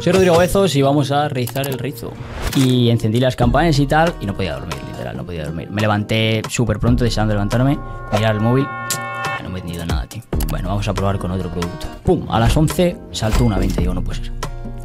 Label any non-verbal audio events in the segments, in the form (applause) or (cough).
Soy Rodrigo Bezos y vamos a realizar el rizo. Y encendí las campanas y tal, y no podía dormir, literal, no podía dormir. Me levanté súper pronto, deseando levantarme, mirar el móvil. Ah, no me he entendido nada, tío. Bueno, vamos a probar con otro producto. Pum, a las 11 saltó una venta. Digo, no puede ser.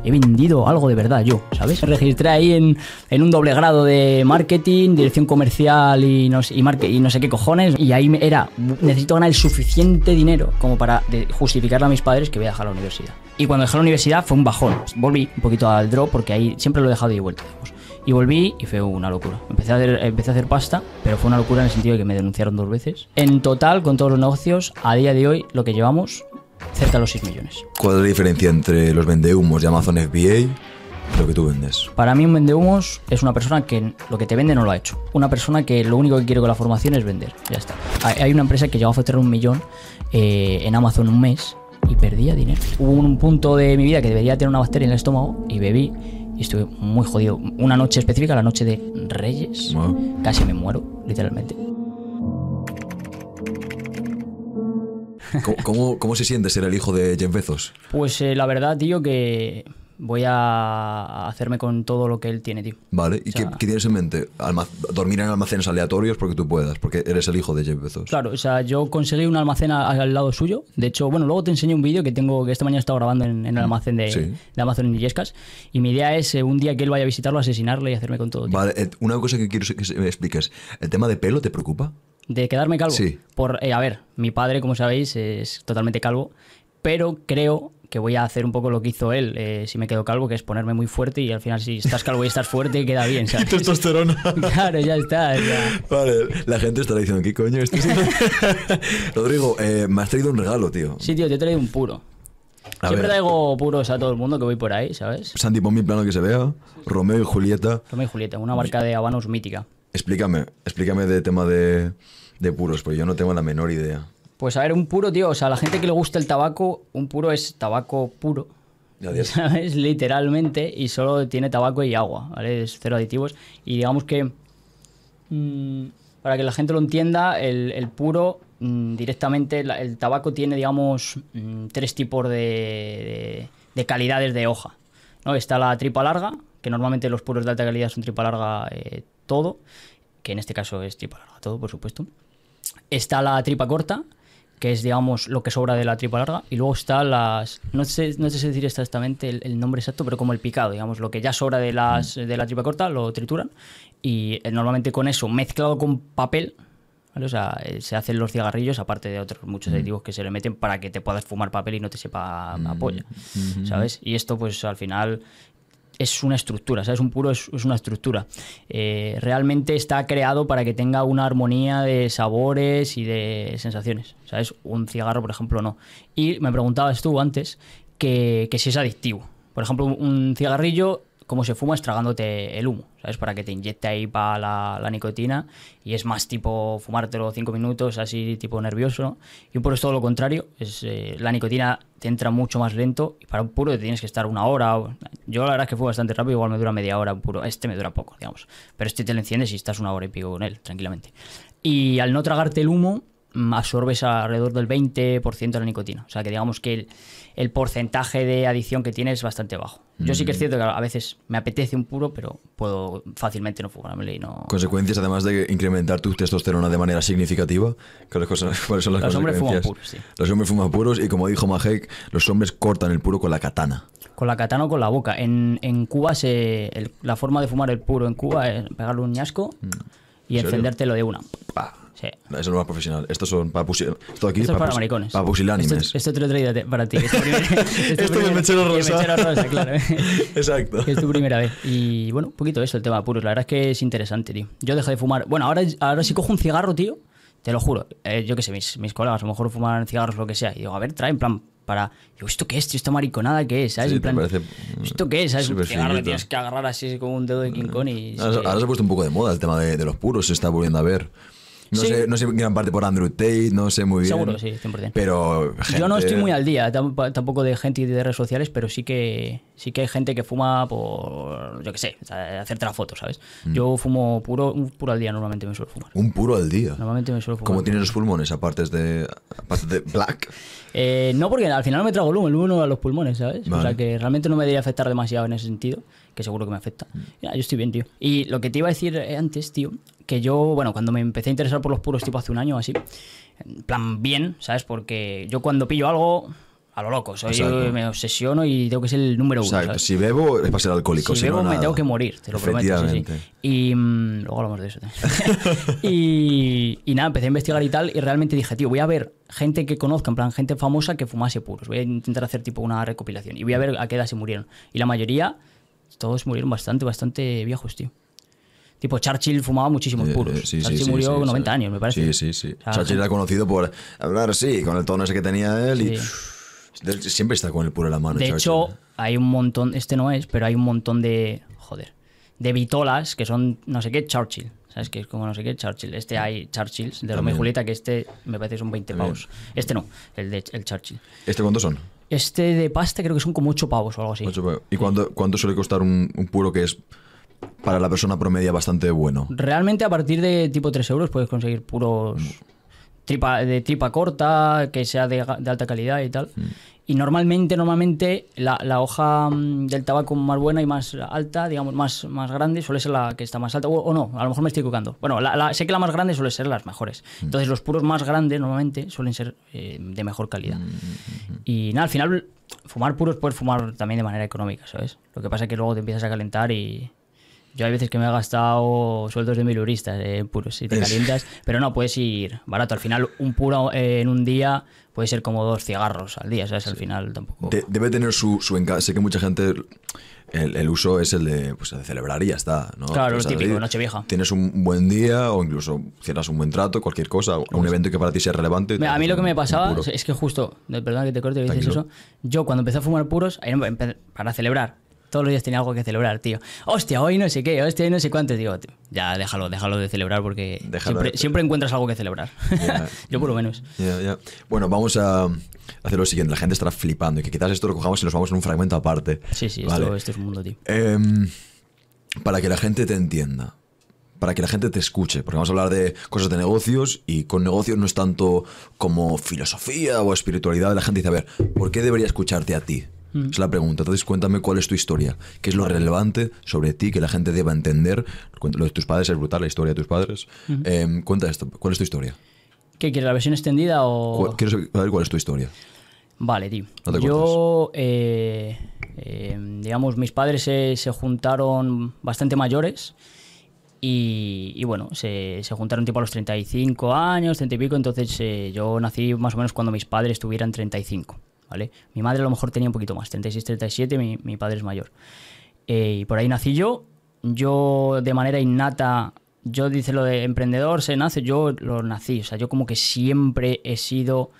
He vendido algo de verdad yo, ¿sabes? Me registré ahí en, un doble grado de marketing, dirección comercial y no, y, y no sé qué cojones. Y ahí era, necesito ganar el suficiente dinero como para justificarle a mis padres que voy a dejar la universidad. Y cuando dejé la universidad fue un bajón. Volví un poquito al drop porque ahí siempre lo he dejado de vuelta, digamos. Y volví y fue una locura. Empecé a, hacer, empecé a hacer pasta, pero fue una locura en el sentido de que me denunciaron dos veces. En total, con todos los negocios, a día de hoy, lo que llevamos, cerca de los 6 millones. ¿Cuál es la diferencia entre los vendehumos de Amazon FBA y lo que tú vendes? Para mí un vendehumos es una persona que lo que te vende no lo ha hecho. Una persona que lo único que quiere con la formación es vender. Ya está. Hay una empresa que llegó a facturar un millón eh, en Amazon un mes y perdía dinero. Hubo un punto de mi vida que debería tener una bacteria en el estómago y bebí y estuve muy jodido. Una noche específica, la noche de Reyes, Wow. casi me muero, literalmente. ¿Cómo, cómo, cómo se siente ser el hijo de Jeff Bezos? Pues eh, la verdad, tío, que voy a hacerme con todo lo que él tiene, tío. ¿Vale? ¿Y O sea- qué, qué tienes en mente? ¿Dormir en almacenes aleatorios porque tú puedas? Porque eres el hijo de Jeff Bezos. Claro, o sea, yo conseguí un almacén al lado suyo. De hecho, bueno, luego te enseño un vídeo que tengo que esta mañana he estado grabando en, en el almacén de, Sí. de Amazon en Illescas. Y mi idea es eh, un día que él vaya a visitarlo, asesinarle y hacerme con todo. tío. Vale, eh, una cosa que quiero que me expliques. ¿El tema de pelo te preocupa? De quedarme calvo. Sí. Por, eh, a ver, mi padre, como sabéis, es totalmente calvo. Pero creo que voy a hacer un poco lo que hizo él, eh, si me quedo calvo, que es ponerme muy fuerte y al final si estás calvo y estás fuerte, queda bien, ¿sabes? (laughs) Testosterona. (laughs) claro, ya está. ya. Vale, la gente estará diciendo, ¿qué coño es esto? (laughs) Rodrigo, eh, me has traído un regalo, tío. Sí, tío, te he traído un puro. A Siempre ver. traigo puros a todo el mundo que voy por ahí, ¿sabes? Santi, ponme en plano que se vea. Romeo y Julieta. Romeo y Julieta, una marca de habanos mítica. Explícame, explícame de tema de, de puros, porque yo no tengo la menor idea. Pues a ver, un puro, tío, o sea, a la gente que le gusta el tabaco, un puro es tabaco puro. ¿Sabes? (laughs) Literalmente, y solo tiene tabaco y agua, ¿vale? Es cero aditivos. Y digamos que, mm, para que la gente lo entienda, el, el puro, mm, directamente, la- el tabaco tiene, digamos, mm, tres tipos de, de- de calidades de hoja. ¿no? Está la tripa larga, que normalmente los puros de alta calidad son tripa larga eh, todo, que en este caso es tripa larga todo, por supuesto. Está la tripa corta, que es, digamos, lo que sobra de la tripa larga. Y luego está las. No sé, no sé si decir exactamente el, el nombre exacto, pero como el picado, digamos, lo que ya sobra de, las, de la tripa corta, lo trituran. Y eh, normalmente con eso, mezclado con papel. ¿vale? O sea, eh, se hacen los cigarrillos, aparte de otros muchos aditivos que se le meten para que te puedas fumar papel y no te sepa a polla. ¿Sabes? Y esto, pues al final es una estructura, ¿sabes? Un puro es, una estructura. Eh, realmente está creado para que tenga una armonía de sabores y de sensaciones, ¿sabes? Un cigarro, por ejemplo, no. Y me preguntabas tú antes que, que si es adictivo. Por ejemplo, un cigarrillo, como se fuma, es tragándote el humo, ¿sabes? Para que te inyecte ahí para la, nicotina y es más tipo fumártelo cinco minutos, así tipo nervioso. Y un puro es todo lo contrario, es, eh, la nicotina te entra mucho más lento y para un puro te tienes que estar una hora. Yo la verdad es que fue bastante rápido, igual me dura media hora un puro. Este me dura poco, digamos. Pero este te lo enciendes y estás una hora y pico con él, tranquilamente. Y al no tragarte el humo, absorbes alrededor del 20% de la nicotina. O sea que digamos que el, el porcentaje de adicción que tiene es bastante bajo. Yo sí que es cierto que a veces me apetece un puro, pero puedo fácilmente no fumármelo y no... Consecuencias, además de incrementar tu testosterona de manera significativa. ¿Cuáles cosas- (laughs) cuáles son las Los hombres fuman puros, sí. Los hombres fuman puros y como dijo Majek, los hombres cortan el puro con la katana. Con la katana o con la boca. En, en Cuba se, el- la forma de fumar el puro en Cuba es pegarle un ñasco y Mm. serio? encendértelo de una. Pa. Sí. Eso es más profesional. Estos son para. Esto aquí Esto es para maricones. Para pusilánimes. Esto, esto te lo he traído para ti. (laughs) primer- Esto primer- mechero rosa. mechero rosa, claro. (laughs) Exacto. Es tu primera vez. Y bueno, un poquito eso, el tema de puros. La verdad es que es interesante, tío. Yo dejé de fumar. Bueno, ahora, ahora si cojo un cigarro, tío, te lo juro. eh, yo qué sé, mis, mis colegas a lo mejor fuman cigarros, lo que sea. Y digo, a ver, trae en plan para. Digo, ¿esto qué es, tío? ¿Esta mariconada qué es? ¿Sabes? Sí, en plan, parece, ¿Esto qué es? ¿Sabes? Un cigarro que tienes que agarrar así como un dedo de King Kong y. Ahora, ahora se ha puesto un poco de moda el tema de, de los puros, se está volviendo a ver. No, Sí. sé, no sé en gran parte por Andrew Tate, no sé muy bien. Seguro, sí, 100%. Pero Yo no gente- estoy muy al día tam- tampoco de gente de redes sociales, pero sí que sí que hay gente que fuma por, yo qué sé, hacerte la foto, ¿sabes? Mm. Yo fumo puro, un puro al día normalmente me suelo fumar. Un puro al día. Normalmente me suelo fumar. ¿Cómo tienes los pulmones? Aparte de, aparte de black. (laughs) Eh, no, porque al final no me trago el humo, el humo no a los pulmones, ¿sabes? O Vale. sea que realmente no me debería afectar demasiado en ese sentido, que seguro que me afecta. Ya, yo estoy bien, tío. Y lo que te iba a decir eh, antes, tío, que yo, bueno, cuando me empecé a interesar por los puros, tipo hace un año o así, en plan bien, ¿sabes? Porque yo cuando pillo algo, a lo loco, soy, me obsesiono y tengo que ser el número uno. Exacto. ¿sabes? Si bebo es para ser alcohólico. Si si no, bebo me nada. tengo que morir, te lo prometo. sí, sí. Efectivamente. Y mm, luego hablamos de eso también. (laughs) y, y nada, empecé a investigar y tal, y realmente dije, tío, voy a ver gente que conozca, en plan, gente famosa que fumase puros. Voy a intentar hacer tipo una recopilación y voy a ver a qué edad se murieron. Y la mayoría, todos murieron bastante, bastante viejos, tío. Tipo, Churchill fumaba muchísimos Eh, puros. eh, sí, sí, Churchill sí, murió sí, con 90 sí. años, me parece. Sí, sí, sí. O sea, Churchill era conocido por hablar así, con el tono ese que tenía él. Y Sí. siempre está con el puro en la mano. De Churchill. hecho, hay un montón, este no es, pero hay un montón de, joder, de vitolas que son no sé qué Churchill. ¿Sabes? Que es como no sé qué Churchill. Este hay Churchill de Romeo También. y Julieta, que este me parece son 20 pavos. Este no, el de el Churchill. ¿Este cuántos son? Este de pasta creo que son como 8 pavos o algo así. ¿Y cuánto, cuánto suele costar un, un puro que es para la persona promedia bastante bueno? Realmente a partir de tipo 3 euros puedes conseguir puros tripa, de tripa corta, que sea de, alta calidad y tal. Y normalmente, normalmente la, la hoja mm, del tabaco más buena y más alta, digamos, más, más grande, suele ser la que está más alta. O, o no, a lo mejor me estoy equivocando. Bueno, la- la- sé que la más grande suele ser las mejores. Entonces los puros más grandes normalmente suelen ser eh, de mejor calidad. Y nada, al final fumar puros puedes fumar también de manera económica, ¿sabes? Lo que pasa es que luego te empiezas a calentar y... Yo hay veces que me he gastado sueldos de miluristas en puros si te calientas, pero no, puedes ir barato. Al final un puro eh, en un día puede ser como dos cigarros al día, ¿sabes? Al final tampoco... De- debe tener su, su encanto. Sé que mucha gente. El, el uso es el de, pues, de celebrar y ya está. ¿no? Claro, lo Pues, típico, Nochevieja. Tienes un buen día o incluso cierras un buen trato, cualquier cosa, un evento que para ti sea relevante. Mira, a mí lo que me pasaba es que justo, perdona que te corte, dices eso, yo cuando empecé a fumar puros, para celebrar, todos los días tenía algo que celebrar, tío. Hostia, hoy no sé qué, hostia, hoy no sé cuánto. Digo, tío, ya déjalo, déjalo de celebrar porque Déjalo siempre, de- siempre encuentras algo que celebrar. (laughs) Yo por lo menos. Bueno, vamos a hacer lo siguiente. La gente estará flipando y que quizás esto lo cojamos y nos vamos en un fragmento aparte. Sí, sí, Vale. esto, esto es un mundo, tío. Em, para que la gente te entienda, para que la gente te escuche, porque vamos a hablar de cosas de negocios y con negocios no es tanto como filosofía o espiritualidad. La gente dice, a ver, ¿por qué debería escucharte a ti? Mm. Es la pregunta. Entonces cuéntame cuál es tu historia, qué es lo relevante sobre ti que la gente deba entender. Lo de tus padres es brutal, la historia de tus padres. Em, cuenta esto, ¿cuál es tu historia? ¿Qué quieres, la versión extendida o...? ¿Cuál- Quiero saber cuál es tu historia. Vale, tío. No Yo, eh, eh, digamos, mis padres se, se juntaron bastante mayores y, y bueno, se, se juntaron tipo a los 35 años, 30 y pico, entonces eh, yo nací más o menos cuando mis padres tuvieran 35, ¿vale? Mi madre a lo mejor tenía un poquito más, 36, 37, mi, mi padre es mayor. Eh, y por ahí nací yo, yo de manera innata, yo dice lo de emprendedor, se nace, yo lo nací, o sea, yo como que siempre he sido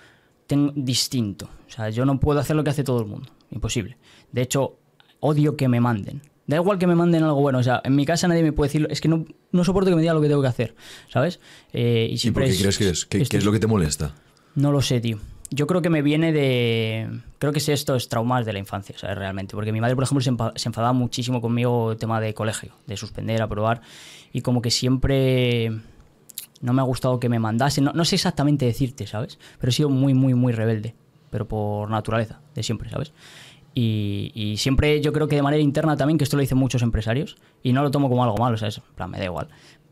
ten- distinto, o sea, yo no puedo hacer lo que hace todo el mundo, imposible. De hecho, odio que me manden. Da igual que me manden algo bueno, o sea, en mi casa nadie me puede decir, es que no, no soporto que me digan lo que tengo que hacer, ¿sabes? Eh, y ¿Y por qué es- crees que es? ¿Qué, qué es lo que te molesta? no lo sé, tío. Yo creo que me viene de. Creo que es estos traumas de la infancia, ¿sabes? Realmente. Porque mi madre, por ejemplo, se, se enfadaba muchísimo conmigo el tema de colegio, de suspender, aprobar. Y como que siempre. No me ha gustado que me mandasen. No, no sé exactamente decirte, ¿sabes? Pero he sido muy, muy, muy rebelde. Pero por naturaleza, de siempre, ¿sabes? Y, y siempre yo creo que de manera interna también, que esto lo dicen muchos empresarios, y no lo tomo como algo malo, ¿sabes? En plan, me da igual.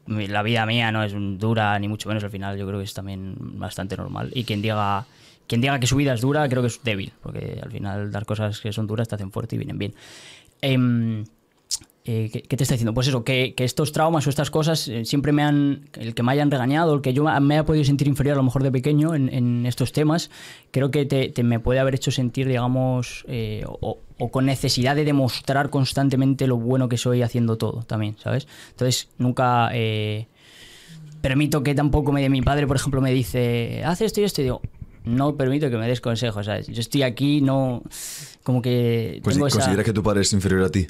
La vida mía no es dura, ni mucho menos al final, yo creo que es también bastante normal. Y quien diga, quien diga que su vida es dura, creo que es débil, porque al final dar cosas que son duras te hacen fuerte y vienen bien. Em, eh, ¿qué, te está diciendo? Pues eso, que, estos traumas o estas cosas eh, siempre me han, el que me hayan regañado, el que yo me haya podido sentir inferior a lo mejor de pequeño en, estos temas, creo que te, me puede haber hecho sentir, digamos, eh, o, con necesidad de demostrar constantemente lo bueno que soy haciendo todo también, ¿sabes? Entonces nunca... permito que tampoco me mi padre, por ejemplo, me dice, haz esto y esto, y digo, no permito que me des consejos, ¿sabes? Yo estoy aquí, no, como que Consi- tengo esa- ¿Consideras que tu padre es inferior a ti?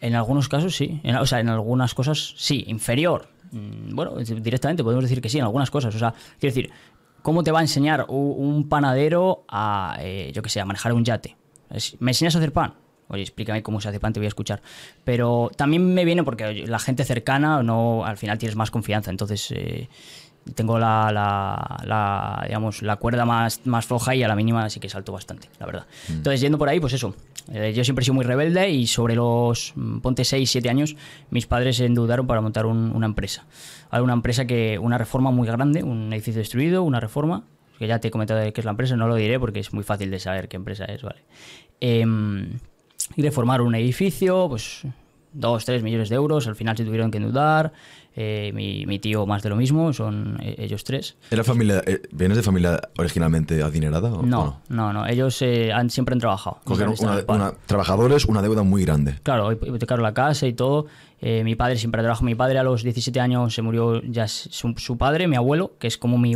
En algunos casos sí, En- o sea, en algunas cosas sí, inferior. Mm, Bueno, directamente podemos decir que sí en algunas cosas. O sea, quiero decir, ¿cómo te va a enseñar un panadero a, eh, yo que sé, a manejar un yate? ¿Me enseñas a hacer pan? Oye, explícame cómo se hace pan, te voy a escuchar. Pero también me viene porque la gente cercana, no, al final tienes más confianza. Entonces, eh, tengo la, la, la, digamos, la cuerda más, más floja y a la mínima sí que salto bastante, la verdad. Entonces, yendo por ahí, pues eso. Eh, yo siempre he sido muy rebelde y sobre los, mm, ponte 6, 7 años, mis padres se endeudaron para montar un- una empresa. ¿Vale? Una empresa que, una reforma muy grande, un edificio destruido, una reforma, que ya te he comentado qué es la empresa, no lo diré porque es muy fácil de saber qué empresa es, ¿vale? Em, y reformar un edificio, pues 2, 3 millones de euros, al final se tuvieron que endeudar, eh, mi, mi tío más de lo mismo, son eh, ellos tres. ¿Era familia, eh, ¿Vienes de familia originalmente adinerada? o- No, o no, no, ellos eh, han, siempre han trabajado. Cogieron una, una- trabajadores, una deuda muy grande. Claro, hipotecaron la casa y todo. Eh, mi padre siempre trabajó. Mi padre a los 17 años se murió ya su, su padre, mi abuelo, que es como mi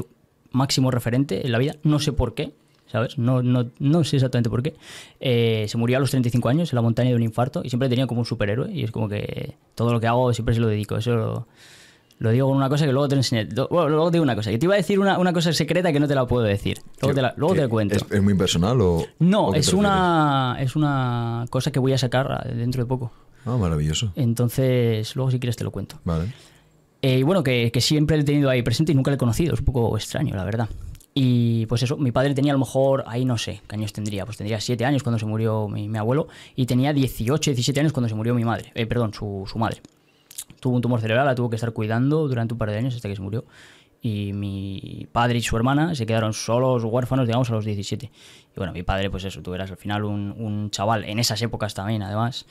máximo referente en la vida. No sé por qué, ¿sabes? No, no, no sé exactamente por qué. Eh, se murió a los 35 años en la montaña de un infarto y siempre tenía como un superhéroe. Y es como que todo lo que hago siempre se lo dedico. Eso lo, lo digo con una cosa que luego te enseñé. Bueno, luego te digo una cosa. Que te iba a decir una, una cosa secreta que no te la puedo decir. Luego te la, luego te cuento. ¿Es, es muy personal o.? No, o es una, es una cosa que voy a sacar dentro de poco. Ah, maravilloso. Entonces, luego si quieres te lo cuento. Vale. Eh, y bueno, que, que siempre le he tenido ahí presente y nunca le he conocido. Es un poco extraño, la verdad. Y pues eso, mi padre tenía a lo mejor, ahí no sé, ¿qué años tendría? Pues tendría 7 años cuando se murió mi, mi abuelo y tenía 18, 17 años cuando se murió mi madre. Eh, perdón, su, su madre. Tuvo un tumor cerebral, la tuvo que estar cuidando durante un par de años hasta que se murió. Y mi padre y su hermana se quedaron solos, huérfanos, digamos, a los 17. Y bueno, mi padre, pues eso, tú eras al final un, un chaval, en esas épocas también, además,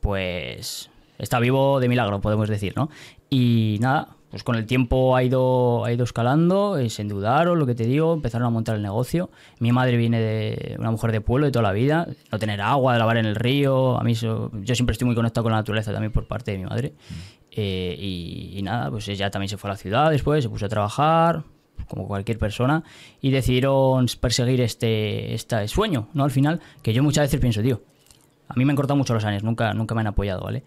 pues está vivo de milagro, podemos decir, ¿no? Y nada, pues con el tiempo ha ido, ha ido escalando, eh, se endeudaron, lo que te digo, empezaron a montar el negocio. Mi madre viene de una mujer de pueblo de toda la vida, no tener agua, de lavar en el río. A mí eso- yo siempre estoy muy conectado con la naturaleza también por parte de mi madre. Eh, y, y nada, pues ella también se fue a la ciudad después, se puso a trabajar, como cualquier persona, y decidieron perseguir este, este sueño, ¿no? Al final, que yo muchas veces pienso, tío, a mí me han cortado mucho los años, nunca, nunca me han apoyado, ¿vale?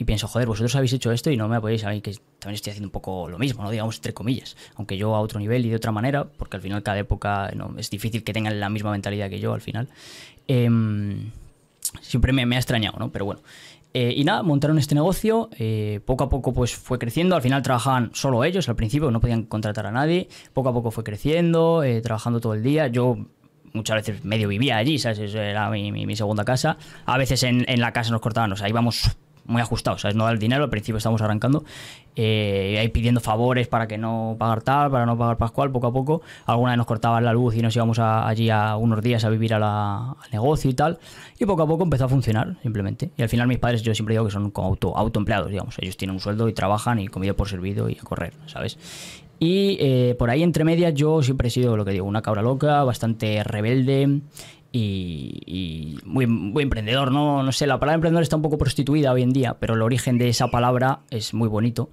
Y pienso, joder, vosotros habéis hecho esto y no me apoyáis a mí, que también estoy haciendo un poco lo mismo, ¿no? Digamos, entre comillas. Aunque yo a otro nivel y de otra manera, porque al final cada época no, es difícil que tengan la misma mentalidad que yo al final. Em, siempre me, me ha extrañado, ¿no? Pero bueno. Eh, y nada, montaron este negocio, eh, poco a poco pues fue creciendo, al final trabajaban solo ellos al principio, no podían contratar a nadie, poco a poco fue creciendo, eh, trabajando todo el día, yo muchas veces medio vivía allí, ¿sabes? Esa Era mi, mi- mi segunda casa, a veces en, en la casa nos cortaban, o sea, íbamos muy ajustados, ¿sabes? No dar el dinero, al principio estábamos arrancando, eh, ahí pidiendo favores para que no pagar tal, para no pagar pascual, poco a poco. Alguna vez nos cortaban la luz y nos íbamos a- allí a unos días a vivir a la- al negocio y tal. Y poco a poco empezó a funcionar, simplemente. Y al final mis padres, yo siempre digo que son como auto, autoempleados, digamos. Ellos tienen un sueldo y trabajan y comida por servido y a correr, ¿sabes? Y eh, por ahí entre medias yo siempre he sido lo que digo, una cabra loca, bastante rebelde y, y muy, emprendedor, ¿no? No sé, la palabra emprendedor está un poco prostituida hoy en día, pero el origen de esa palabra es muy bonito.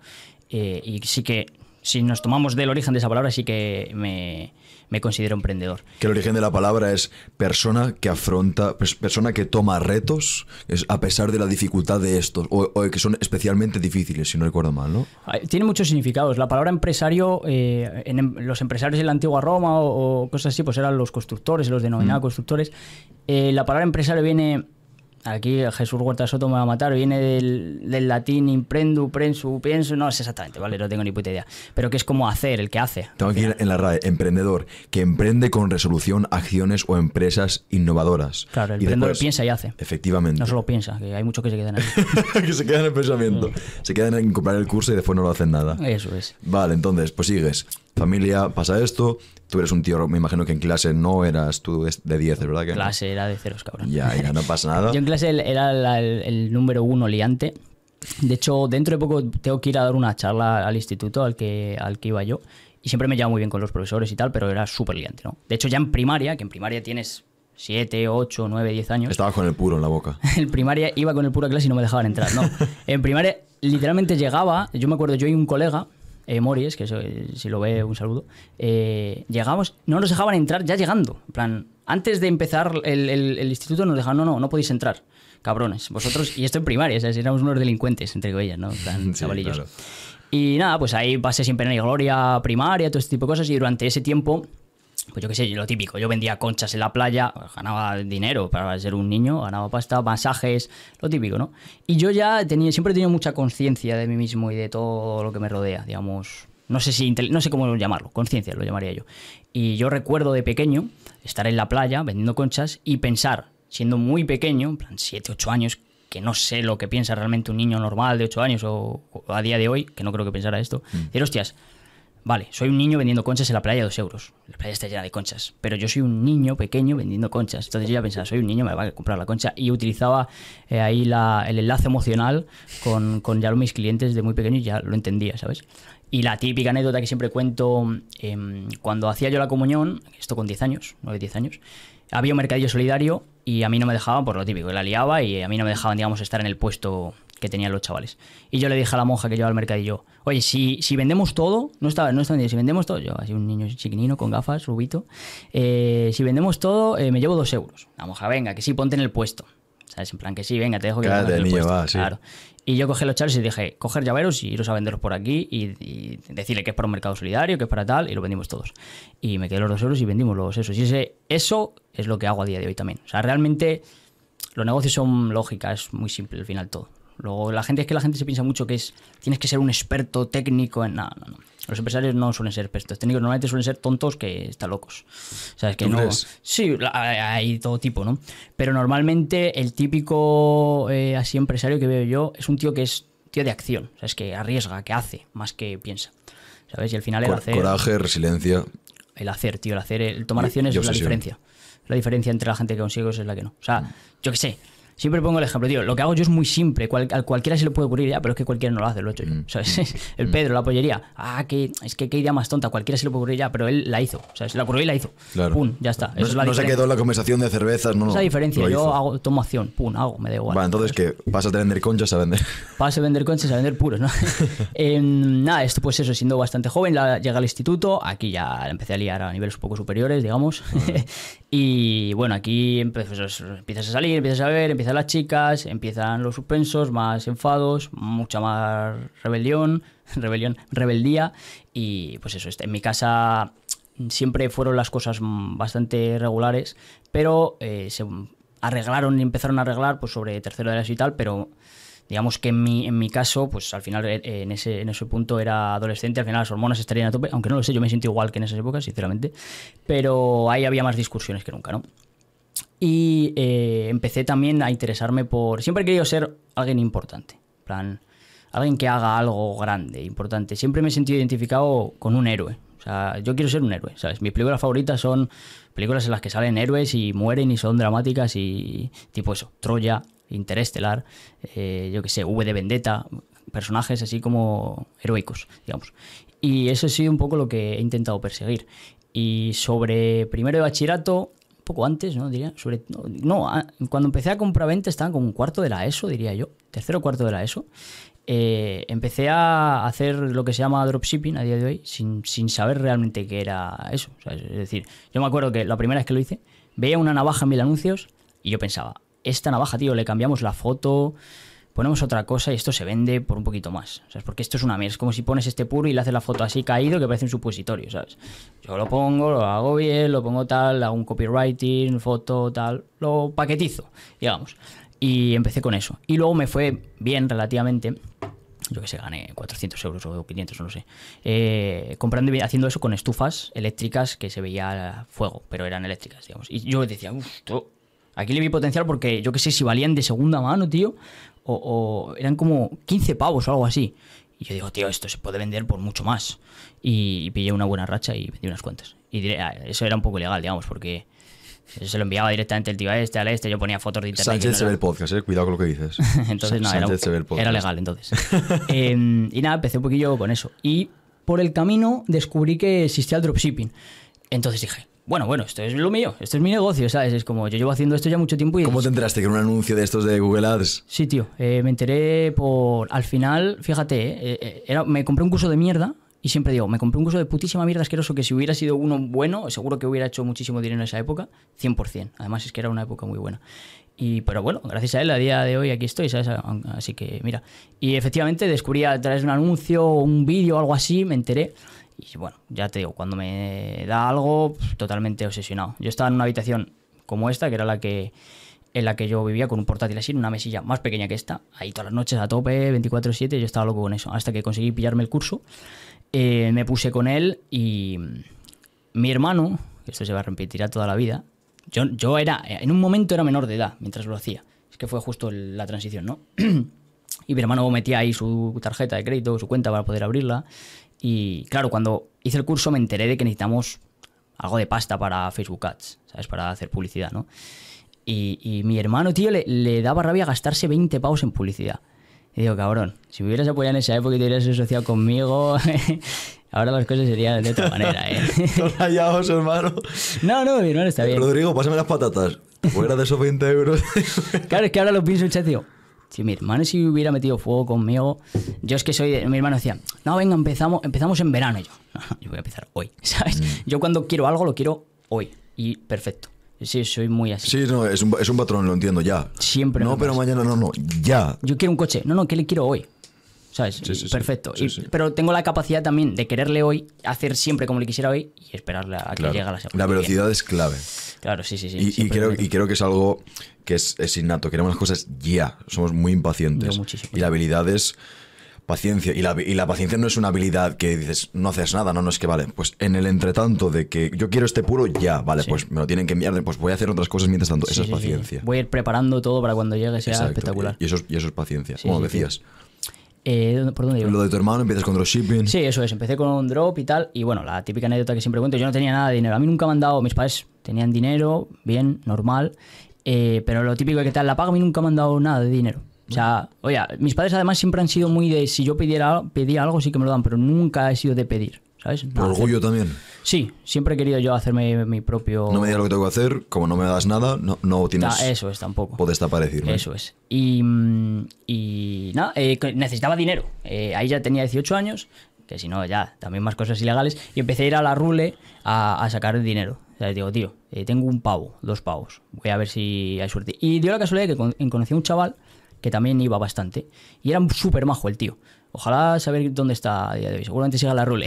eh, y sí que, si nos tomamos del origen de esa palabra, sí que me, me considero emprendedor. Que el origen de la palabra es persona que afronta, pers- persona que toma retos es a pesar de la dificultad de estos, o, o que son especialmente difíciles, si no recuerdo mal, ¿no? Tiene muchos significados. La palabra empresario, eh, en los empresarios en la antigua Roma o, o cosas así, pues eran los constructores, los denominados constructores. Eh, la palabra empresario viene, aquí Jesús Huerta Soto me va a matar, viene del, del latín imprendu, prensu, pienso, no sé exactamente, ¿vale? No tengo ni puta idea. Pero que es como hacer, el que hace. Tengo aquí en la RAE, emprendedor, que emprende con resolución acciones o empresas innovadoras. Claro, el Y emprendedor después- piensa y hace. Efectivamente. No solo piensa, que hay muchos que se quedan ahí. (laughs) que se quedan en el pensamiento. Se quedan en comprar el curso y después no lo hacen nada. Eso es. Vale, entonces, pues sigues. Familia, pasa esto. Tú eres un tío, me imagino que en clase no eras tú de de 10, ¿verdad? No? Clase era de ceros, cabrón. Ya, ya no pasa nada. (laughs) Yo en clase era la- el, el número uno liante. De hecho, dentro de poco tengo que ir a dar una charla al instituto al que, al que iba yo. Y siempre me llevaba muy bien con los profesores y tal, pero era súper liante, ¿no? De hecho, ya en primaria, que en primaria tienes 7, 8, 9, 10 años. Estabas con el puro en la boca. (laughs) En primaria iba con el puro clase y no me dejaban entrar, no. (laughs) En primaria literalmente llegaba, yo me acuerdo, yo y un colega, eh, Moris, que eso, eh, si lo ve un saludo, eh, llegamos, no nos dejaban entrar ya llegando. En plan, antes de empezar el, el- el instituto nos dejaban, no, no, no podéis entrar. cabrones, vosotros, y esto en primaria, ¿sabes? Éramos unos delincuentes, entre ellas, ¿no? En plan, (laughs) Sí, chavalillos. claro. Y nada, pues ahí pasé sin pena ni gloria primaria, todo este tipo de cosas, y durante ese tiempo, pues yo qué sé, lo típico, yo vendía conchas en la playa, ganaba dinero para ser un niño, ganaba pasta, masajes, lo típico, ¿no? Y yo ya tenía, siempre he tenido mucha conciencia de mí mismo y de todo lo que me rodea, digamos, no sé si, no sé cómo llamarlo, conciencia lo llamaría yo. Y yo recuerdo de pequeño estar en la playa vendiendo conchas y pensar, siendo muy pequeño, en plan 7, 8 años, que no sé lo que piensa realmente un niño normal de 8 años o, o a día de hoy, que no creo que pensara esto, decir, hostias, vale, soy un niño vendiendo conchas en la playa a 2 euros, la playa está llena de conchas, pero yo soy un niño pequeño vendiendo conchas, entonces yo ya pensaba, soy un niño, me va a comprar la concha, y utilizaba eh, ahí el enlace emocional con, ya mis clientes de muy pequeño y ya lo entendía, ¿sabes? Y la típica anécdota que siempre cuento, em, cuando hacía yo la comunión, esto con 10 años, 9, 10 años, había un mercadillo solidario y a mí no me dejaban por lo típico, la liaba y a mí no me dejaban, digamos, estar en el puesto que tenían los chavales. Y yo le dije a la monja que llevaba el mercadillo, oye, si, si vendemos todo, no estaba, no estaba, si vendemos todo, yo así un niño chiquinino con gafas, rubito, eh, si vendemos todo, eh, me llevo dos euros. La monja, venga, que sí, ponte en el puesto. ¿Sabes? En plan, que sí, venga, te dejo que pongas en el puesto. va, sí. Claro. Y yo cogí los chavales y dije, coger llaveros y iros a venderlos por aquí y, y decirle que es para un mercado solidario, que es para tal, y lo vendimos todos. Y me quedé los dos euros y vendimos los esos. Y ese, eso es lo que hago a día de hoy también. O sea, realmente los negocios son lógica, es muy simple al final todo. Luego, la gente es que la gente se piensa mucho que es tienes que ser un experto técnico en. No, no, no. Los empresarios no suelen ser expertos técnicos, normalmente suelen ser tontos que están locos. O sea, es que ¿Tú no. crees? Sí, hay todo tipo, ¿no? Pero normalmente el típico eh, así empresario que veo yo es un tío que es tío de acción. O sea, es que arriesga, que hace, más que piensa. ¿Sabes? Y al final el Cor- hacer. Coraje, resiliencia. El hacer, tío, el hacer, el tomar acciones y es la diferencia. La diferencia entre la gente que consigue cosas es la que no. O sea, yo qué sé. Siempre pongo el ejemplo, tío. Lo que hago yo es muy simple. Cual, a cualquiera se le puede ocurrir ya, pero es que cualquiera no lo hace, lo he hecho yo. Mm. ¿Sabes? (laughs) El Pedro, la pollería. Ah, que, es que qué idea más tonta. Cualquiera se le puede ocurrir ya, pero él la hizo. O sea, se la ocurrió y la hizo. Claro. Pum, ya está. No, es se quedó en la conversación de cervezas, no, no. Esa diferencia. Yo hago, tomo acción. Pum, hago, me da igual. Vale, entonces que pasas de vender conchas a vender. Pase a vender conchas a vender puros, ¿no? (laughs) (laughs) Em, nada, esto pues eso, siendo bastante joven, la, llegué al instituto, aquí ya la empecé a liar a niveles un poco superiores, digamos. y bueno, aquí empe- pues, empiezas a salir, empiezas a ver, las chicas, empiezan los suspensos, más enfados, mucha más rebelión, (laughs) rebelión, rebeldía. Y pues eso, este, en mi casa siempre fueron las cosas bastante regulares, pero eh, se arreglaron y empezaron a arreglar pues sobre tercero de la y tal, pero digamos que en mi, en mi caso, pues al final eh, en ese, en ese punto era adolescente, al final las hormonas estarían a tope, aunque no lo sé, yo me siento igual que en esas épocas, sinceramente, pero ahí había más discusiones que nunca, ¿no? Y eh, empecé también a interesarme por... Siempre he querido ser alguien importante, plan, alguien que haga algo grande, importante. Siempre me he sentido identificado con un héroe. O sea, yo quiero ser un héroe, ¿sabes? Mis películas favoritas son películas en las que salen héroes y mueren y son dramáticas y tipo eso, Troya, Interestelar, eh, yo que sé, V de Vendetta, personajes así como heroicos, digamos. Y eso ha sido un poco lo que he intentado perseguir. Y sobre primero de bachillerato, poco antes, ¿no? Diría, sobre, no, no, cuando empecé a compraventa estaba como un cuarto de la ESO, diría yo, tercero cuarto de la ESO. Eh, empecé a hacer lo que se llama dropshipping a día de hoy sin, sin saber realmente qué era eso. Es decir, yo me acuerdo que la primera vez que lo hice, veía una navaja en mil anuncios y yo pensaba, esta navaja, tío, le cambiamos la foto, ponemos otra cosa y esto se vende por un poquito más. ¿sabes? Porque esto es una mierda. Es como si pones este puro y le haces la foto así caído que parece un supositorio, ¿sabes? Yo lo pongo, lo hago bien, lo pongo tal, hago un copywriting, foto, tal, lo paquetizo, digamos. Y empecé con eso. Y luego me fue bien relativamente. Yo que sé, gané 400 euros o 500, no lo sé. Eh, comprando y haciendo eso con estufas eléctricas que se veía fuego, pero eran eléctricas, digamos. Y yo decía, uff, Aquí le vi potencial porque yo que sé si valían de segunda mano, tío, o, o eran como 15 pavos o algo así. Y yo digo, tío, esto se puede vender por mucho más. Y pillé una buena racha y vendí unas cuantas. Y diré, ah, eso era un poco ilegal, digamos, porque se lo enviaba directamente el tío a este, al este, yo ponía fotos de internet. Sánchez no se ve el podcast, eh. Cuidado con lo que dices. (laughs) entonces, no, era, era legal entonces. Eh, y nada, empecé un poquillo con eso. Y por el camino descubrí que existía el dropshipping. Entonces dije, bueno, bueno, esto es lo mío, esto es mi negocio, ¿sabes? Es como, yo llevo haciendo esto ya mucho tiempo y... ¿Cómo te enteraste era un anuncio de estos de Google Ads? Sí, tío, eh, me enteré por... Al final, fíjate, eh, eh, era, me compré un curso de mierda Y siempre digo, me compré un curso de putísima mierda asqueroso que si hubiera sido uno bueno, seguro que hubiera hecho muchísimo dinero en esa época, 100%. Además es que era una época muy buena. Y, pero bueno, gracias a él, a día de hoy aquí estoy, ¿sabes? Así que mira. Y efectivamente descubrí a través de un anuncio, un vídeo o algo así, me enteré. Y bueno, ya te digo, cuando me da algo, totalmente obsesionado. Yo estaba en una habitación como esta, que era la que en la que yo vivía con un portátil así, en una mesilla más pequeña que esta, ahí todas las noches a tope, 24/7, yo estaba loco con eso, hasta que conseguí pillarme el curso, eh, me puse con él y mi hermano, esto se va a repetir a toda la vida, yo, yo era, en un momento era menor de edad mientras lo hacía, es que fue justo la transición, ¿no? (clears throat) y mi hermano metía ahí su tarjeta de crédito, su cuenta para poder abrirla, y claro, cuando hice el curso me enteré de que necesitamos algo de pasta para Facebook Ads, ¿sabes? Para hacer publicidad, ¿no? Y, mi hermano, tío, le, daba rabia gastarse 20 pavos en publicidad. Y digo, cabrón, si me hubieras apoyado en esa época y te hubieras asociado conmigo, (laughs) ahora las cosas serían de otra manera, ¿eh? (laughs) rayados, hermano. No, no, mi hermano está bien. Rodrigo, pásame las patatas. Fuera de esos 20 euros. claro, es que ahora lo pienso en chat, tío. Si mi hermano si hubiera metido fuego conmigo, yo es que soy, mi hermano decía, no, venga, empezamos, empezamos en verano. Y yo, no, yo voy a empezar hoy, (laughs) ¿sabes? Mm. Yo cuando quiero algo lo quiero hoy y perfecto. Sí, soy muy así. Sí, no, es un, es un patrón, lo entiendo, ya. Siempre. No, pero mañana no, no, ya. Yo quiero un coche. No, no, ¿qué le quiero hoy? ¿Sabes? Sí, sí, Perfecto. pero tengo la capacidad también de quererle hoy, hacer siempre como le quisiera hoy y esperarle a que llegue a la segunda. La velocidad es clave. Claro, sí, sí, sí. Y, creo, y creo que es algo que es, es, innato. Queremos las cosas ya. Somos muy impacientes. y la habilidad es paciencia. Y la, y la, paciencia no es una habilidad que dices, no haces nada, no, no es que vale. Pues en el entretanto de que yo quiero este puro, ya, vale, pues me lo tienen que enviar, pues voy a hacer otras cosas mientras tanto. Esa es paciencia. Voy a ir preparando todo para cuando llegue sea espectacular. Y, eso, y eso es paciencia, como decías. Eh, ¿Por dónde Lo de tu hermano, empiezas con dropshipping. Sí, eso es. Empecé con un drop y tal. Y bueno, la típica anécdota que siempre cuento, yo no tenía nada de dinero. A mí nunca me han dado, mis padres tenían dinero, bien, normal. Eh, pero lo típico de que tal la paga, a mí nunca me han dado nada de dinero. O sea, oye, mis padres además siempre han sido muy de si yo pidiera, pedía algo, sí que me lo dan, pero nunca he sido de pedir, ¿sabes? ¿Por orgullo también? Sí, siempre he querido yo hacerme mi propio... No me digas lo que tengo que hacer, como no me das nada, no, no tienes... eso es, tampoco. Puedes decirme. Eso es. Y, y nada, eh, necesitaba dinero. Eh, ahí ya tenía 18 años, que si no, ya, también más cosas ilegales, y empecé a ir a la Rule a, a sacar dinero. O sea, digo, tío, eh, tengo un pavo, dos pavos, voy a ver si hay suerte. Y dio la casualidad que conocí a un chaval que también iba bastante. Y era súper majo el tío. Ojalá saber dónde está a día de hoy. Seguramente siga la rule.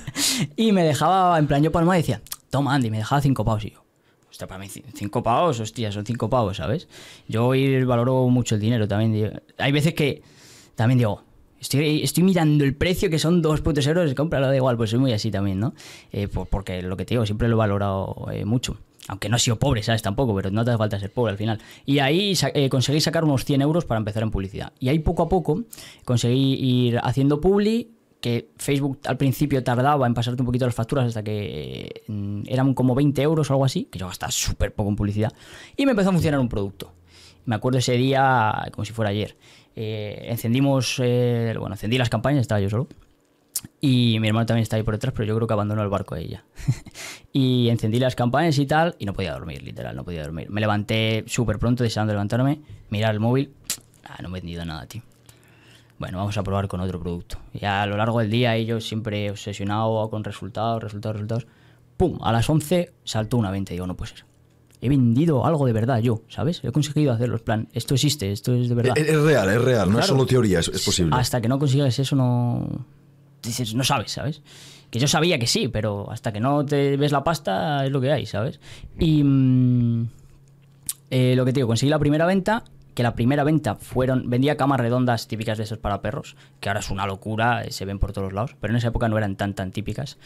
(laughs) y me dejaba, en plan, yo palma y decía, toma Andy, me dejaba cinco pavos. Y yo, hostia, para mí cinco pavos, hostia, son cinco pavos, ¿sabes? Yo hoy valoro mucho el dinero también. Hay veces que también digo, Estoy, mirando el precio que son dos puntos euros, cómpralo da igual, pues soy muy así también, ¿no? Eh, porque lo que te digo, siempre lo he valorado eh, mucho aunque no he sido pobre, ¿sabes? Tampoco, pero no te hace falta ser pobre al final. Y ahí eh, conseguí sacar unos 100 euros para empezar en publicidad. Y ahí poco a poco conseguí ir haciendo publi, que Facebook al principio tardaba en pasarte un poquito las facturas hasta que mm, eran como 20 euros o algo así, que yo gastaba súper poco en publicidad. Y me empezó a funcionar un producto. Me acuerdo ese día como si fuera ayer. Eh, encendimos, bueno, encendí las campañas, estaba yo solo. Y mi hermano también está ahí por detrás, pero yo creo que abandonó el barco ya. (laughs) y encendí las campañas y tal, y no podía dormir, literal, no podía dormir. Me levanté súper pronto, deseando levantarme, mirar el móvil. Ah, no me he vendido nada, tío. Bueno, vamos a probar con otro producto. Y a lo largo del día, yo siempre obsesionado con resultados, resultados, resultados. ¡Pum! A las 11 saltó una venta. Digo, no puede ser. He vendido algo de verdad yo, ¿sabes? He conseguido hacerlo. En plan, esto existe, esto es de verdad. Es, real, es real, no es solo teoría, es, es posible. Hasta que no consigas eso, no, dices, no sabes, ¿sabes? Que yo sabía que sí, pero hasta que no te ves la pasta es lo que hay, ¿sabes? Y mm, eh, lo que te digo, conseguí la primera venta, que la primera venta fueron, vendía camas redondas típicas de esos para perros, que ahora es una locura, eh, se ven por todos lados, pero en esa época no eran tan, tan típicas.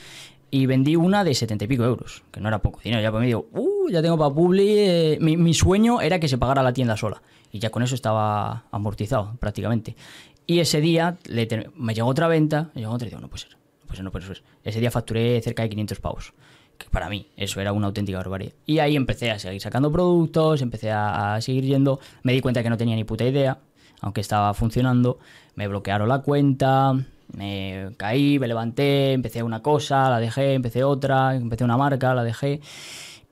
Y vendí una de setenta y pico euros, que no era poco dinero. Ya pues me digo, uh, ya tengo para Publi. Eh, mi, sueño era que se pagara la tienda sola. Y ya con eso estaba amortizado prácticamente. Y ese día me llegó otra venta, me llegó otra y digo, no puede ser, pues no puede ser. Ese día facturé cerca de 500 pavos, que para mí eso era una auténtica barbaridad. Y ahí empecé a seguir sacando productos, empecé a, seguir yendo, me di cuenta que no tenía ni puta idea, aunque estaba funcionando, me bloquearon la cuenta, me caí, me levanté, empecé una cosa, la dejé, empecé otra, empecé una marca, la dejé.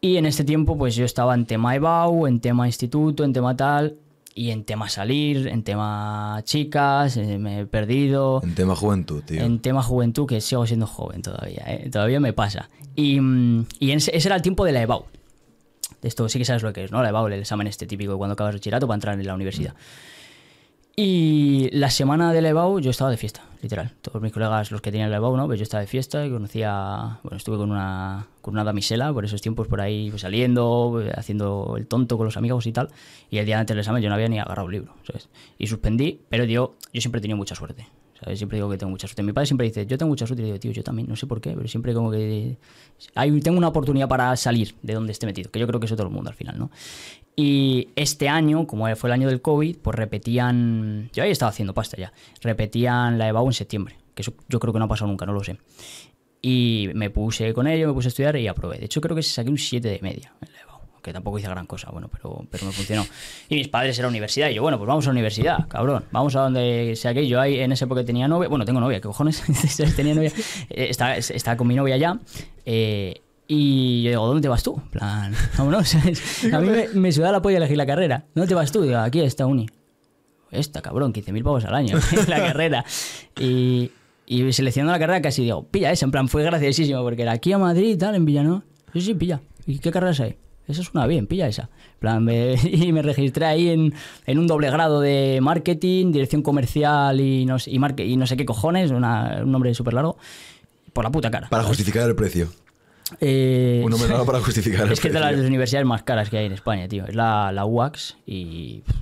Y en este tiempo pues yo estaba en tema EBAU, en tema instituto, en tema tal, y en tema salir, en tema chicas, eh, me he perdido. En tema juventud, tío. En tema juventud, que sigo siendo joven todavía, ¿eh? todavía me pasa. Y, mm, y ese, ese era el tiempo de la EBAU. Esto sí que sabes lo que es, ¿no? La EBAU, el examen este típico cuando acabas el bachillerato para entrar en la universidad. Y la semana de la EBAU yo estaba de fiesta, literal. Todos mis colegas, los que tenían la EBAU. Pues yo estaba de fiesta y conocía... Bueno, estuve con una, con una damisela por esos tiempos por ahí pues, saliendo, eh, haciendo el tonto con los amigos y tal. Y el día antes del examen yo no había ni agarrado un libro, ¿sabes? Y suspendí, pero yo, yo siempre he tenido mucha suerte. ¿sabes? Siempre digo que tengo mucha suerte. Mi padre siempre dice, yo tengo mucha suerte. Y digo, tío, yo también, no sé por qué, pero siempre como que... Hay, tengo una oportunidad para salir de donde esté metido, que yo creo que eso todo el mundo al final, ¿no? Y este año, como fue el año del COVID, pues repetían. Yo ahí estaba haciendo pasta ya. Repetían la EBAU en septiembre. Que eso yo creo que no ha pasado nunca, no lo sé. Y me puse con ello, me puse a estudiar y aprobé. De hecho, creo que saqué un 7 de media en la EBAU. Que tampoco hice gran cosa, bueno, pero, pero me funcionó. Y mis padres eran universidad. Y yo, bueno, pues vamos a la universidad, cabrón. Vamos a donde sea que yo ahí en esa época tenía novia. Bueno, tengo novia, ¿qué cojones? (laughs) tenía novia. Eh, estaba, estaba con mi novia ya. Eh, y yo digo, ¿dónde te vas tú? En plan, vámonos. (laughs) A mí me, me suda la polla elegir la carrera. ¿Dónde te vas tú? Digo, aquí está uni. Esta, cabrón, 15.000 pavos al año (laughs) la carrera. Y, y seleccionando la carrera casi digo, pilla esa. En plan, fue graciosísimo porque era aquí a Madrid y tal, en Villano. Sí, sí, pilla. ¿Y qué carreras hay? Eso suena bien, pilla esa. En plan, me- (laughs) y me registré ahí en, en un doble grado de marketing, dirección comercial y no, sé- y, marque- y no sé qué cojones, una- un nombre súper largo, por la puta cara. Para justificar el precio. Eh, Un raro (laughs) para justificar es que es de las universidades más caras que hay en España, tío. Es la, la UAX y. pff,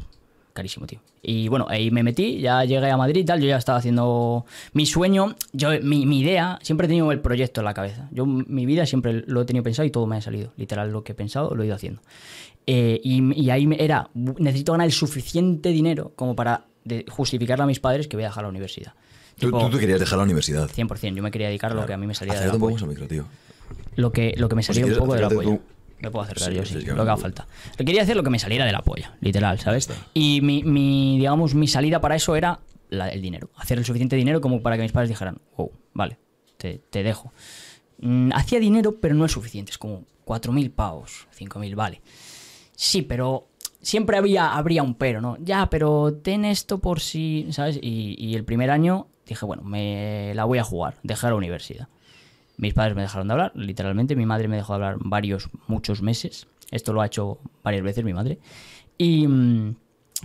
Carísimo, tío. Y bueno, ahí me metí, ya llegué a Madrid y tal. Yo ya estaba haciendo. Mi sueño, yo, mi, mi idea, siempre he tenido el proyecto en la cabeza. Yo, mi vida siempre lo he tenido pensado y todo me ha salido. Literal, lo que he pensado lo he ido haciendo. Eh, y, y ahí era. Necesito ganar el suficiente dinero como para de- justificarle a mis padres que voy a dejar la universidad. Tú, Tipo, tú te querías dejar la universidad. 100%, yo me quería dedicar a lo que a mí me salía de la un poco micro, tío. Lo que, lo que me salía si un poco de la polla. Me puedo acercar Sí, yo, sí, lo que haga falta. Quería hacer lo que me saliera de la polla, literal, ¿sabes? Y mi, mi, digamos, mi salida para eso era la- el dinero. Hacer el suficiente dinero como para que mis padres dijeran, wow, vale, te, te dejo. Mm, hacía dinero, pero no es suficiente. Es como 4.000 pavos, 5.000, vale. Sí, pero siempre había, habría un pero, ¿no? Ya, pero ten esto por si, ¿sabes? Y, y el primer año dije, bueno, me la voy a jugar, dejar la universidad. Mis padres me dejaron de hablar, literalmente. Mi madre me dejó de hablar varios, muchos meses. Esto lo ha hecho varias veces mi madre. Y mm,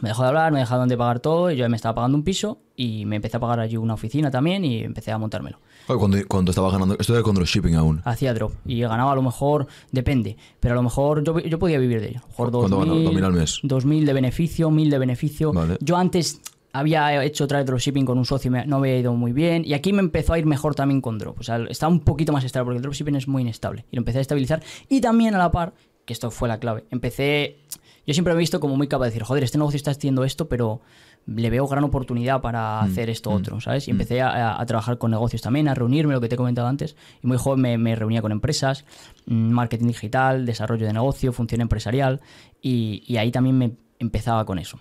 me dejó de hablar, me dejaron de pagar todo. Y yo me estaba pagando un piso y me empecé a pagar allí una oficina también y empecé a montármelo. Cuando, cuando estaba ganando. Esto era con dropshipping aún. Hacía drop y ganaba a lo mejor, depende, pero a lo mejor yo, yo podía vivir de ello. A lo mejor ¿Cuánto ganaba? 2.000, 2.000 al mes. 2.000 de beneficio, 1.000 de beneficio. Vale. Yo antes había hecho otra vez dropshipping con un socio y me- no había ido muy bien. Y aquí me empezó a ir mejor también con drop. O sea, estaba un poquito más estable porque el dropshipping es muy inestable. Y lo empecé a estabilizar. Y también a la par, que esto fue la clave, empecé... Yo siempre me he visto como muy capaz de decir, joder, este negocio está haciendo esto, pero le veo gran oportunidad para hacer esto otro, ¿sabes? Y empecé a, a- a trabajar con negocios también, a reunirme, lo que te he comentado antes. Y muy joven me, me reunía con empresas, mm, marketing digital, desarrollo de negocio, función empresarial. Y, y ahí también me empezaba con eso,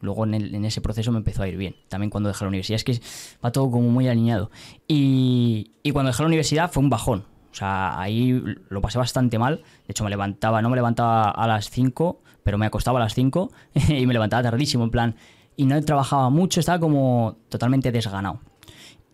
Luego en ese proceso me empezó a ir bien. También cuando dejé la universidad, es que va todo como muy alineado. Y, y cuando dejé la universidad fue un bajón. O sea, ahí lo pasé bastante mal. De hecho, me levantaba, no me levantaba a las 5, pero me acostaba a las 5 (laughs) y me levantaba tardísimo, en plan. Y no trabajaba mucho, estaba como totalmente desganado.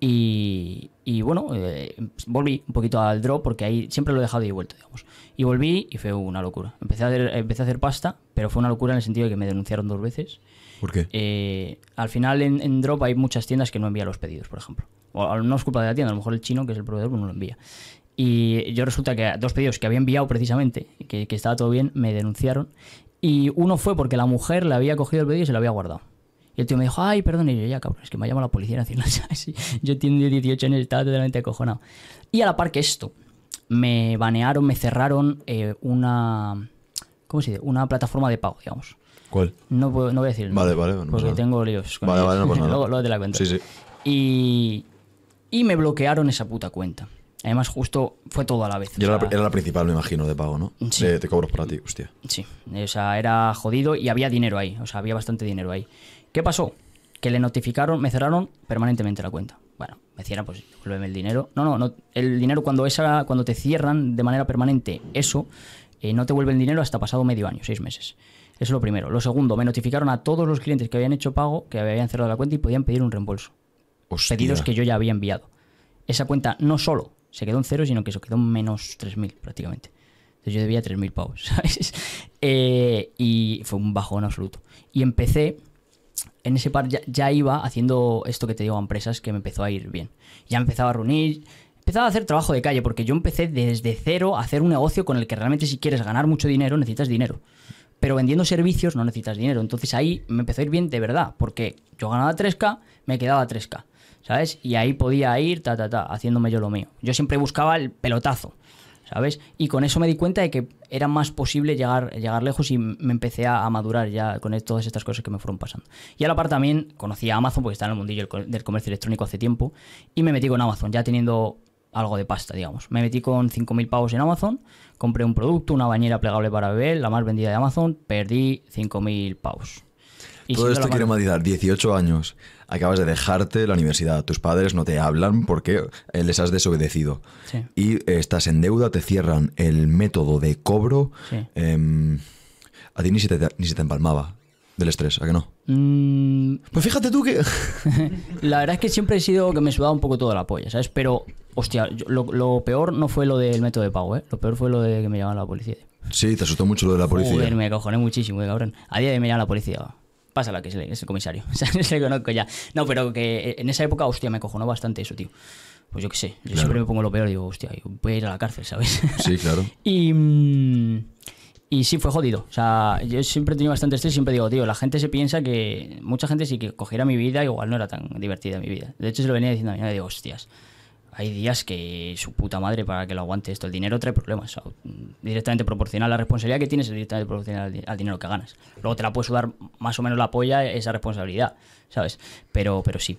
Y, y bueno, eh, volví un poquito al drop porque ahí siempre lo he dejado y he vuelto, digamos. Y volví y fue una locura. Empecé a hacer, empecé a hacer pasta, pero fue una locura en el sentido de que me denunciaron dos veces. ¿Por qué? Eh, al final en, en Drop hay muchas tiendas que no envían los pedidos, por ejemplo. O no es culpa de la tienda, a lo mejor el chino, que es el proveedor, pues no lo envía. Y yo resulta que dos pedidos que había enviado precisamente, que, que estaba todo bien, me denunciaron. Y uno fue porque la mujer le había cogido el pedido y se lo había guardado. Y el tío me dijo, ay, perdón, y yo, ya cabrón, es que me ha llamado la Policía Nacional, (laughs) ¿sabes? Y Yo tengo 18 años, estaba totalmente acojonado. Y a la par que esto, me banearon, me cerraron eh, una... ¿Cómo se dice? Una plataforma de pago, digamos. ¿Cuál? No, puedo- no voy a decir Vale, vale, no porque tengo líos con Vale, ellos. vale, no pasa (laughs) nada. luego, luego te la cuento. Sí, sí. Y, y me bloquearon esa puta cuenta. Además, justo fue todo a la vez. Y era, o sea, la, era la principal, me imagino, de pago, ¿no? Sí. De, de cobros para ti, hostia. Sí, o sea, era jodido y había dinero ahí, o sea, había bastante dinero ahí. ¿Qué pasó? Que le notificaron, me cerraron permanentemente la cuenta. Bueno, me decían, pues devuélveme el dinero. No, no, no el dinero cuando esa, cuando te cierran de manera permanente eso, eh, no te vuelve el dinero hasta pasado medio año, seis meses. Eso es lo primero. Lo segundo, me notificaron a todos los clientes que habían hecho pago, que habían cerrado la cuenta y podían pedir un reembolso. Hostia. Pedidos que yo ya había enviado. Esa cuenta no solo se quedó en cero, sino que se quedó en menos 3.000 prácticamente. Entonces yo debía 3.000 pavos, (laughs) ¿sabes? Eh, y fue un bajón absoluto. Y empecé, en ese par ya, iba haciendo esto que te digo a empresas que me empezó a ir bien. Ya empezaba a reunir, empezaba a hacer trabajo de calle, porque yo empecé desde cero a hacer un negocio con el que realmente si quieres ganar mucho dinero necesitas dinero. Pero vendiendo servicios no necesitas dinero. Entonces ahí me empezó a ir bien de verdad, porque yo ganaba 3K, me quedaba 3K, ¿sabes? Y ahí podía ir, ta, ta, ta, haciéndome yo lo mío. Yo siempre buscaba el pelotazo, ¿sabes? Y con eso me di cuenta de que era más posible llegar, llegar lejos y me empecé a, madurar ya con todas estas cosas que me fueron pasando. Y a la par también conocí a Amazon, porque estaba en el mundillo del comercio electrónico hace tiempo, y me metí con Amazon, ya teniendo algo de pasta, digamos. Me metí con 5.000 pavos en Amazon, compré un producto, una bañera plegable para bebé, la más vendida de Amazon, perdí 5.000 pavos. Y Todo esto quiere matizar. 18 años. Acabas de dejarte la universidad. Tus padres no te hablan porque eh, les has desobedecido. Sí. Y eh, estás en deuda, te cierran el método de cobro. Sí. em, a ti ni se, te, ni se te empalmaba del estrés, ¿a que no? Mm, Pues fíjate tú que... (laughs) La verdad es que siempre he sido que me sudaba un poco toda la polla, ¿sabes? Pero, hostia, yo- lo, lo peor no fue lo del método de pago, ¿eh? Lo peor fue lo de que me llamaban la policía. Sí, te asustó mucho lo de la policía. Joder, me acojoné muchísimo, eh, cabrón. A día de hoy me llama la policía. Pásala, que es el, es el comisario. (laughs) O sea, se le conozco ya. No, pero que en esa época, hostia, me acojonó bastante eso, tío. Pues yo qué sé. Yo Claro. siempre me pongo lo peor y digo, hostia, voy a ir a la cárcel, ¿sabes? (laughs) Sí, claro. Y, mm, y sí, fue jodido. O sea, yo siempre he tenido bastante estrés. Siempre digo, tío, la gente se piensa que. Mucha gente sí que cogiera mi vida, igual no era tan divertida mi vida. De hecho, se lo venía diciendo a mi madre, digo, hostias. Hay días que su puta madre para que lo aguante esto. El dinero trae problemas. Directamente proporcional. La responsabilidad que tienes es directamente proporcional al, di- al dinero que ganas. Luego te la puede sudar más o menos la polla esa responsabilidad, ¿sabes? Pero, pero sí.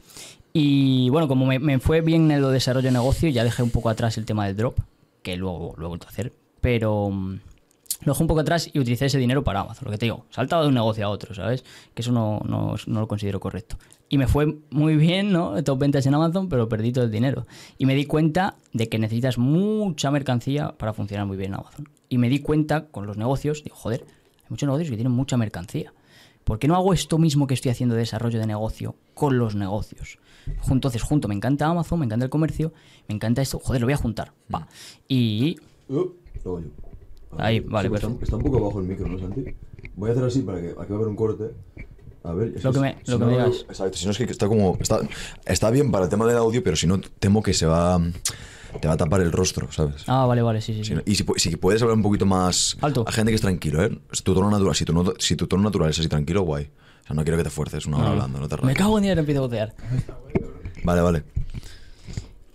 Y bueno, como me, fue bien en de desarrollo de negocio, ya dejé un poco atrás el tema del drop, que luego lo he vuelto a hacer. Pero mm, lo dejé un poco atrás y utilicé ese dinero para Amazon. Lo que te digo, saltaba de un negocio a otro, ¿sabes? Que eso no, no, no lo considero correcto. Y me fue muy bien, ¿no? Top ventas en Amazon, pero perdí todo el dinero. Y me di cuenta de que necesitas mucha mercancía para funcionar muy bien en Amazon. Y me di cuenta con los negocios, digo, joder, hay muchos negocios que tienen mucha mercancía. ¿Por qué no hago esto mismo que estoy haciendo de desarrollo de negocio con los negocios? Entonces, junto, me encanta Amazon, me encanta el comercio, me encanta esto, joder, lo voy a juntar. Va. Y Ahí, vale, está, perfecto. está un poco abajo el micro, ¿no, Santi? Voy a hacer así para que aquí va a haber un corte. A ver, es Lo que me- si lo que no- me digas. Exacto, si no es que está como. Está, está bien para el tema del audio, pero si no, temo que se va. Te va a tapar el rostro, ¿sabes? Ah, vale, vale, sí, sí. Si sí. no- y si, si puedes hablar un poquito más. Alto. A gente que es tranquilo, ¿eh? Si tu tono natural, si tu, no- si tu tono natural es así tranquilo, guay. O sea, no quiero que te fuerces una hora hablando, no te Me rayes. cago en dinero, empiezo a botear. Vale, vale.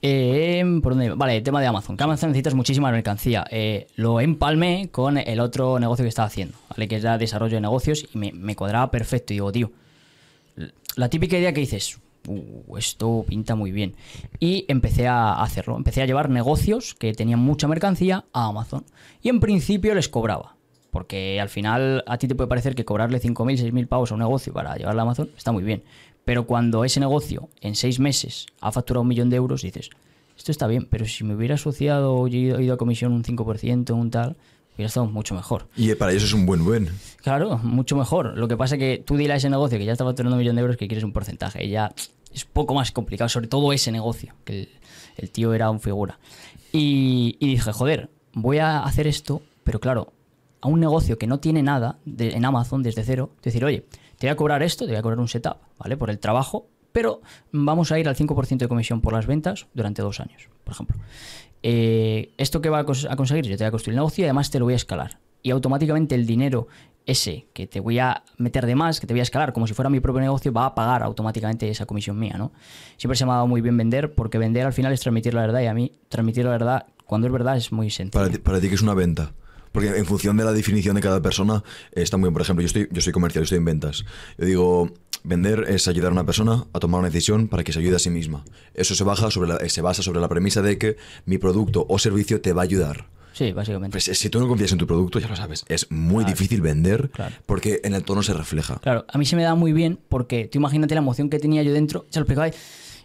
Eh, ¿Por dónde? Vale, tema de Amazon. Que Amazon necesitas muchísima mercancía. Eh, lo empalmé con el otro negocio que estaba haciendo, ¿vale? Que es ya desarrollo de negocios y me, me cuadraba perfecto. Y digo, tío, la típica idea que dices, "Uh, esto pinta muy bien. Y empecé a hacerlo. Empecé a llevar negocios que tenían mucha mercancía a Amazon. Y en principio les cobraba. Porque al final a ti te puede parecer que cobrarle 5.000, 6.000 pavos a un negocio para llevarlo a Amazon está muy bien. Pero cuando ese negocio en seis meses ha facturado un millón de euros, dices, esto está bien, pero si me hubiera asociado y ido, ido a comisión un 5%, un tal, hubiera estado mucho mejor. Y eh, para ellos es un buen buen. Claro, mucho mejor. Lo que pasa es que tú dile a ese negocio que ya está facturando un millón de euros que quieres un porcentaje. Y ya es poco más complicado, sobre todo ese negocio, que el, el tío era un figura. Y, y dije, joder, voy a hacer esto, pero claro, a un negocio que no tiene nada de- en Amazon desde cero, decir, oye, te voy a cobrar esto, te voy a cobrar un setup, ¿vale? Por el trabajo, pero vamos a ir al 5% de comisión por las ventas durante dos años, por ejemplo. Eh, ¿Esto qué va a, cons- a conseguir? Yo te voy a construir el negocio y además te lo voy a escalar. Y automáticamente el dinero ese que te voy a meter de más, que te voy a escalar como si fuera mi propio negocio, va a pagar automáticamente esa comisión mía, ¿no? Siempre se me ha dado muy bien vender porque vender al final es transmitir la verdad y a mí transmitir la verdad cuando es verdad es muy sencillo. Para ti, para ti, ¿qué es una venta? Porque en función de la definición de cada persona, está muy bien. Por ejemplo, yo, estoy, yo soy comercial, yo estoy en ventas. Yo digo, vender es ayudar a una persona a tomar una decisión para que se ayude a sí misma. Eso se, baja sobre la- eh, se basa sobre la premisa de que mi producto o servicio te va a ayudar. Sí, básicamente. Pues eh, si tú no confías en tu producto, ya lo sabes, es muy difícil vender Claro. porque en el tono se refleja. Claro, a mí se me da muy bien porque tú imagínate la emoción que tenía yo dentro, se lo explicaba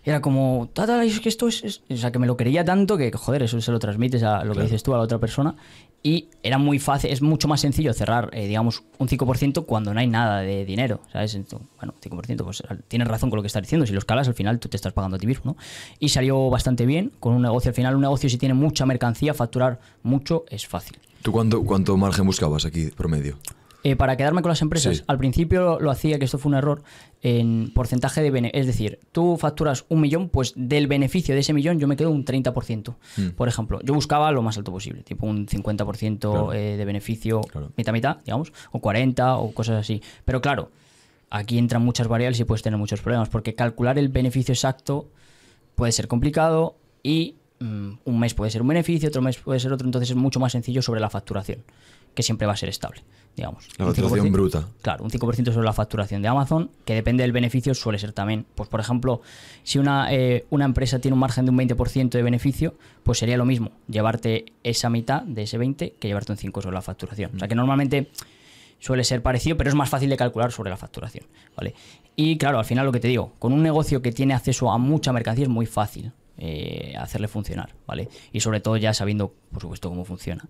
Era como, tata, es que esto es, es-". O sea, que me lo quería tanto que, joder, eso se lo transmites a lo que dices tú a la otra persona. Y era muy fácil, es mucho más sencillo cerrar, eh, digamos, un 5% cuando no hay nada de dinero, ¿sabes? Bueno, 5%, pues tienes razón con lo que estás diciendo. Si lo escalas, al final tú te estás pagando a ti mismo, ¿no? Y salió bastante bien con un negocio. Al final, un negocio, si tiene mucha mercancía, facturar mucho es fácil. ¿Tú cuánto, cuánto margen buscabas aquí, promedio? Eh, para quedarme con las empresas, Sí. al principio lo, lo hacía, que esto fue un error, en porcentaje de beneficio. Es decir, tú facturas un millón, pues del beneficio de ese millón yo me quedo un 30%. Mm. Por ejemplo, yo buscaba lo más alto posible, tipo un 50% Claro. eh, de beneficio, Claro. mitad mitad, digamos, o 40 o cosas así. Pero claro, aquí entran muchas variables y puedes tener muchos problemas, porque calcular el beneficio exacto puede ser complicado y mm, un mes puede ser un beneficio, otro mes puede ser otro, entonces es mucho más sencillo sobre la facturación, que siempre va a ser estable, digamos. La Un facturación 5%, bruta. Claro, un 5% sobre la facturación de Amazon, que depende del beneficio, suele ser también, pues por ejemplo, si una, eh, una empresa tiene un margen de un 20% de beneficio, pues sería lo mismo llevarte esa mitad de ese 20 que llevarte un 5 sobre la facturación. O sea que normalmente suele ser parecido, pero es más fácil de calcular sobre la facturación, ¿vale? Y claro, al final lo que te digo, con un negocio que tiene acceso a mucha mercancía es muy fácil eh, hacerle funcionar, ¿vale? Y sobre todo ya sabiendo, por supuesto, cómo funciona.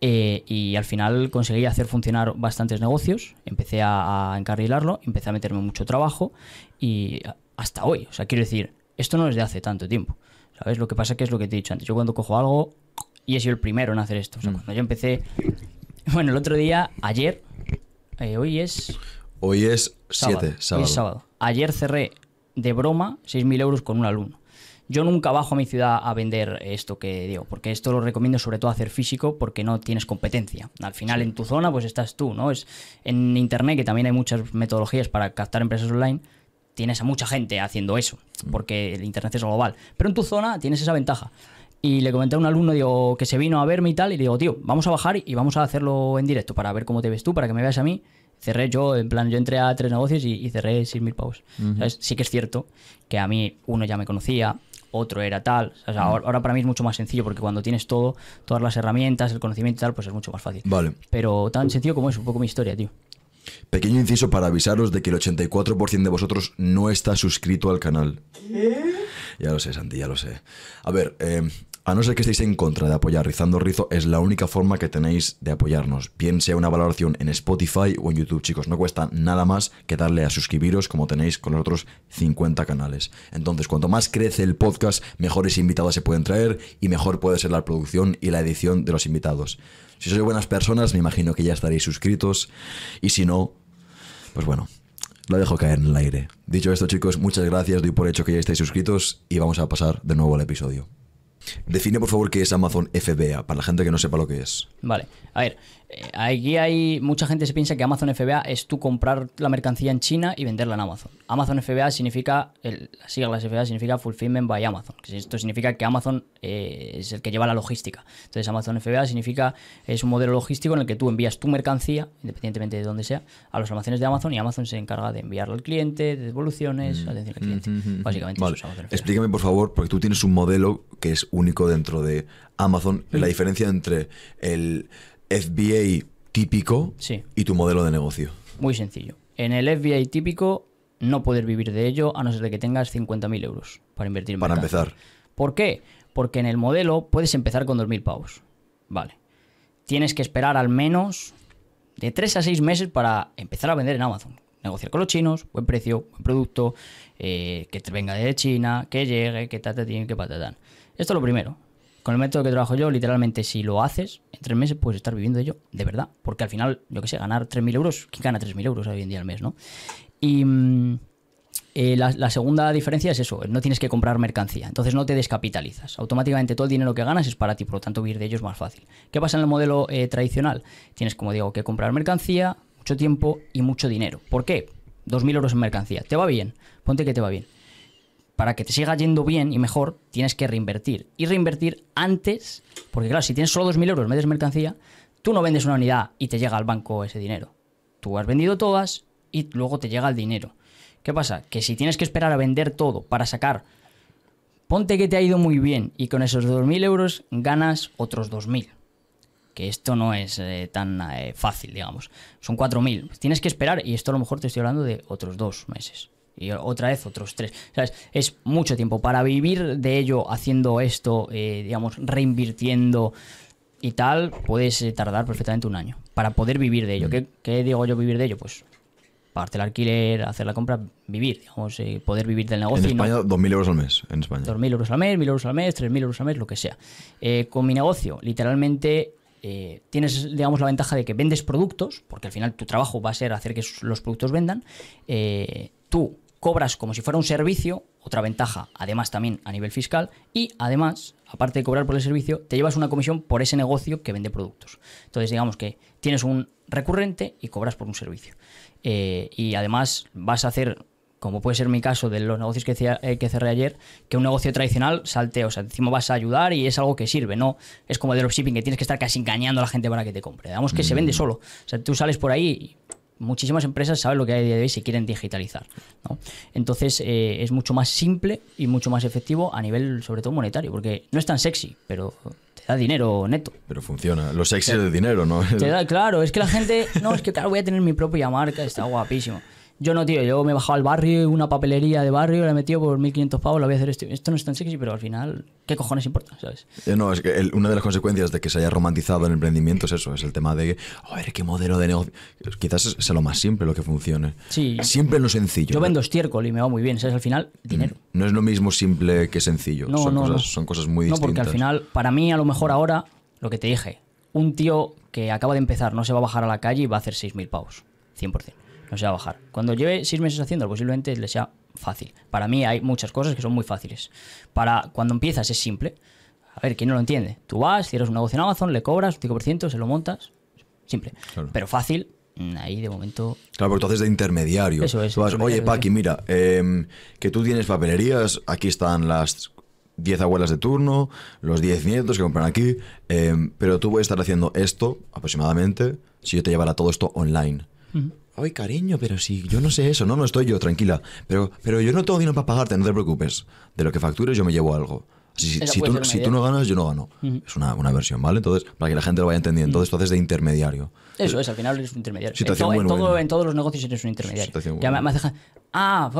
Eh, y al final conseguí hacer funcionar bastantes negocios, empecé a, a encarrilarlo, empecé a meterme mucho trabajo y hasta hoy, o sea, quiero decir, esto no es de hace tanto tiempo, ¿sabes? Lo que pasa que es lo que te he dicho antes, yo cuando cojo algo y he sido el primero en hacer esto, o sea, cuando yo empecé, bueno, el otro día, ayer, eh, hoy es Hoy es 7, Hoy sábado. es sábado. Ayer cerré de broma 6.000 euros con un alumno. Yo nunca bajo a mi ciudad a vender esto que digo, porque esto lo recomiendo sobre todo hacer físico porque no tienes competencia. Al final en tu zona pues estás tú, ¿no? Es en internet que también hay muchas metodologías para captar empresas online, tienes a mucha gente haciendo eso, porque el internet es global. Pero en tu zona tienes esa ventaja. Y le comenté a un alumno digo, que se vino a verme y tal, y le digo, tío, vamos a bajar y vamos a hacerlo en directo para ver cómo te ves tú, para que me veas a mí. Cerré yo, en plan, yo entré a tres negocios y, y cerré 6.000 pavos. ¿Sabes? Sí que es cierto que a mí uno ya me conocía, otro era tal. O sea, ahora, ahora para mí es mucho más sencillo porque cuando tienes todo, todas las herramientas, el conocimiento y tal, pues es mucho más fácil. Vale. Pero tan sencillo como es un poco mi historia, tío. Pequeño inciso para avisaros de que el 84% de vosotros no está suscrito al canal. Ya lo sé, Santi, ya lo sé. A ver, eh, a no ser que estéis en contra de apoyar Rizando Rizo, es la única forma que tenéis de apoyarnos. Bien sea una valoración en Spotify o en YouTube, chicos. No cuesta nada más que darle a suscribiros como tenéis con los otros 50 canales. Entonces, cuanto más crece el podcast, mejores invitados se pueden traer y mejor puede ser la producción y la edición de los invitados. Si sois buenas personas, me imagino que ya estaréis suscritos. Y si no, pues bueno, lo dejo caer en el aire. Dicho esto, chicos, muchas gracias, doy por hecho que ya estáis suscritos y vamos a pasar de nuevo al episodio. Define por favor qué es Amazon FBA, para la gente que no sepa lo que es. Vale, a ver, aquí hay mucha gente se piensa que Amazon FBA es tú comprar la mercancía en China y venderla en Amazon. Amazon FBA significa, el, las siglas FBA significa Fulfillment by Amazon. Esto significa que Amazon eh, es el que lleva la logística. Entonces Amazon FBA significa, es un modelo logístico en el que tú envías tu mercancía, independientemente de dónde sea, a los almacenes de Amazon y Amazon se encarga de enviarla al cliente, de devoluciones, atención al cliente. Básicamente Vale, eso es Amazon FBA. explícame por favor, porque tú tienes un modelo que es único dentro de Amazon, Mm. la diferencia entre el FBA típico Sí. y tu modelo de negocio. Muy sencillo. En el FBA típico no poder vivir de ello a no ser de que tengas 50.000 euros para invertir en Para empezar. ¿Por qué? Porque en el modelo puedes empezar con 2.000 pavos. Vale. Tienes que esperar al menos de 3 a 6 meses para empezar a vender en Amazon. Negociar con los chinos, buen precio, buen producto, eh, que te venga de China, que llegue, que tatatín, que patatán. Esto es lo primero. Con el método que trabajo yo, literalmente, si lo haces, en tres meses puedes estar viviendo de ello, de verdad. Porque al final, yo qué sé, ganar 3.000 euros, ¿quién gana 3.000 euros hoy en día al mes, no? Y mm, eh, la, segunda diferencia es eso, no tienes que comprar mercancía, entonces no te descapitalizas. Automáticamente todo el dinero que ganas es para ti, por lo tanto vivir de ello es más fácil. ¿Qué pasa en el modelo eh, tradicional? Tienes, como digo, que comprar mercancía, mucho tiempo y mucho dinero. ¿Por qué? 2.000 euros en mercancía. ¿Te va bien? Ponte que te va bien. Para que te siga yendo bien y mejor, tienes que reinvertir. Y reinvertir antes, porque claro, si tienes solo 2.000 euros, metes mercancía, tú no vendes una unidad y te llega al banco ese dinero. Tú has vendido todas y luego te llega el dinero. ¿Qué pasa? Que si tienes que esperar a vender todo para sacar, ponte que te ha ido muy bien y con esos 2.000 euros ganas otros 2.000. Que esto no es eh, tan eh, fácil, digamos. Son 4.000. Tienes que esperar y esto a lo mejor te estoy hablando de otros dos meses. Y otra vez otros tres. ¿Sabes? Es mucho tiempo para vivir de ello haciendo esto, eh, digamos, reinvirtiendo y tal, puedes eh, tardar perfectamente un año para poder vivir de ello. Mm. ¿Qué, qué digo yo vivir de ello? Pues pagarte el alquiler, hacer la compra, vivir, digamos, eh, poder vivir del En negocio. no- España, 2.000 euros al mes. En España. 2.000 euros al mes, 1.000 euros al mes, 3.000 euros al mes, lo que sea. Eh, con mi negocio, literalmente eh, tienes, digamos, la ventaja de que vendes productos, porque al final tu trabajo va a ser hacer que los productos vendan. Eh, tú cobras como si fuera un servicio, otra ventaja, además también a nivel fiscal, y además, aparte de cobrar por el servicio, te llevas una comisión por ese negocio que vende productos. Entonces, digamos que tienes un recurrente y cobras por un servicio. Eh, y además vas a hacer como puede ser mi caso de los negocios que, eh, que cerré ayer, que un negocio tradicional salte, o sea, encima vas a ayudar y es algo que sirve, no es como de dropshipping que tienes que estar casi engañando a la gente para que te compre. Digamos que se vende solo. O sea, tú sales por ahí y muchísimas empresas saben lo que hay a día de hoy si quieren digitalizar. ¿no? Entonces eh, es mucho más simple y mucho más efectivo a nivel, sobre todo monetario, porque no es tan sexy, pero te da dinero neto. Pero funciona. Lo sexy es el dinero, ¿no? Te da, (laughs) claro, es que la gente. No, es que claro, voy a tener mi propia marca, está guapísimo. Yo no, tío, yo me he bajado al barrio, una papelería de barrio, la he metido por 1500 pavos, la voy a hacer esto. Esto no es tan sexy, pero al final, ¿qué cojones importa? ¿Sabes? Eh, No, es que el- una de las consecuencias de que se haya romantizado el emprendimiento es eso, es el tema de, a ver, qué modelo de negocio. Quizás es lo más simple lo que funcione. Sí. Siempre en lo sencillo. Yo ¿no? vendo estiércol y me va muy bien, ¿sabes? Al final, dinero. No es lo mismo simple que sencillo. No, son, no, cosas, no. son cosas muy No, distintas. porque al final, para mí, a lo mejor ahora, lo que te dije, un tío que acaba de empezar no se va a bajar a la calle y va a hacer 6.000 pavos. 100%. No se va a bajar. Cuando lleve 6 meses haciéndolo, posiblemente le sea fácil. Para mí hay muchas cosas que son muy fáciles. Para cuando empiezas es simple. A ver, ¿quién no lo entiende? Tú vas, cierras un negocio en Amazon, le cobras un 5%, se lo montas. Simple. Claro. Pero fácil, mm, ahí de momento. Claro, porque tú haces de intermediario. Eso es, Tú vas, Oye, Paqui, mira, em, que tú tienes papelerías, aquí están las 10 abuelas de turno, los 10 nietos que compran aquí, em, pero tú puedes estar haciendo esto aproximadamente si yo te llevara todo esto online. Ay, cariño, pero si yo no sé eso, no, no estoy yo, tranquila. Pero, pero yo no tengo dinero para pagarte, no te preocupes. De lo que factures yo me llevo algo. Si, si- tú, si tú no ganas, yo no gano. Es una, una versión, ¿vale? Entonces, para que la gente lo vaya entendiendo. Entonces, tú haces de intermediario. Eso es, al final eres un intermediario. En, to- en todo- todos los negocios eres un intermediario. Ya me, me hace Ah,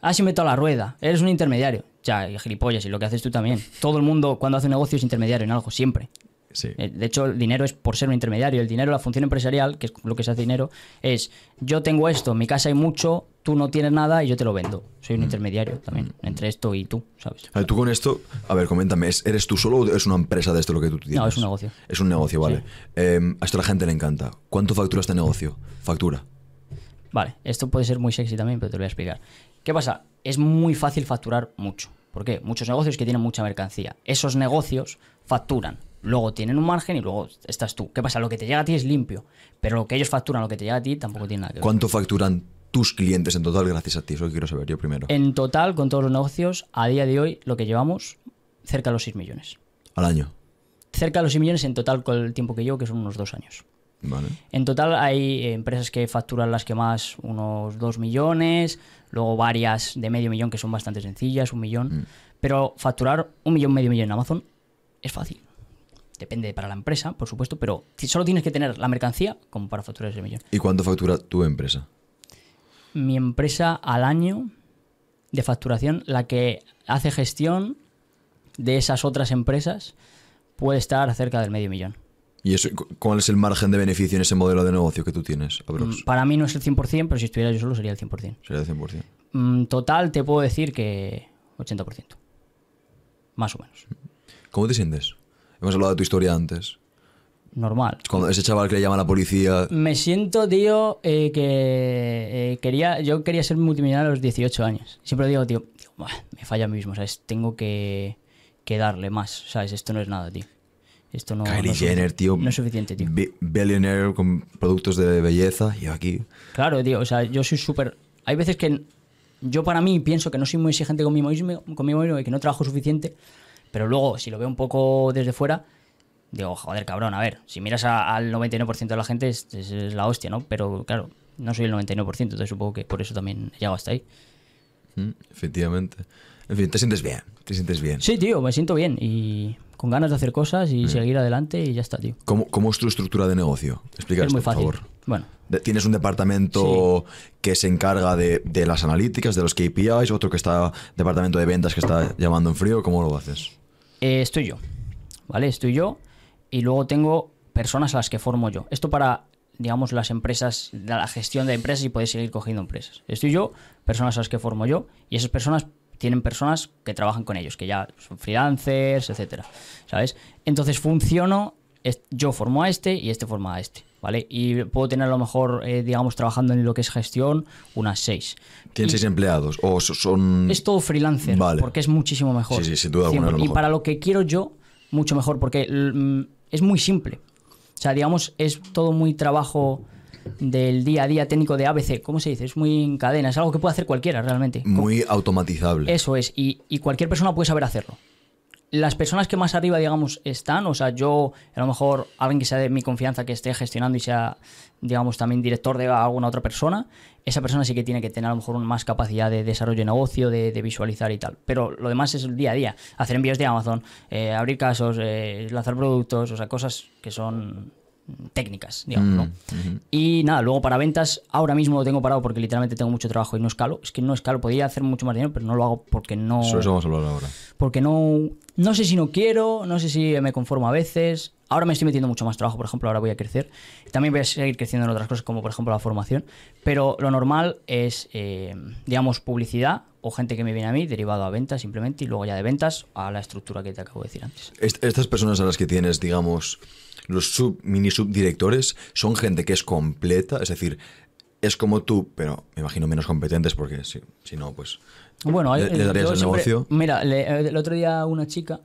has inventado la rueda. Eres un intermediario. Ya, y gilipollas, y lo que haces tú también. Todo el mundo cuando hace un negocio es intermediario en algo, siempre. Sí. Eh, De hecho, el dinero es por ser un intermediario. El dinero, la función empresarial, que es lo que se hace dinero, es yo tengo esto, en mi casa hay mucho, tú no tienes nada y yo te lo vendo. Soy un Mm. intermediario también, entre esto y tú, ¿sabes? A ver, tú con esto, a ver, coméntame, ¿es- ¿eres tú solo o es una empresa de esto lo que tú tienes? No, es un negocio. Es un negocio, vale. Em, a esto a la gente le encanta. ¿Cuánto factura este negocio? Factura. Vale, esto puede ser muy sexy también, pero te lo voy a explicar. ¿Qué pasa? Es muy fácil facturar mucho. ¿Por qué? Muchos negocios que tienen mucha mercancía. Esos negocios facturan. Luego tienen un margen y luego estás tú. ¿Qué pasa? Lo que te llega a ti es limpio. Pero lo que ellos facturan, lo que te llega a ti, tampoco tiene nada que ver. ¿Cuánto facturan tus clientes en total gracias a ti? Eso quiero saber yo primero. En total, con todos los negocios, a día de hoy, lo que llevamos, cerca de los 6 millones. Al año. Cerca de los 6 millones en total con el tiempo que llevo, que son unos dos años. Vale. En total hay empresas que facturan las que más unos 2 millones, luego varias de medio millón que son bastante sencillas, un millón. Pero facturar un millón, medio millón en Amazon es fácil. Depende para la empresa, por supuesto, pero solo tienes que tener la mercancía como para facturar ese millón. ¿Y cuánto factura tu empresa? Mi empresa al año de facturación, la que hace gestión de esas otras empresas, puede estar cerca del medio millón. ¿Y eso, cu- cuál es el margen de beneficio en ese modelo de negocio que tú tienes? Aprox. Para mí no es el 100%, pero si estuviera yo solo sería el 100%. Sería el 100%. Mm, Total te puedo decir que 80%. Más o menos. ¿Cómo te sientes? Hemos hablado de tu historia antes. Normal. Cuando ese chaval que le llama a la policía... Me siento, tío, eh, que eh, quería, yo quería ser multimillonario a los 18 años. Siempre digo, tío, tío, me falla a mí mismo, ¿sabes? Tengo que, que darle más, ¿sabes? Esto no es nada, tío. Esto no, no Kylie es Jenner, tío. No es suficiente, tío. bi- Billionaire con productos de belleza y aquí... Claro, tío, o sea, yo soy súper... Hay veces que yo para mí pienso que no soy muy exigente conmigo mismo, conmigo mismo y que no trabajo suficiente, pero luego, si lo veo un poco desde fuera, digo, joder, cabrón, a ver, si miras a- al 99% de la gente es, es- es la hostia, ¿no? Pero claro, no soy el 99%, entonces supongo que por eso también he llegado hasta ahí. Mm, efectivamente. En fin, te sientes bien. Te sientes bien. Sí, tío, me siento bien y con ganas de hacer cosas y seguir adelante y ya está, tío. ¿Cómo, cómo es tu estructura de negocio? Muy por fácil. favor. Bueno, Tienes un departamento que se encarga de, de las analíticas, de los KPIs, otro que está, departamento de ventas que está llamando en frío. ¿Cómo lo haces? Eh, estoy yo, ¿vale? Estoy yo y luego tengo personas a las que formo yo. Esto para, digamos, las empresas, la gestión de empresas y poder seguir cogiendo empresas. Estoy yo, personas a las que formo yo y esas personas tienen personas que trabajan con ellos, que ya son freelancers, etcétera, ¿sabes? Entonces funciono, yo formo a este y este forma a este, ¿vale? Y puedo tener a lo mejor, eh, digamos, trabajando en lo que es gestión, unas seis. ¿Tienes Y- seis empleados? ¿O so- son...? es todo freelancer, Vale. porque es muchísimo mejor. Sí, sí, sin duda alguna lo Y mejor. para lo que quiero yo, mucho mejor, porque mm, es muy simple. O sea, digamos, es todo muy trabajo del día a día técnico de ABC. ¿Cómo se dice? Es muy en cadena, es algo que puede hacer cualquiera realmente. Muy automatizable. Eso es, y, y cualquier persona puede saber hacerlo. Las personas que más arriba, digamos, están, o sea, yo, a lo mejor alguien que sea de mi confianza, que esté gestionando y sea, digamos, también director de alguna otra persona, esa persona sí que tiene que tener a lo mejor más capacidad de desarrollo de negocio, de, de visualizar y tal. Pero lo demás es el día a día. Hacer envíos de Amazon, eh, abrir casos, eh, lanzar productos, o sea, cosas que son técnicas, digamos, Mm, ¿no? Y nada, luego para ventas, ahora mismo lo tengo parado porque literalmente tengo mucho trabajo y no escalo. Es que no escalo, podría hacer mucho más dinero, pero no lo hago porque no. Sobre eso vamos a hablar ahora. Porque no. No sé si no quiero, no sé si me conformo a veces. Ahora me estoy metiendo mucho más trabajo, por ejemplo, ahora voy a crecer. También voy a seguir creciendo en otras cosas, como por ejemplo la formación. Pero lo normal es, eh, digamos, publicidad o gente que me viene a mí, derivado a ventas simplemente, y luego ya de ventas a la estructura que te acabo de decir antes. Est- Estas personas a las que tienes, digamos, los sub, mini subdirectores, son gente que es completa, es decir, es como tú, pero me imagino menos competentes porque si, si no, pues... Bueno, ¿Le- eh, le darías yo el siempre- negocio? Mira, le- eh, el otro día una chica,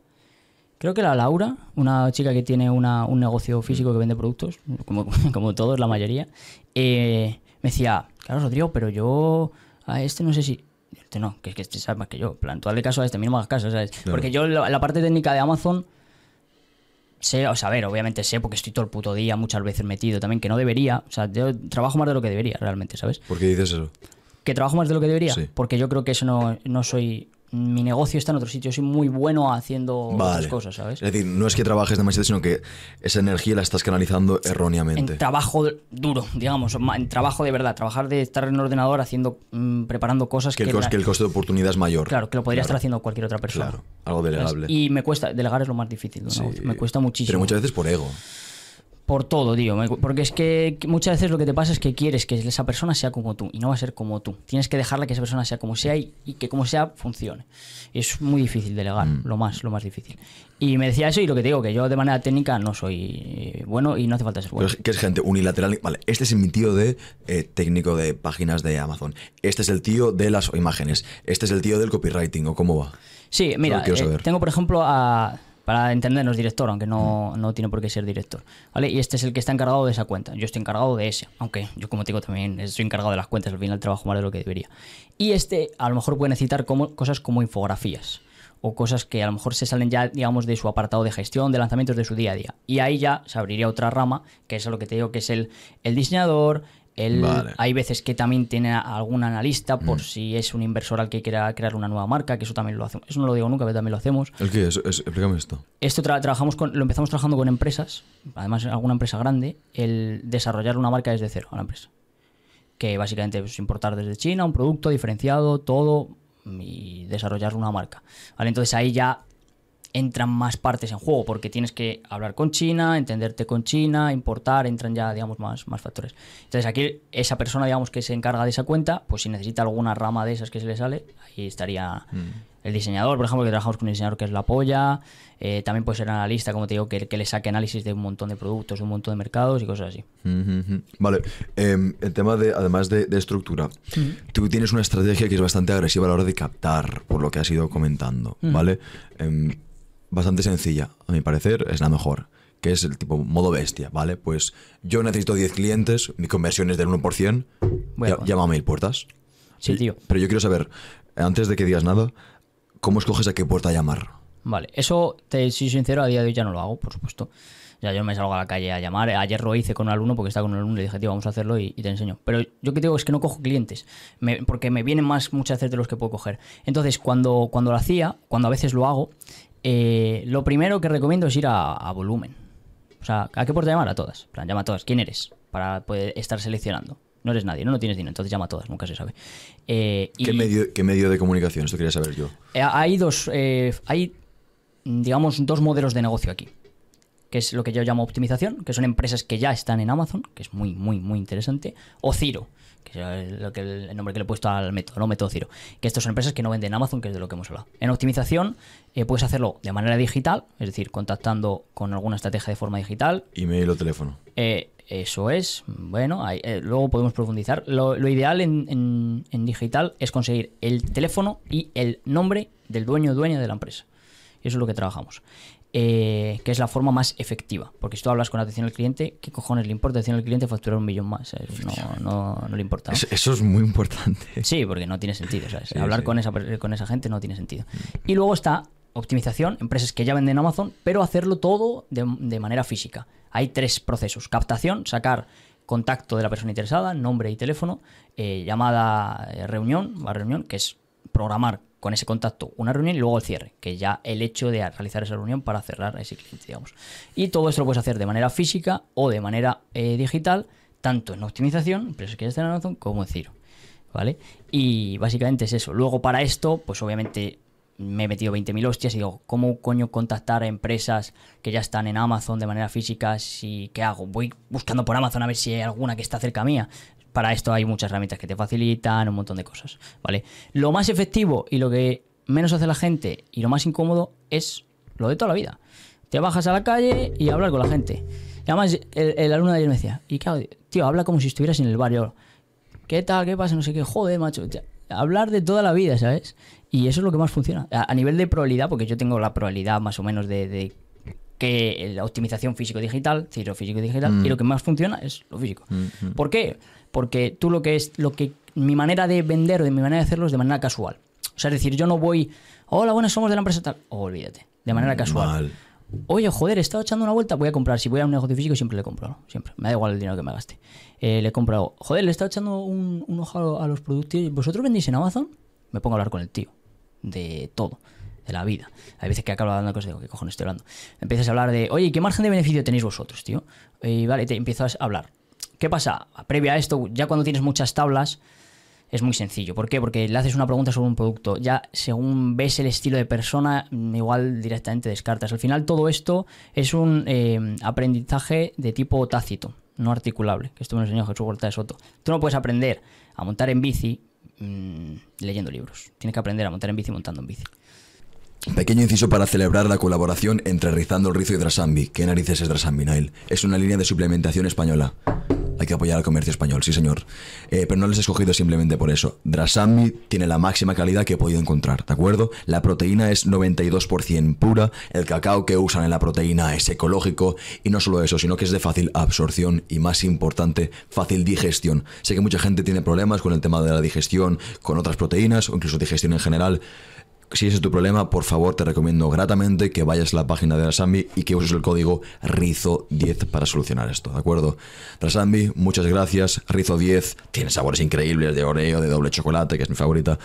creo que era Laura, una chica que tiene una- un negocio físico que vende productos, como, (laughs) como todos, la mayoría, eh, me decía, claro, Rodrigo, pero yo a este no sé si... Este no, que es que este sabe más que yo. Plan, tú hazle caso a este, mí no me hagas caso, ¿sabes? Porque yo la, la parte técnica de Amazon sé, o sea, a ver, obviamente sé porque estoy todo el puto día muchas veces metido también, que no debería. O sea, yo trabajo más de lo que debería realmente, ¿sabes? ¿Por qué dices eso? ¿Que trabajo más de lo que debería? Sí. Porque yo creo que eso no, no soy... Mi negocio está en otro sitio, soy muy bueno haciendo otras cosas, ¿sabes? Es decir, no es que trabajes demasiado, sino que esa energía la estás canalizando erróneamente. En trabajo duro, digamos, en trabajo de verdad, trabajar de estar en el ordenador haciendo, mm, preparando cosas que, que... el, cos- la- que el coste de oportunidad es mayor. Claro, que lo podría estar haciendo cualquier otra persona. Claro, algo ¿sabes? delegable. Y me cuesta, delegar es lo más difícil Sí. me cuesta muchísimo. Pero muchas veces por ego. Por todo, tío. Porque es que muchas veces lo que te pasa es que quieres que esa persona sea como tú y no va a ser como tú. Tienes que dejarla que esa persona sea como sea y, y que como sea funcione. Y es muy difícil delegar, Mm. lo más, lo más difícil. Y me decía eso y lo que te digo, que yo de manera técnica no soy eh, bueno y no hace falta ser Pero bueno. es que es gente unilateral. Vale, este es mi tío de eh, técnico de páginas de Amazon. Este es el tío de las imágenes. Este es el tío del copywriting, ¿o cómo va? Sí, mira, eh, tengo por ejemplo a, para entendernos director, aunque no, no tiene por qué ser director, ¿vale? Y este es el que está encargado de esa cuenta. Yo estoy encargado de ese, aunque yo como te digo también estoy encargado de las cuentas, al final trabajo más de lo que debería. Y este a lo mejor puede necesitar como, cosas como infografías o cosas que a lo mejor se salen ya, digamos, de su apartado de gestión, de lanzamientos de su día a día. Y ahí ya se abriría otra rama, que es lo que te digo, que es el, el diseñador, Vale. hay veces que también tiene a algún analista por si es un inversor al que quiera crear una nueva marca, que eso también lo hacemos. Eso no lo digo nunca, pero también lo hacemos. ¿El qué es? Es- Explícame esto. Esto tra- trabajamos con, lo empezamos trabajando con empresas, además alguna empresa grande, el desarrollar una marca desde cero a la empresa. Que básicamente es importar desde China un producto diferenciado, todo, y desarrollar una marca. ¿Vale? Entonces ahí ya entran más partes en juego, porque tienes que hablar con China, entenderte con China, importar, entran ya, digamos, más, más factores. Entonces aquí esa persona, digamos, que se encarga de esa cuenta, pues si necesita alguna rama de esas que se le sale, ahí estaría el diseñador, por ejemplo, que trabajamos con un diseñador que es la polla, eh, también puede ser analista, como te digo, que, que le saque análisis de un montón de productos, un montón de mercados y cosas así. Vale, em, el tema de, además de, de estructura, tú tienes una estrategia que es bastante agresiva a la hora de captar, por lo que has ido comentando, ¿vale? Em, bastante sencilla, a mi parecer, es la mejor, que es el tipo modo bestia, ¿vale? Pues yo necesito 10 clientes, mi conversión es del 1%, Voy a ya- con- llámame mil puertas. Sí, tío. Pero yo quiero saber, antes de que digas nada, ¿cómo escoges a qué puerta llamar? Vale, eso, te soy sincero, a día de hoy ya no lo hago, por supuesto. Ya yo me salgo a la calle a llamar. Ayer lo hice con un alumno porque estaba con un alumno y le dije, tío, vamos a hacerlo y, y te enseño. Pero yo que digo es que no cojo clientes, me- porque me vienen más muchas veces de los que puedo coger. Entonces, cuando, cuando lo hacía, cuando a veces lo hago, eh, lo primero que recomiendo es ir a, a volumen. O sea, ¿a qué puerta llamar? A todas. Plan, llama a todas. ¿Quién eres? para poder estar seleccionando. No eres nadie, no, no tienes dinero, entonces llama a todas, nunca se sabe. Eh, ¿Qué, y- medio, ¿Qué medio de comunicación? Esto quería saber yo. eh, Hay dos, eh, hay, digamos, dos modelos de negocio aquí, que es lo que yo llamo optimización, que son empresas que ya están en Amazon, que es muy, muy, muy interesante, o Ciro, que es lo que el nombre que le he puesto al método, ¿no? Método Ciro, que estas son empresas que no venden en Amazon, que es de lo que hemos hablado. En optimización eh, puedes hacerlo de manera digital, es decir, contactando con alguna estrategia de forma digital, Email o teléfono. eh, eso es, bueno, ahí, eh, luego podemos profundizar. Lo, lo ideal en, en- en digital es conseguir el teléfono y el nombre del dueño o dueña de la empresa. Eso es lo que trabajamos. Eh, que es la forma más efectiva. Porque si tú hablas con atención al cliente, ¿qué cojones le importa atención al cliente facturar un millón más? ¿sabes? No, no, no le importa. Eso, eso es muy importante. Sí, porque no tiene sentido. ¿sabes? Sí, Hablar sí. Con, esa, con esa gente no tiene sentido. Y luego está optimización, empresas que ya venden en Amazon, pero hacerlo todo de, de manera física. Hay tres procesos. Captación, sacar contacto de la persona interesada, nombre y teléfono, eh, llamada eh, reunión, va reunión, que es programar con ese contacto una reunión y luego el cierre, que ya el hecho de realizar esa reunión para cerrar ese cliente, digamos. Y todo esto lo puedes hacer de manera física o de manera eh, digital, tanto en optimización, empresas que ya están en Amazon, como en Ciro. ¿Vale? Y básicamente es eso. Luego para esto, pues obviamente me he metido 20.000 hostias y digo, ¿cómo coño contactar a empresas que ya están en Amazon de manera física? Si, ¿Qué hago? Voy buscando por Amazon a ver si hay alguna que está cerca mía. Para esto hay muchas herramientas que te facilitan, un montón de cosas, ¿vale? Lo más efectivo y lo que menos hace la gente y lo más incómodo es lo de toda la vida. Te bajas a la calle y hablar con la gente. Y además, el, el alumno de ayer me decía, y claro, tío, habla como si estuvieras en el barrio. ¿Qué tal? ¿Qué pasa? No sé qué. Joder, macho. Ya, Hablar de toda la vida, ¿sabes? Y eso es lo que más funciona. A, a nivel de probabilidad, porque yo tengo la probabilidad más o menos de, de que la optimización físico-digital, Ciro físico-digital, y lo que más funciona es lo físico. ¿Por qué? Porque tú lo que es, lo que, mi manera de vender o de mi manera de hacerlo es de manera casual. O sea, es decir, yo no voy, hola, buenas, somos de la empresa tal. olvídate, de manera casual. Mal. Oye, joder, he estado echando una vuelta, voy a comprar. Si voy a un negocio físico, siempre le compro, ¿no? Siempre. Me da igual el dinero que me gaste. Eh, le compro, joder, le he estado echando un, un ojo a los productos. ¿Vosotros vendéis en Amazon? Me pongo a hablar con el tío. De todo. De la vida. Hay veces que acabo hablando de cosas y digo, ¿qué cojones estoy hablando? Empiezas a hablar de, oye, ¿qué margen de beneficio tenéis vosotros, tío? Y vale, te empiezas a hablar. ¿Qué pasa? Previa a esto, ya cuando tienes muchas tablas, es muy sencillo. ¿Por qué? Porque le haces una pregunta sobre un producto. Ya según ves el estilo de persona, mm, igual directamente descartas. Al final todo esto es un eh, aprendizaje de tipo tácito, no articulable, que esto me lo enseñó Jesús Huerta de Soto. Tú no puedes aprender a montar en bici mm, leyendo libros. Tienes que aprender a montar en bici montando en bici. Pequeño inciso para celebrar la colaboración entre Rizando el Rizo y Drasambi. ¿Qué narices es Drasambi, Nile? Es una línea de suplementación española. Hay que apoyar al comercio español, sí señor. Eh, pero no les he escogido simplemente por eso. Drasambi tiene la máxima calidad que he podido encontrar, ¿de acuerdo? La proteína es 92% pura, el cacao que usan en la proteína es ecológico y no solo eso, sino que es de fácil absorción y más importante, fácil digestión. Sé que mucha gente tiene problemas con el tema de la digestión con otras proteínas o incluso digestión en general. Si ese es tu problema, por favor te recomiendo gratamente que vayas a la página de Rasambi y que uses el código RIZO10 para solucionar esto, ¿de acuerdo? Rasambi, muchas gracias. RIZO10 tiene sabores increíbles de oreo, de doble chocolate, que es mi favorita.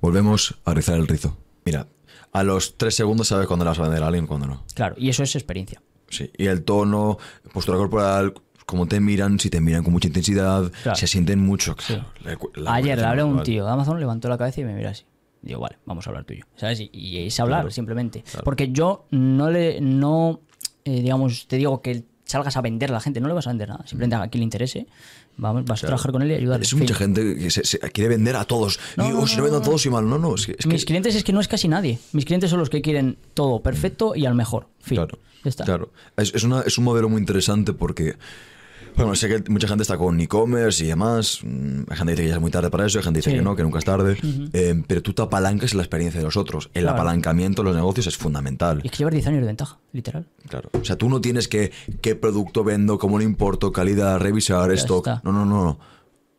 Volvemos a rizar el rizo. Mira, a los tres segundos sabes cuándo le vas a vender a alguien y cuándo no. Claro, y eso es experiencia. Sí, y el tono, postura corporal, cómo te miran, si te miran con mucha intensidad, Claro. se sienten mucho. claro. La- la Ayer le hablé a un tío de Amazon, levantó la cabeza y me miró así. Digo, vale, vamos a hablar tuyo. ¿Sabes? Y, y es hablar, Claro, simplemente. claro. Porque yo no le, no, eh, digamos, te digo que salgas a vender a la gente, no le vas a vender nada. Simplemente a quien le interese, vamos, vas a trabajar con él y ayudarle. Es mucha gente que se, se quiere vender a todos. No, y no, oh, si no, vendo a no, todos y mal. No, no, es que. es que- Mis clientes es que no es casi nadie. Mis clientes son los que quieren todo perfecto y al mejor. Fin. Claro. Ya está. Claro. Es, es una- es un modelo muy interesante porque. Bueno, sé que mucha gente está con e-commerce y demás. mm, Hay gente que dice que ya es muy tarde para eso, hay gente que dice Sí. que no, que nunca es tarde. Eh, pero tú te apalancas en la experiencia de los otros. El Claro. apalancamiento en los negocios es fundamental. Y es que llevar 10 años de ventaja, literal. Claro. O sea, tú no tienes que qué producto vendo, cómo lo importo, calidad, revisar, Ya stock. está. No, no, no, no.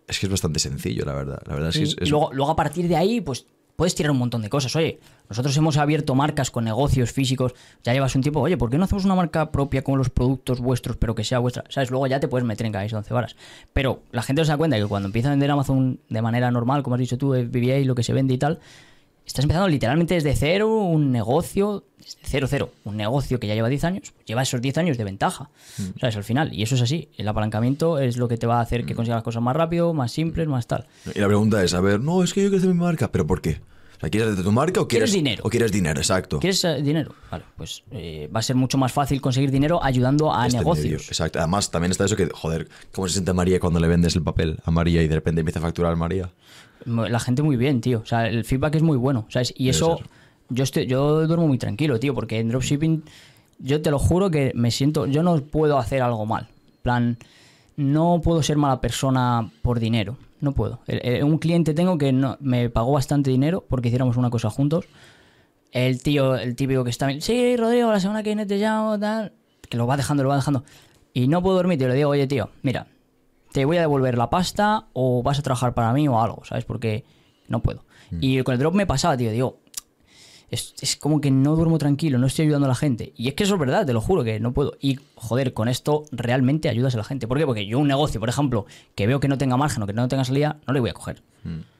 Es que es bastante sencillo, la verdad. La verdad es que es, Y es- luego, luego a partir de ahí, pues puedes tirar un montón de cosas. Oye, nosotros hemos abierto marcas con negocios físicos, ya llevas un tiempo, oye, ¿por qué no hacemos una marca propia con los productos vuestros, pero que sea vuestra? ¿Sabes? Luego ya te puedes meter en cabeza 11 varas. Pero la gente se da cuenta que cuando empieza a vender Amazon de manera normal, como has dicho tú, eh, BBA y lo que se vende y tal, estás empezando literalmente desde cero un negocio, desde cero, cero, un negocio que ya lleva 10 años, pues lleva esos 10 años de ventaja, Mm. ¿sabes? Al final, y eso es así, el apalancamiento es lo que te va a hacer Mm. que consigas las cosas más rápido, más simples, más tal. Y la pregunta es, a ver, no, es que yo quiero hacer mi marca, pero ¿por qué? ¿Quieres hacer tu marca o quieres, ¿Quieres dinero? O quieres dinero, exacto. ¿Quieres eh, dinero? Vale, pues eh, va a ser mucho más fácil conseguir dinero ayudando a Este negocios. medio, exacto. Además, también está eso que, joder, ¿cómo se siente María cuando le vendes el papel a María y de repente empieza a facturar María? La gente muy bien, tío. O sea, el feedback es muy bueno, ¿sabes? Y Debe eso, ser. yo, estoy, yo duermo muy tranquilo, tío, porque en dropshipping, yo te lo juro que me siento, yo no puedo hacer algo mal. En plan, no puedo ser mala persona por dinero. No puedo. Un cliente tengo que no, me pagó bastante dinero porque hiciéramos una cosa juntos. El tío, el típico que está, sí, Rodrigo, la semana que viene te llamo, tal, que lo va dejando, lo va dejando. Y no puedo dormir, tío. Le digo, oye, tío, mira, te voy a devolver la pasta o vas a trabajar para mí o algo, ¿sabes? Porque no puedo. Y con el drop me pasaba, tío, digo, es, es como que no duermo tranquilo, no estoy ayudando a la gente. Y es que eso es verdad, te lo juro que no puedo. Y joder, con esto realmente ayudas a la gente. ¿Por qué? Porque yo un negocio, por ejemplo, que veo que no tenga margen o que no tenga salida, no le voy a coger.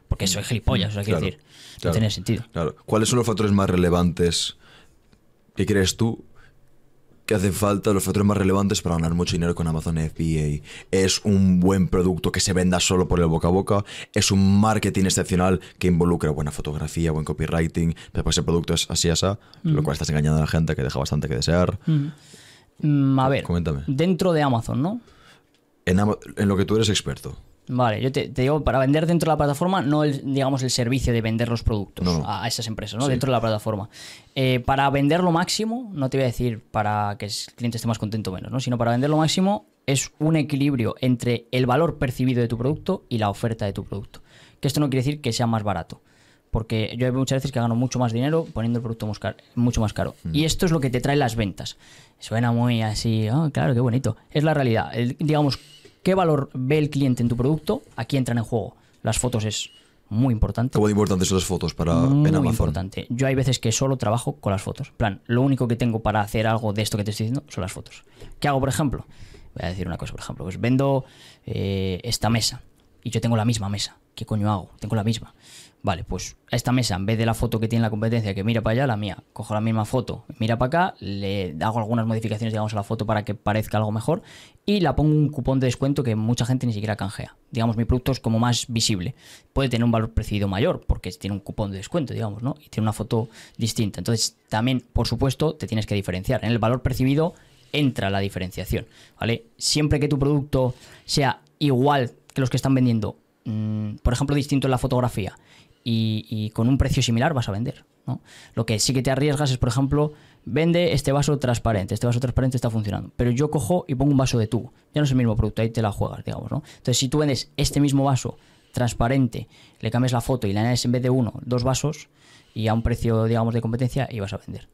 Porque soy gilipollas, o sea, quiero Mm. Claro, decir, no tiene sentido. Claro. ¿Cuáles son los factores más relevantes que crees tú que hacen falta, los factores más relevantes para ganar mucho dinero con Amazon FBA? ¿Es un buen producto que se venda solo por el boca a boca? ¿Es un marketing excepcional que involucra buena fotografía, buen copywriting? Pero pues ese producto es así, así, lo cual estás engañando a la gente que deja bastante que desear. Mm, a ver, Coméntame. dentro de Amazon, ¿no? En, en lo que tú eres experto. Vale, yo te, te digo, para vender dentro de la plataforma, no el, digamos el servicio de vender los productos No. A, a esas empresas, ¿no? Dentro de la plataforma. Eh, para vender lo máximo, no te voy a decir para que el cliente esté más contento o menos, ¿no? Sino para vender lo máximo es un equilibrio entre el valor percibido de tu producto y la oferta de tu producto. Que esto no quiere decir que sea más barato. Porque yo hay muchas veces que gano mucho más dinero poniendo el producto mucho más caro. Y esto es lo que te trae las ventas. Suena muy así, ah, claro, qué bonito. Es la realidad. El- digamos, ¿qué valor ve el cliente en tu producto? Aquí entran en juego. Las fotos es muy importante. ¿Cómo de importantes son las fotos para Muy en Amazon? importante. Yo hay veces que solo trabajo con las fotos. En plan, lo único que tengo para hacer algo de esto que te estoy diciendo son las fotos. ¿Qué hago, por ejemplo? Voy a decir una cosa, por ejemplo. Pues vendo eh, esta mesa y yo tengo la misma mesa. ¿Qué coño hago? Tengo la misma. Vale, pues a esta mesa, en vez de la foto que tiene la competencia que mira para allá, la mía, cojo la misma foto, mira para acá, le hago algunas modificaciones, digamos, a la foto para que parezca algo mejor y la pongo un cupón de descuento que mucha gente ni siquiera canjea. Digamos, mi producto es como más visible. Puede tener un valor percibido mayor porque tiene un cupón de descuento, digamos, ¿no? Y tiene una foto distinta. Entonces, también, por supuesto, te tienes que diferenciar. En el valor percibido entra la diferenciación, ¿vale? Siempre que tu producto sea igual que los que están vendiendo, mm, por ejemplo, distinto en la fotografía y, con un precio similar vas a vender. ¿no? Lo que sí que te arriesgas es, por ejemplo, vende este vaso transparente, este vaso transparente está funcionando, pero yo cojo y pongo un vaso de tubo. Ya no es el mismo producto, ahí te la juegas, digamos. ¿no? Entonces, si tú vendes este mismo vaso transparente, le cambias la foto y le añades en vez de uno, dos vasos y a un precio, digamos, de competencia, y vas a vender.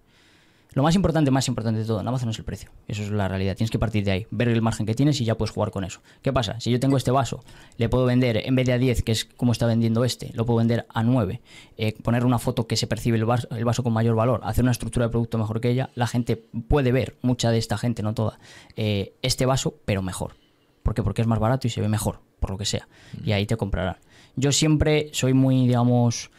Lo más importante, más importante de todo en Amazon es el precio. Eso es la realidad. Tienes que partir de ahí, ver el margen que tienes y ya puedes jugar con eso. ¿Qué pasa? Si yo tengo este vaso, le puedo vender en vez de a 10, que es como está vendiendo este, lo puedo vender a 9. Eh, poner una foto que se percibe el vaso, el vaso con mayor valor, hacer una estructura de producto mejor que ella, la gente puede ver, mucha de esta gente, no toda, eh, este vaso, pero mejor. ¿Por qué? Porque es más barato y se ve mejor, por lo que sea. Y ahí te comprarán. Yo siempre soy muy, digamos,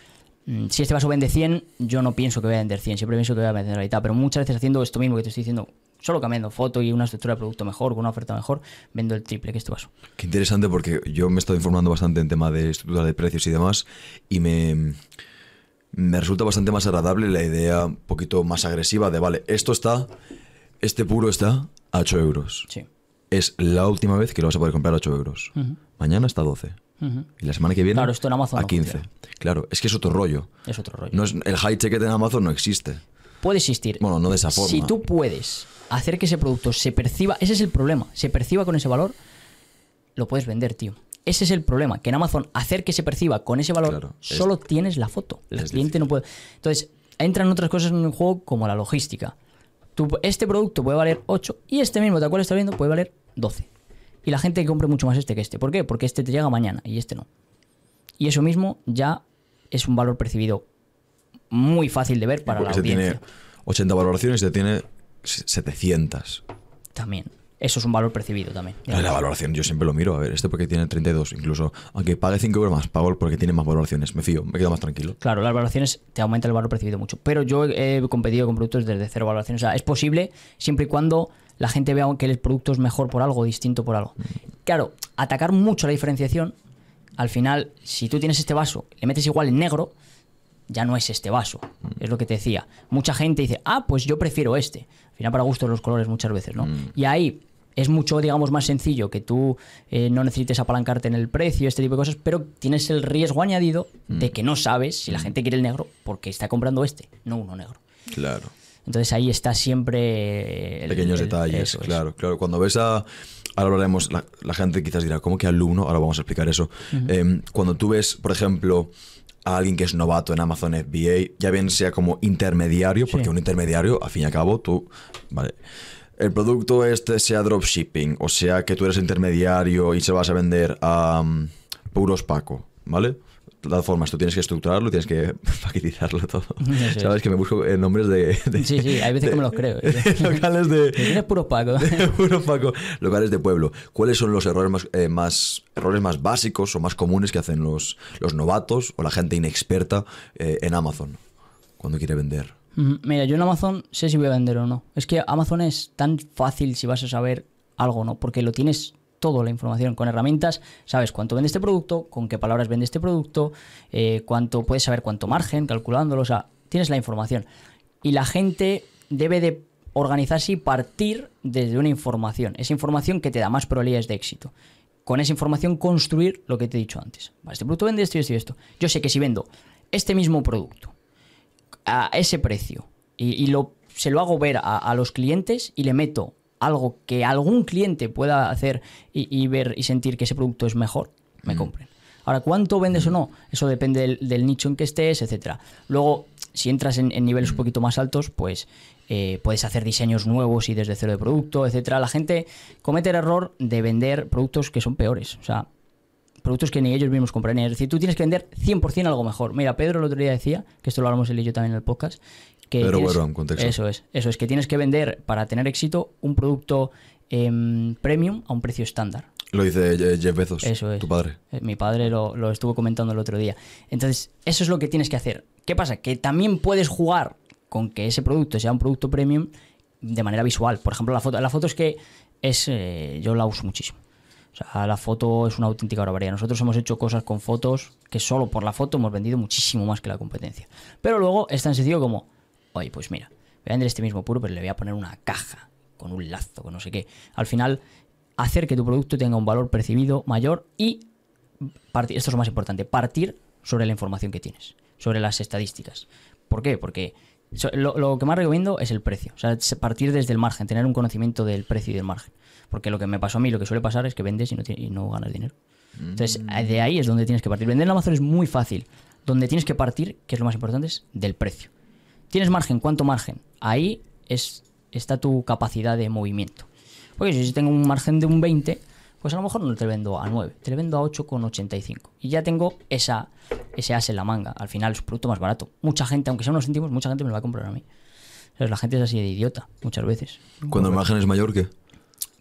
si este vaso vende 100, yo no pienso que voy a vender 100, siempre pienso que voy a vender la mitad, pero muchas veces haciendo esto mismo que te estoy diciendo, solo cambiando foto y una estructura de producto mejor, con una oferta mejor, vendo el triple que este vaso. Qué interesante porque yo me he estado informando bastante en tema de estructura de precios y demás y me, me resulta bastante más agradable la idea un poquito más agresiva de, vale, esto está, este puro está a 8 euros. Sí. Es la última vez que lo vas a poder comprar a 8 euros. Mañana está a 12. Y la semana que viene Claro, esto en Amazon a no 15. funciona. Claro, es que es otro rollo. Es otro rollo. No es, el high ticket en Amazon no existe. Puede existir. Bueno, no de esa forma. Si tú puedes hacer que ese producto se perciba, ese es el problema, se perciba con ese valor, lo puedes vender, tío. Ese es el problema, que en Amazon hacer que se perciba con ese valor, Claro, es- solo tienes la foto. El cliente no puede. Entonces, entran otras cosas en el juego como la logística. Este producto puede valer 8 y este mismo, tal cual estás viendo, puede valer 12. Y la gente compre mucho más este que este. ¿Por qué? Porque este te llega mañana y este no. Y eso mismo ya es un valor percibido muy fácil de ver para la se audiencia. tiene 80 valoraciones y se tiene 700. También. eso es un valor percibido también. La valoración, yo siempre lo miro. A ver, este porque tiene 32, incluso. Aunque pague 5 euros más, pago porque tiene más valoraciones. Me fío, me quedo más tranquilo. Claro, las valoraciones te aumentan el valor percibido mucho. Pero yo he competido con productos desde cero valoraciones. O sea, es posible siempre y cuando la gente vea que el producto es mejor por algo, distinto por algo. Claro, atacar mucho la diferenciación, al final, si tú tienes este vaso, le metes igual en negro, ya no es este vaso. Es lo que te decía. Mucha gente dice, ah, pues yo prefiero este. Al final, para gusto los colores muchas veces, ¿no? Mm. Y ahí es mucho, digamos, más sencillo que tú eh, no necesites apalancarte en el precio, este tipo de cosas, pero tienes el riesgo añadido de Mm. que no sabes si la gente quiere el negro porque está comprando este, no uno negro. Claro. Entonces ahí está siempre... el- Pequeños el- detalles, es. claro, claro. Cuando ves a. Ahora hablaremos, la, la gente quizás dirá, ¿cómo que alumno? Ahora vamos a explicar eso. Em, cuando tú ves, por ejemplo, a alguien que es novato en Amazon FBA, ya bien sea como intermediario, porque Sí. un intermediario, al fin y al cabo, tú. Vale. El producto este sea dropshipping, o sea que tú eres intermediario y se vas a vender a um, puros Paco, ¿vale? Todas formas, tú tienes que estructurarlo, tienes que (laughs) paquetizarlo todo. (laughs) Es. Sabes que me busco eh, nombres de, de- Sí, sí, hay veces que me los creo. (laughs) locales de, Tienes puro paco. Puro Paco. Locales de pueblo. ¿Cuáles son los errores más, eh, más- errores más básicos o más comunes que hacen los, los novatos o la gente inexperta eh, en Amazon cuando quiere vender? Ujú. Mira, yo en Amazon sé si voy a vender o no. Es que Amazon es tan fácil si vas a saber algo, ¿no? Porque lo tienes toda la información con herramientas, sabes cuánto vende este producto, con qué palabras vende este producto, eh, cuánto puedes saber cuánto margen, calculándolo, o sea, tienes la información. Y la gente debe de organizarse y partir desde una información, esa información que te da más probabilidades de éxito. Con esa información construir lo que te he dicho antes. Este producto vende esto y esto y esto. Yo sé que si vendo este mismo producto a ese precio y, se lo hago ver a los clientes y le meto algo que algún cliente pueda hacer y, y ver y sentir que ese producto es mejor, me compren. Ahora, ¿cuánto vendes o no? Eso depende del, del nicho en que estés, etcétera. Luego, si entras en, en niveles un poquito más altos, pues eh, puedes hacer diseños nuevos y desde cero de producto, etcétera. La gente comete el error de vender productos que son peores. O sea, productos que ni ellos mismos comprarían. Es decir, tú tienes que vender 100% algo mejor. Mira, Pedro el otro día decía, que esto lo hablamos él y yo también en el podcast, que Pedro tienes- en contexto. eso es, eso es que tienes que vender para tener éxito un producto em, premium a un precio estándar. Lo dice Jeff Bezos, Eso es. tu padre. Eh, Mi padre lo, lo estuvo comentando el otro día. Entonces, eso es lo que tienes que hacer. ¿Qué pasa? Que también puedes jugar con que ese producto sea un producto premium de manera visual. Por ejemplo, la foto. La foto es que es. eh, yo la uso muchísimo. O sea, la foto es una auténtica barbaridad. Nosotros hemos hecho cosas con fotos que solo por la foto hemos vendido muchísimo más que la competencia. Pero luego es tan sencillo como, oye, pues mira, voy a vender este mismo puro, pero le voy a poner una caja con un lazo, con no sé qué. Al final, hacer que tu producto tenga un valor percibido mayor y partir, esto es lo más importante, partir sobre la información que tienes, sobre las estadísticas. ¿Por qué? Porque lo, lo que más recomiendo es el precio, o sea, partir desde el margen, tener un conocimiento del precio y del margen. Porque lo que me pasó a mí, lo que suele pasar es que vendes y no, y no ganas dinero. Entonces, de ahí es donde tienes que partir. Vender en Amazon es muy fácil. Donde tienes que partir, que es lo más importante, es del precio. ¿Tienes margen? ¿Cuánto margen? Ahí es, está tu capacidad de movimiento. Porque si tengo un margen de un 20, pues a lo mejor no te vendo a 9, te vendo a 8,85. Y ya tengo esa, ese as en la manga. Al final es un producto más barato. Mucha gente, aunque sea unos céntimos, mucha gente me lo va a comprar a mí. ¿Sabes? La gente es así de idiota, muchas veces. Cuando el margen es mayor, ¿qué?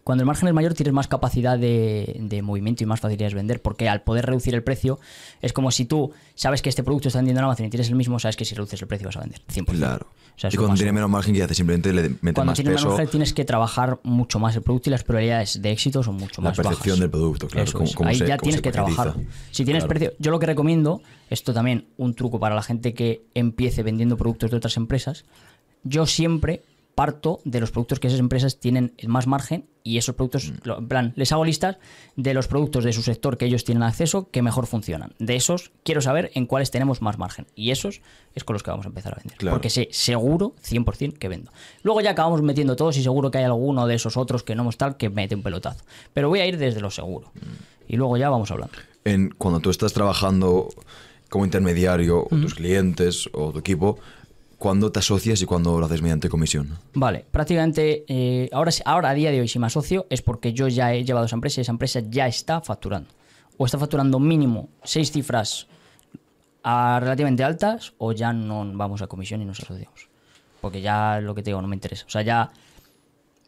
Cuando el margen es mayor tienes más capacidad de, de movimiento y más facilidades de vender, porque al poder reducir el precio es como si tú sabes que este producto está vendiendo en Amazon y tienes el mismo, sabes que si reduces el precio vas a vender 100%. Claro. O sea, es y cuando tiene menos margen, ¿qué hace? Simplemente le mete Cuando más tienes menos peso. margen tienes que trabajar mucho más el producto y las probabilidades de éxito son mucho La más percepción bajas. del producto, claro, Eso cómo- es. cómo Ahí se- ya cómo tienes que trabajar. Si tienes Claro. precio, yo lo que recomiendo, esto también un truco para la gente que empiece vendiendo productos de otras empresas, yo siempre parto de los productos que esas empresas tienen el más margen y esos productos, Mm. en plan, les hago listas de los productos de su sector que ellos tienen acceso que mejor funcionan. De esos quiero saber en cuáles tenemos más margen y esos es con los que vamos a empezar a vender. Claro. Porque sé seguro 100% que vendo. Luego ya acabamos metiendo todos y seguro que hay alguno de esos otros que no hemos tal que mete un pelotazo. Pero voy a ir desde lo seguro. Y luego ya vamos hablando. En, cuando tú estás trabajando como intermediario, o tus clientes o tu equipo, ¿cuándo te asocias y cuándo lo haces mediante comisión? Vale, prácticamente eh, ahora, ahora a día de hoy si me asocio es porque yo ya he llevado esa empresa y esa empresa ya está facturando. O está facturando mínimo seis cifras a relativamente altas o ya no vamos a comisión y nos asociamos. Porque ya lo que te digo no me interesa. O sea, ya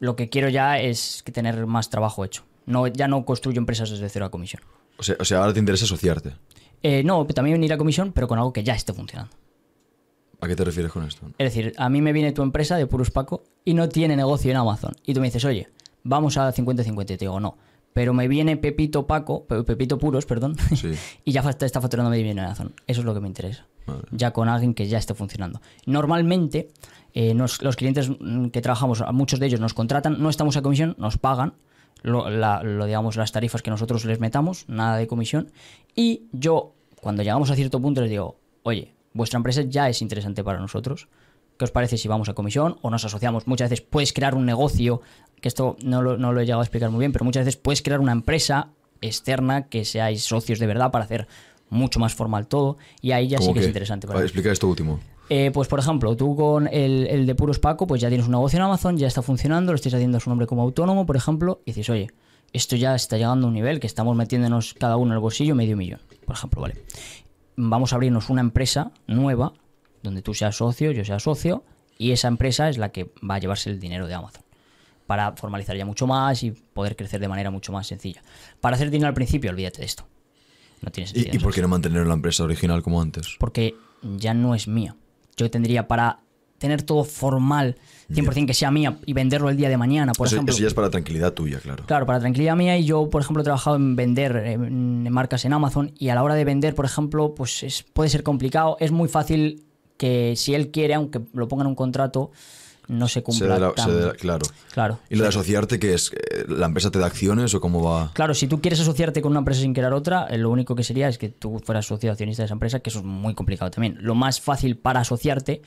lo que quiero ya es que tener más trabajo hecho. No, ya no construyo empresas desde cero a comisión. O sea, o sea, ahora te interesa asociarte. Eh, no, también venir a comisión, pero con algo que ya esté funcionando. ¿A qué te refieres con esto? Es decir, a mí me viene tu empresa de Purus Paco y no tiene negocio en Amazon. Y tú me dices, oye, vamos a 50-50. Y te digo, no. Pero me viene Pepito Paco, Pe- Pepito Puros, perdón, Sí. (laughs) y ya está facturando medio millón en Amazon. Eso es lo que me interesa. Vale. Ya con alguien que ya esté funcionando. Normalmente, eh, nos- los clientes mm, que trabajamos, muchos de ellos nos contratan, no estamos a comisión, nos pagan. Lo, la- lo, digamos, las tarifas que nosotros les metamos, nada de comisión. Y yo, cuando llegamos a cierto punto, les digo, oye, vuestra empresa ya es interesante para nosotros. ¿Qué os parece si vamos a comisión o nos asociamos? Muchas veces puedes crear un negocio, que esto no lo, no lo he llegado a explicar muy bien, pero muchas veces puedes crear una empresa externa que seáis socios de verdad para hacer mucho más formal todo y ahí ya sí ¿Cómo que es interesante. para Vale, mí. explica esto último. Eh, pues por ejemplo, tú con el, el de Puros Paco, pues ya tienes un negocio en Amazon, ya está funcionando, lo estáis haciendo a su nombre como autónomo, por ejemplo, y dices, oye, esto ya está llegando a un nivel que estamos metiéndonos cada uno en el bolsillo medio millón, por ejemplo, ¿vale? Vamos a abrirnos una empresa nueva, donde tú seas socio, yo sea socio, y esa empresa es la que va a llevarse el dinero de Amazon. Para formalizar ya mucho más y poder crecer de manera mucho más sencilla. Para hacer dinero al principio, olvídate de esto. No tiene sentido. ¿Y, y por qué no mantener la empresa original como antes? porque ya no es mía. Yo tendría para tener todo formal, 100% que sea mía y venderlo el día de mañana, por eso, ejemplo. eso ya es para tranquilidad tuya, claro. Claro, para tranquilidad mía y yo, por ejemplo, he trabajado en vender en, en marcas en Amazon y a la hora de vender, por ejemplo, pues es- puede ser complicado. Es muy fácil que si él quiere, aunque lo ponga en un contrato, no se cumpla la- tan- se da la- claro. Claro. ¿Y lo de asociarte que es? eh, ¿La empresa te da acciones o cómo va? Claro, si tú quieres asociarte con una empresa sin crear otra, eh, lo único que sería es que tú fueras socio accionista de esa empresa, que eso es muy complicado también. Lo más fácil para asociarte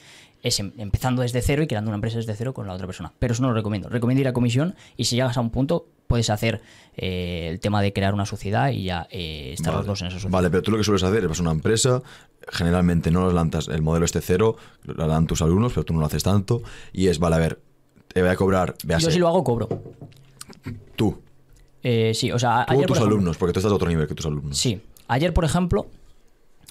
es em- empezando desde cero y creando una empresa desde cero con la otra persona. Pero eso no lo recomiendo. Recomiendo ir a comisión y si llegas a un punto, puedes hacer eh, el tema de crear una sociedad y ya eh, estar los dos en esa sociedad. Vale, pero tú lo que sueles hacer es una empresa, generalmente no los lanzas el modelo este cero, lo dan tus alumnos, pero tú no lo haces tanto, y es, vale, a ver, te voy a cobrar, Yo si lo hago, cobro. tú, Eh, sí, o sea, tú ayer, o por tus ejemplo- alumnos, porque tú estás a otro nivel que tus alumnos. Sí. Ayer, por ejemplo,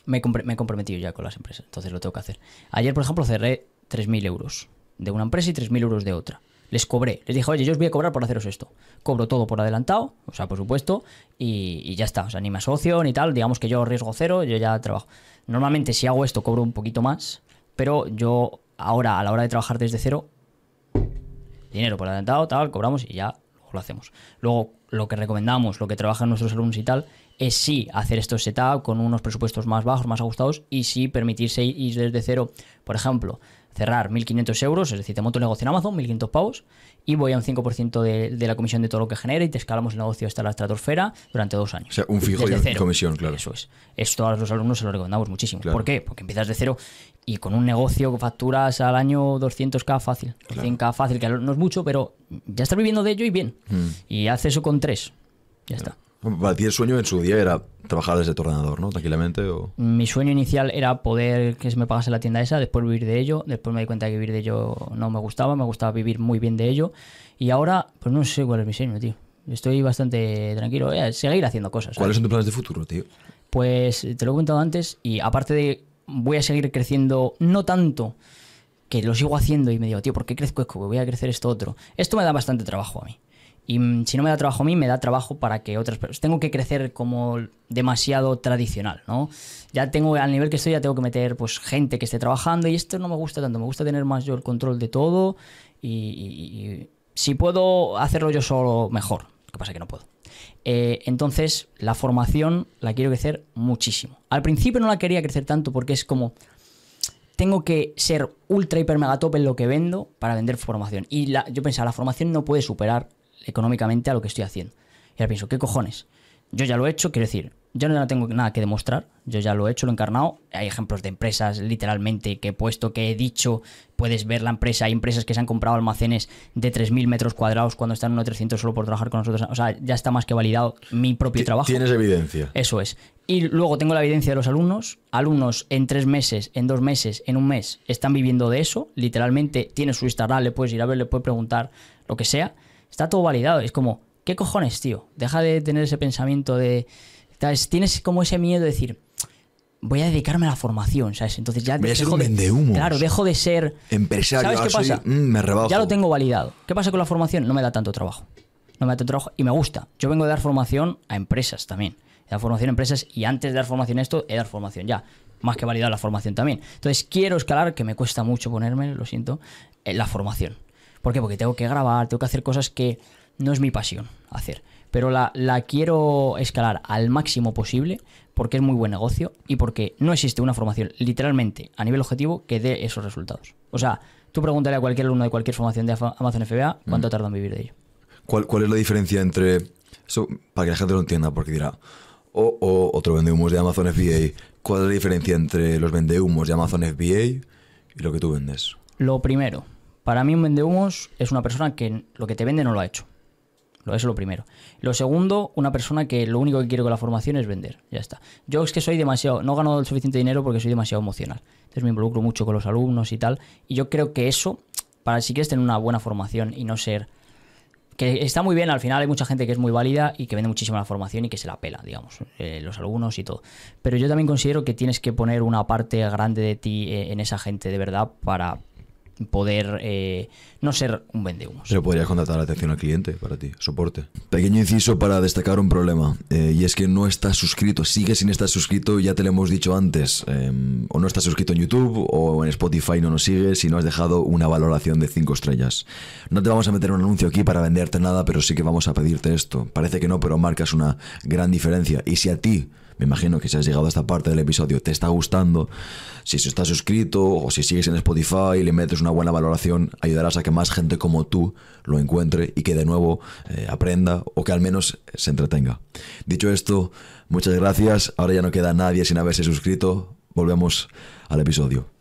me, he comprometido ya con las empresas, entonces lo tengo que hacer. Ayer, por ejemplo, cerré 3.000 euros de una empresa y 3.000 euros de otra. Les cobré, les dije, oye, yo os voy a cobrar por haceros esto. Cobro todo por adelantado, o sea, por supuesto, y, y ya está. O sea, ni me asocio ni tal, digamos que yo riesgo cero, yo ya trabajo. Normalmente, si hago esto, cobro un poquito más, pero yo ahora, a la hora de trabajar desde cero, dinero por adelantado, tal, cobramos y ya lo hacemos. Luego, lo que recomendamos, lo que trabajan nuestros alumnos y tal, es sí hacer estos setup con unos presupuestos más bajos, más ajustados y sí permitirse ir desde cero, por ejemplo, cerrar 1.500 euros, es decir, te monto un negocio en Amazon, 1.500 pavos, y voy a un 5% de, de la comisión de todo lo que genere y te escalamos el negocio hasta la estratosfera durante dos años. O sea, un fijo un- cero. comisión, claro. Eso es. Esto a los alumnos se lo recomendamos muchísimo. Claro. ¿Por qué? Porque empiezas de cero y con un negocio que facturas al año 200k fácil, 100k fácil, que no es mucho, pero ya estás viviendo de ello y bien. Hmm. Y haces eso con tres. Ya está. Para ti el sueño en su día era trabajar desde tu ordenador, ¿no? Tranquilamente o... Mi sueño inicial era poder que se me pagase la tienda esa, después vivir de ello. Después me di cuenta que vivir de ello no me gustaba, me gustaba vivir muy bien de ello. Y ahora, pues no sé cuál es mi sueño, tío. Estoy bastante tranquilo. Eh, seguir haciendo cosas. ¿Cuáles ¿sabes? son tus planes de futuro, tío? Pues te lo he comentado antes y aparte de voy a seguir creciendo, no tanto que lo sigo haciendo y me digo, tío, ¿por qué crezco esto? Voy a crecer esto otro. Esto me da bastante trabajo a mí. Y mm, si no me da trabajo a mí, me da trabajo para que otras personas... Tengo que crecer como demasiado tradicional, ¿no? Ya tengo, al nivel que estoy, ya tengo que meter pues gente que esté trabajando y esto no me gusta tanto. Me gusta tener más yo el control de todo y, si puedo hacerlo yo solo, mejor. Lo que pasa es que no puedo. Eh, entonces, la formación la quiero crecer muchísimo. Al principio no la quería crecer tanto porque es como tengo que ser ultra hiper mega top en lo que vendo para vender formación. Y yo pensaba, la formación no puede superar económicamente a lo que estoy haciendo. Y ahora pienso, ¿qué cojones? Yo ya lo he hecho, quiero decir, yo no tengo nada que demostrar, yo ya lo he hecho, lo he encarnado. Hay ejemplos de empresas literalmente que he puesto, que he dicho, puedes ver la empresa, hay empresas que se han comprado almacenes de 3.000 metros cuadrados cuando están en 1.300 solo por trabajar con nosotros. O sea, ya está más que validado mi propio trabajo. Tienes evidencia. Eso es. Y luego tengo la evidencia de los alumnos. Alumnos en tres meses, en dos meses, en un mes, están viviendo de eso. Literalmente tienes su Instagram, le puedes ir a ver, le puedes preguntar lo que sea. Está todo validado. Es como, ¿qué cojones, tío? Deja de tener ese pensamiento de... ¿sabes? Tienes como ese miedo de decir, voy a dedicarme a la formación, ¿sabes? Entonces ya Voy a ser un de, vendehumos. Claro, dejo de ser Empresario, ¿Sabes qué soy- pasa? mm, me rebajo. Ya lo tengo validado. ¿Qué pasa con la formación? No me da tanto trabajo. No me da tanto trabajo y me gusta. Yo vengo de dar formación a empresas también. He dado formación a empresas y antes de dar formación a esto, he dado formación ya. Más que validar la formación también. Entonces quiero escalar, que me cuesta mucho ponerme, lo siento, en la formación. ¿Por qué? Porque tengo que grabar, tengo que hacer cosas que no es mi pasión hacer. Pero la, la quiero escalar al máximo posible porque es muy buen negocio y porque no existe una formación literalmente a nivel objetivo que dé esos resultados. O sea, tú pregúntale a cualquier alumno de cualquier formación de Amazon FBA cuánto tarda en vivir de ello. ¿Cuál, cuál es la diferencia entre. Eso, para que la gente lo entienda, porque dirá. O, o otro vendehumos de Amazon FBA. ¿Cuál es la diferencia entre los vendehumos de Amazon FBA y lo que tú vendes? Lo primero, para mí un vendehumos es una persona que lo que te vende no lo ha hecho. Eso es lo primero. Lo segundo, una persona que lo único que quiere con la formación es vender. Ya está. Yo es que soy demasiado, no gano el suficiente dinero porque soy demasiado emocional. Entonces me involucro mucho con los alumnos y tal. Y yo creo que eso, para si quieres tener una buena formación y no ser que está muy bien, al final hay mucha gente que es muy válida y que vende muchísimo la formación y que se la pela, digamos, eh, los alumnos y todo. Pero yo también considero que tienes que poner una parte grande de ti eh, en esa gente de verdad para poder eh, no ser un vendehumos. Pero podrías contratar atención al cliente para ti, soporte. Pequeño inciso para destacar un problema, eh, y es que no estás suscrito, sigue sin estar suscrito, ya te lo hemos dicho antes, eh, o no estás suscrito en YouTube o en Spotify no nos sigues y no has dejado una valoración de 5 estrellas. No te vamos a meter un anuncio aquí para venderte nada, pero sí que vamos a pedirte esto. Parece que no, pero marcas una gran diferencia. Y si a ti me imagino que si has llegado a esta parte del episodio te está gustando, si estás suscrito o si sigues en Spotify y le metes una buena valoración, ayudarás a que más gente como tú lo encuentre y que de nuevo eh, aprenda o que al menos se entretenga. Dicho esto, muchas gracias. Ahora ya no queda nadie sin haberse suscrito. Volvemos al episodio.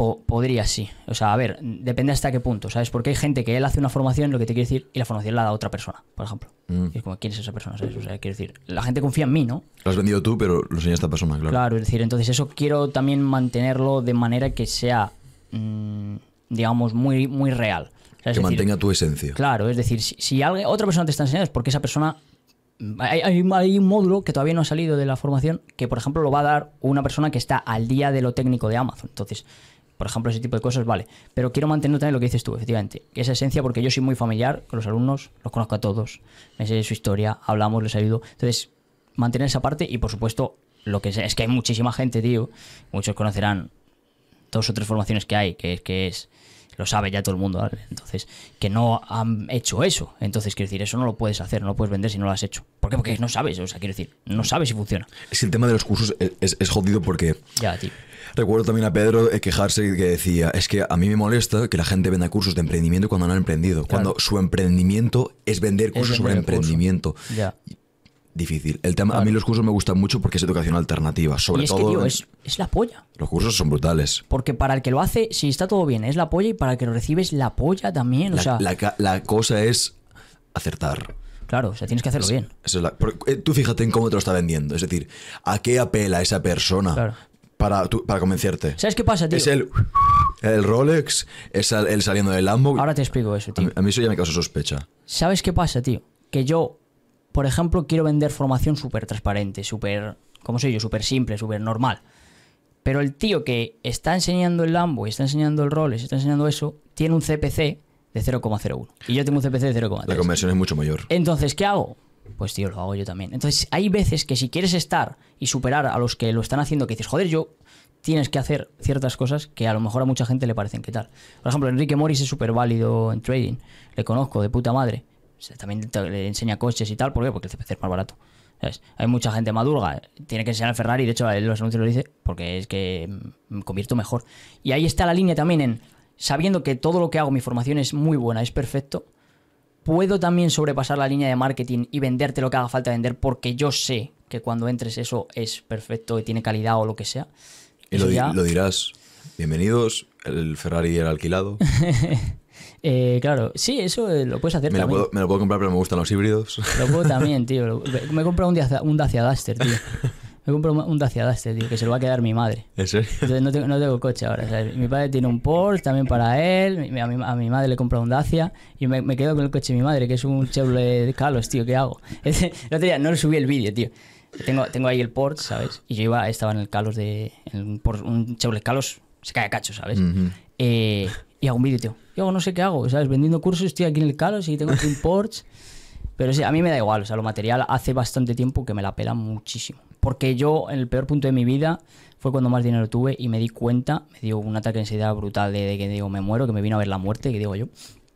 Po- podría sí. O sea, a ver, depende hasta qué punto, ¿sabes? Porque hay gente que él hace una formación, lo que te quiere decir, y la formación la da otra persona, por ejemplo. Y es como, ¿quién es esa persona? ¿sabes? O sea, quiero decir, la gente confía en mí, ¿no? Lo has vendido tú, pero lo enseña esta persona, claro. Claro, es decir, entonces eso quiero también mantenerlo de manera que sea, mm, digamos, muy, muy real. O sea, es que decir, mantenga tu esencia. Claro, es decir, si, si alguien, otra persona te está enseñando es porque esa persona... Hay, hay- hay un módulo que todavía no ha salido de la formación que, por ejemplo, lo va a dar una persona que está al día de lo técnico de Amazon. Entonces, por ejemplo, ese tipo de cosas, vale. Pero quiero mantener también lo que dices tú, efectivamente. que Esa esencia, porque yo soy muy familiar con los alumnos, los conozco a todos, me sé su historia, hablamos, les ayudo. Entonces, mantener esa parte y, por supuesto, lo que sé, es que hay muchísima gente, tío. Muchos conocerán dos o tres formaciones que hay, que es que es lo sabe ya todo el mundo, ¿vale? entonces que no han hecho eso, entonces quiero decir eso no lo puedes hacer, no lo puedes vender si no lo has hecho, ¿por qué? Porque no sabes, o sea quiero decir no sabes si funciona, Es que el tema de los cursos es, es- es jodido porque ya tío, Recuerdo también a Pedro eh, quejarse que decía, es que a mí me molesta que la gente venda cursos de emprendimiento cuando no han emprendido, cuando su emprendimiento es vender cursos sobre vender el curso. emprendimiento. ya. Difícil. El tema, A mí los cursos me gustan mucho porque es educación alternativa, sobre Y es que todo tío en- es, es la polla, los cursos son brutales. porque para el que lo hace si está todo bien es la polla y para el que lo recibe es la polla también, o La, sea, la cosa es acertar. claro, o sea tienes que hacerlo bien, es la- eh, tú fíjate en cómo te lo está vendiendo, es decir, ¿a qué apela esa persona Claro. Para, tú- para convencerte? ¿sabes qué pasa tío? ¿Es el, el Rolex? ¿Es el, el saliendo del Lambo? Ahora te explico eso a, tío, mí, a mí eso ya me causa sospecha. ¿Sabes qué pasa, tío? Que yo, por ejemplo, quiero vender formación súper transparente, súper, ¿cómo soy yo? Súper simple, súper normal. Pero el tío que está enseñando el Lambo y está enseñando el Rolex, está enseñando eso, tiene un CPC de 0,01. Y yo tengo un CPC de La 0,3. conversión es mucho mayor. Entonces, ¿qué hago? Pues tío, lo hago yo también. Entonces, hay veces que si quieres estar y superar a los que lo están haciendo, que dices, joder, yo tienes que hacer ciertas cosas que a lo mejor a mucha gente le parecen que tal. Por ejemplo, Enrique Morris es súper válido en trading. Le conozco de puta madre. También le enseña coches y tal. ¿Por qué? Porque el CPC es más barato. Hay mucha gente madurga. Tiene que enseñar el Ferrari. De hecho, él los anuncios lo dice porque es que mm, me convierto mejor. Y ahí está la línea también en sabiendo que todo lo que hago, mi formación es muy buena, es perfecto puedo también sobrepasar la línea de marketing y venderte lo que haga falta vender porque yo sé que cuando entres eso es perfecto y tiene calidad o lo que sea. Y lo, di- ya- lo dirás. Bienvenidos, el Ferrari era alquilado. (laughs) Eh, claro, sí, eso eh, lo puedes hacer Me lo, puedo, me lo puedo comprar, pero me gustan los híbridos. Lo puedo también, tío. (laughs) Me he comprado un un Dacia Duster, tío. (laughs) Me comprado un Dacia Duster, tío, que se lo va a quedar mi madre. ¿En serio? Entonces no tengo, no tengo coche ahora. Mi padre tiene un Porsche también para él. A mi, a mi madre le he comprado un Dacia. Y me, me quedo con el coche de mi madre, que es un Chevrolet Calos, tío. ¿Qué hago? (laughs) El otro día no le subí el vídeo, tío. tengo, tengo ahí el Porsche, ¿sabes? Y yo iba, estaba en el Calos de. En, por un Chevrolet Calos se cae a cacho, ¿sabes? Eh, y hago un vídeo, tío. Yo hago no sé qué hago, ¿sabes? Vendiendo cursos, estoy aquí en el Calos y tengo aquí un Porsche. Pero sí, a mí me da igual, o sea, lo material hace bastante tiempo que me la pela muchísimo. Porque yo, en el peor punto de mi vida, fue cuando más dinero tuve y me di cuenta, me dio un ataque de ansiedad brutal de, de que digo, me muero, que me vino a ver la muerte, que digo yo.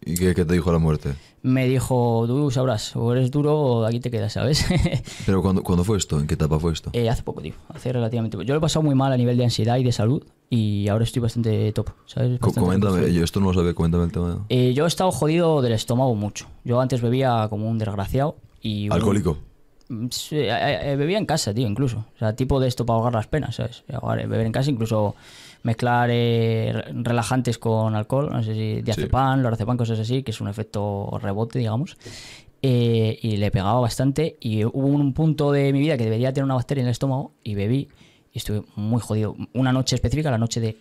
¿Y qué, qué te dijo la muerte? Me dijo, tú sabrás, o eres duro o aquí te quedas, ¿sabes? (laughs) Pero ¿cuándo, ¿cuándo fue esto? ¿En qué etapa fue esto? Eh, hace poco, tío, hace relativamente poco. Yo lo he pasado muy mal a nivel de ansiedad y de salud y ahora estoy bastante top, ¿sabes? Bastante coméntame, yo esto no lo sabía, coméntame el tema. Eh, yo he estado jodido del estómago mucho. Yo antes bebía como un desgraciado y... un- ¿Alcohólico? Mm, Sí, eh, eh, bebía en casa, tío, incluso. O sea, tipo de esto para ahogar las penas, ¿sabes? Eh, beber en casa, incluso mezclar eh, re- relajantes con alcohol, no sé si diazepam, lorazepam, cosas así, que es un efecto rebote, digamos. Eh, y le pegaba bastante y hubo un punto de mi vida que debería tener una bacteria en el estómago y bebí y estuve muy jodido. Una noche específica, la noche de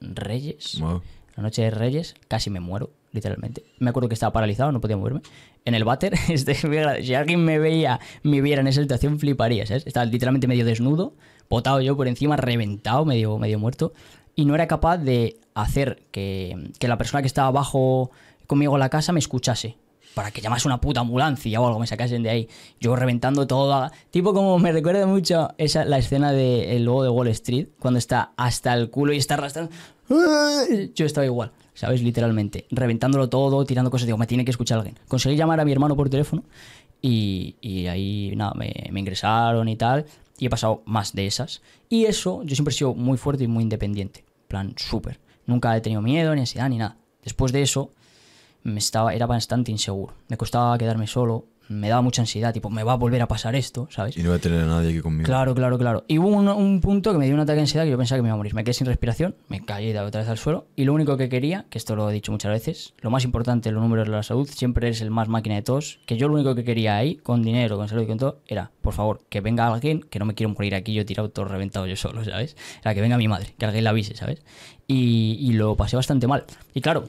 Reyes. Wow. La noche de Reyes, casi me muero, literalmente. Me acuerdo que estaba paralizado, no podía moverme. En el váter, (laughs) este, si alguien me veía, me viera en esa situación, fliparía, ¿sabes? Estaba literalmente medio desnudo, botado yo por encima, reventado, medio, medio muerto. Y no era capaz de hacer que, que la persona que estaba abajo conmigo en la casa me escuchase. Para que llamase una puta ambulancia o algo, me sacasen de ahí. Yo reventando todo. Tipo como me recuerda mucho esa, la escena del el lobo de Wall Street, cuando está hasta el culo y está arrastrando. (laughs) Yo estaba igual, ¿sabes? Literalmente. Reventándolo todo, tirando cosas. Digo, me tiene que escuchar alguien. Conseguí llamar a mi hermano por teléfono y, y ahí, nada, me, ingresaron y tal. Y he pasado más de esas. Y eso, yo siempre he sido muy fuerte y muy independiente. En plan, súper. Nunca he tenido miedo, ni ansiedad, ni nada. Después de eso, me estaba, era bastante inseguro. Me costaba quedarme solo. Me daba mucha ansiedad, tipo, me va a volver a pasar esto, ¿sabes? Y no voy a tener a nadie aquí conmigo. Claro, claro, claro. Y hubo un, un punto que me dio un ataque de ansiedad que yo pensaba que me iba a morir. Me quedé sin respiración, me caí de otra vez al suelo. Y lo único que quería, que esto lo he dicho muchas veces, lo más importante en los números de la salud siempre es el más máquina de todos. Que yo lo único que quería ahí, con dinero, con salud y con todo, era, por favor, que venga alguien, que no me quiero morir aquí yo tirado todo reventado yo solo, ¿sabes? Era que venga mi madre, que alguien la avise, ¿sabes? Y, y lo pasé bastante mal. Y claro,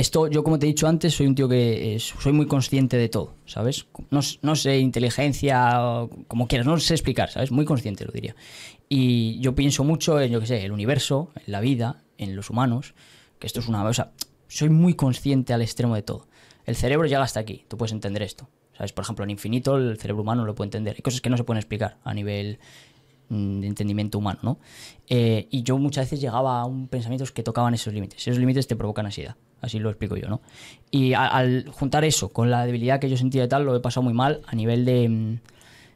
esto, yo como te he dicho antes, soy un tío que eh, soy muy consciente de todo, ¿sabes? No, no sé, inteligencia, como quieras, no sé explicar, ¿sabes? Muy consciente, lo diría. Y yo pienso mucho en, yo qué sé, el universo, en la vida, en los humanos, que esto es una... O sea, soy muy consciente al extremo de todo. El cerebro llega hasta aquí, tú puedes entender esto. ¿Sabes? Por ejemplo, en infinito el cerebro humano lo puede entender. Hay cosas que no se pueden explicar a nivel mm, de entendimiento humano, ¿no? Eh, y yo muchas veces llegaba a un pensamientos que tocaban esos límites. Esos límites te provocan ansiedad, así lo explico yo, ¿no? Y a- al juntar eso con la debilidad que yo sentía y tal, lo he pasado muy mal a nivel de,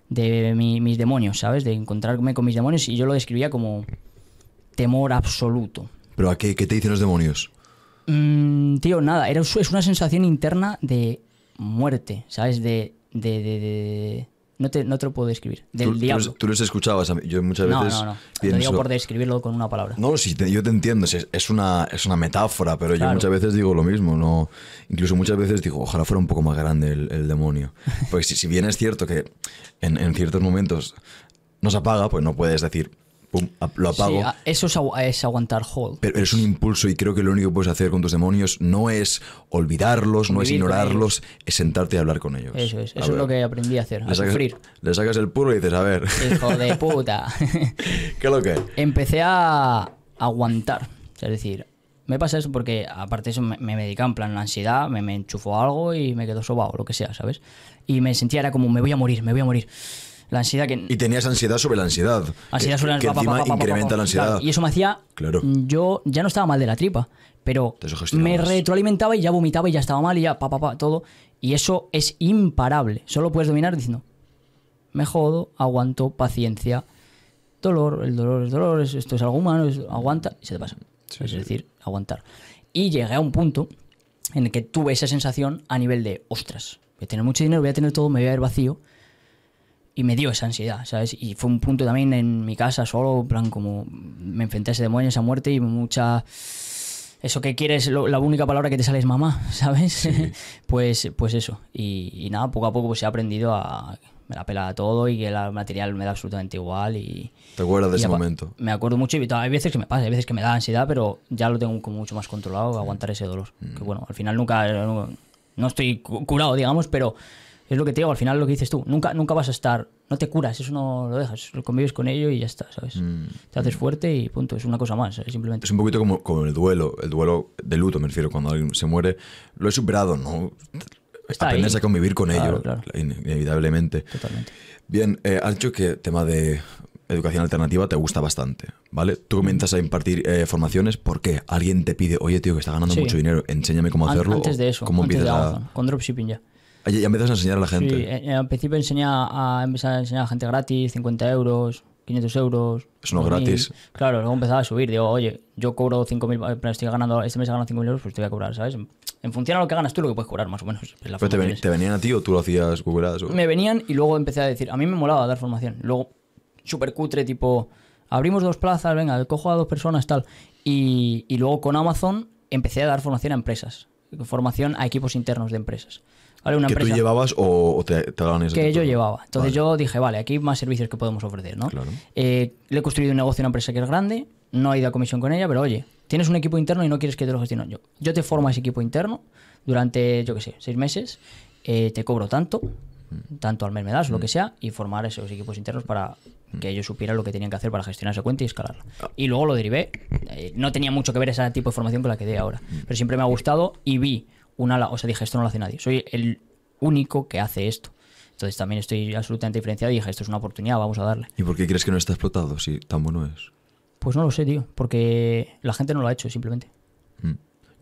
de mi- mis demonios, ¿sabes? De encontrarme con mis demonios y yo lo describía como temor absoluto. ¿Pero a qué, qué te dicen los demonios? Mm, tío, nada, era, es una sensación interna de muerte, ¿sabes? De... de, de- de- no, te, no te lo puedo describir. Del ¿Tú, tú diablo. los, tú los escuchabas? Yo muchas no, veces no, no. Lo pienso... digo por describirlo con una palabra. No, sí, te- yo te entiendo, es, es una, es una metáfora, pero yo muchas veces digo lo mismo, no incluso muchas veces digo, ojalá fuera un poco más grande el, el demonio. (laughs) Porque si, si bien es cierto que en, en ciertos momentos nos apaga, pues no puedes decir, pum, lo apago. Sí, a- eso es, agu- es aguantar hold. Pero es un impulso y creo que lo único que puedes hacer con tus demonios no es olvidarlos, no es Convivir ignorarlos, es sentarte y hablar con ellos. Eso es, A eso es ver, lo que aprendí a hacer, a le sacas, sufrir. le sacas el puro y dices, a ver, Hijo de (laughs) puta. ¿qué es lo que? Empecé a aguantar. Es decir, me pasa eso porque, aparte eso, me, me medicaba en plan la ansiedad, me, me enchufó algo y me quedó sobado, lo que sea, ¿sabes? Y me sentía, era como, me voy a morir, me voy a morir. La ansiedad que... Y tenías ansiedad sobre la ansiedad. Ansiedad sobre la que encima incrementa la ansiedad. Claro, y eso me hacía. Claro. Yo ya no estaba mal de la tripa, pero me retroalimentaba y ya vomitaba y ya estaba mal y ya pa, pa, pa, todo. Y eso es imparable. Solo puedes dominar diciendo: Me jodo, aguanto, paciencia. Dolor, el dolor es dolor, es- esto es algo humano, es- aguanta y se te pasa. es decir, aguantar. Y llegué a un punto en el que tuve esa sensación a nivel de: Ostras, voy a tener mucho dinero, voy a tener todo, me voy a ver vacío y me dio esa ansiedad, ¿sabes? Y fue un punto también en mi casa solo, en plan como me enfrenté a ese demonio, a esa muerte y mucha... Eso que quieres, lo- la única palabra que te sale es mamá, (laughs) ¿sabes? pues, pues eso. Y, y nada, poco a poco pues he aprendido a... Me la pela todo y que el material me da absolutamente igual y... ¿Te acuerdas de ese momento? Me acuerdo mucho y hay veces que me pasa, hay veces que me da ansiedad, pero ya lo tengo como mucho más controlado, aguantar ese dolor. Mm. Que bueno, al final nunca... No, no estoy cu- curado, digamos, pero Es lo que te digo, al final lo que dices tú. Nunca, nunca vas a estar. No te curas, eso no lo dejas. Convives con ello y ya está, ¿sabes? Mm. Te haces fuerte y punto. Es una cosa más, ¿sabes? simplemente. Es un poquito como, como el duelo, el duelo de luto, me refiero, cuando alguien se muere. Lo he superado, ¿no? Está Aprendes ahí. a convivir con Claro, ello, claro. inevitablemente. Totalmente. Bien, eh, has dicho que tema de educación alternativa te gusta bastante, ¿vale? Tú comienzas a impartir eh, formaciones, ¿por qué? Alguien te pide, oye, tío, que está ganando Sí. mucho dinero, enséñame cómo hacerlo. antes de eso, ¿Cómo antes de empiezas a...? Con dropshipping ya. Ya ya empiezas a enseñar a la gente. Sí, eh, al principio enseñé a, empezar a enseñar a gente gratis, 50 euros, 500 euros. Eso no 2000. gratis. Claro, luego empezaba a subir. Digo, oye, yo cobro 5.000, pero estoy ganando, este mes he ganado 5.000 euros, pues te voy a cobrar, ¿sabes? En función a lo que ganas tú, lo que puedes cobrar, más o menos. Es la ¿Pero te, ven- venían a ti o tú lo hacías Google Ads? o- Me venían y luego empecé a decir, a mí me molaba dar formación. Luego, súper cutre, tipo, abrimos dos plazas, venga, cojo a dos personas, tal. Y, y luego con Amazon empecé a dar formación a empresas. Formación a equipos internos de empresas. ¿Vale? Una ¿Que tú llevabas o, o te, te daban ese que yo llevaba. Entonces Vale. yo dije, vale, aquí hay más servicios que podemos ofrecer, ¿no? Claro. Eh, le he construido un negocio a una empresa que es grande, no he ido a comisión con ella, pero oye, tienes un equipo interno y no quieres que te lo gestione yo. Yo te formo a ese equipo interno durante, yo qué sé, seis meses, eh, te cobro tanto, tanto al mes me das o lo que sea, y formar esos equipos internos para que ellos supieran lo que tenían que hacer para gestionar esa cuenta y escalarla. Y luego lo derivé. Eh, no tenía mucho que ver ese tipo de formación con la que dé ahora, pero siempre me ha gustado y vi una, o sea, dije, esto no lo hace nadie. Soy el único que hace esto. Entonces también estoy absolutamente diferenciado y dije, esto es una oportunidad, vamos a darle. ¿Y por qué crees que no está explotado si tan bueno es? Pues no lo sé, tío, porque la gente no lo ha hecho simplemente. Mm.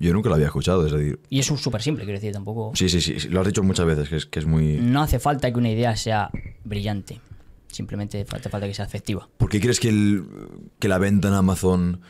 Yo nunca lo había escuchado, es decir... Y es súper simple, quiero decir, tampoco... Sí, sí, sí, sí, lo has dicho muchas veces, que es, que es muy... No hace falta que una idea sea brillante, simplemente hace falta que sea efectiva. ¿Por qué crees que, el, que la venta en Amazon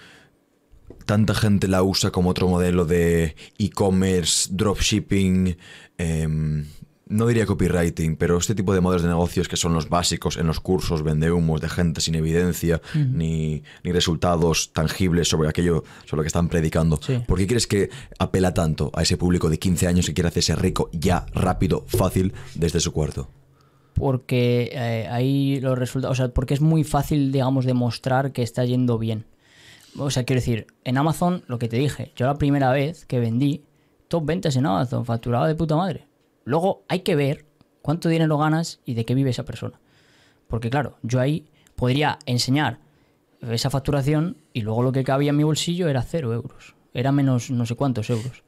tanta gente la usa como otro modelo de e-commerce, dropshipping, em, no diría copywriting, pero este tipo de modelos de negocios que son los básicos en los cursos, vende humos de gente sin evidencia ni, ni resultados tangibles sobre aquello sobre lo que están predicando. Sí. ¿Por qué crees que apela tanto a ese público de 15 años que quiere hacerse rico ya, rápido, fácil, desde su cuarto? Porque eh, ahí los resultados, o sea, porque es muy fácil, digamos, demostrar que está yendo bien. O sea, quiero decir, en Amazon, lo que te dije, yo la primera vez que vendí, top ventas en Amazon, facturaba de puta madre. Luego hay que ver cuánto dinero ganas y de qué vive esa persona. Porque claro, yo ahí podría enseñar esa facturación y luego lo que cabía en mi bolsillo era cero euros. Era menos no sé cuántos euros.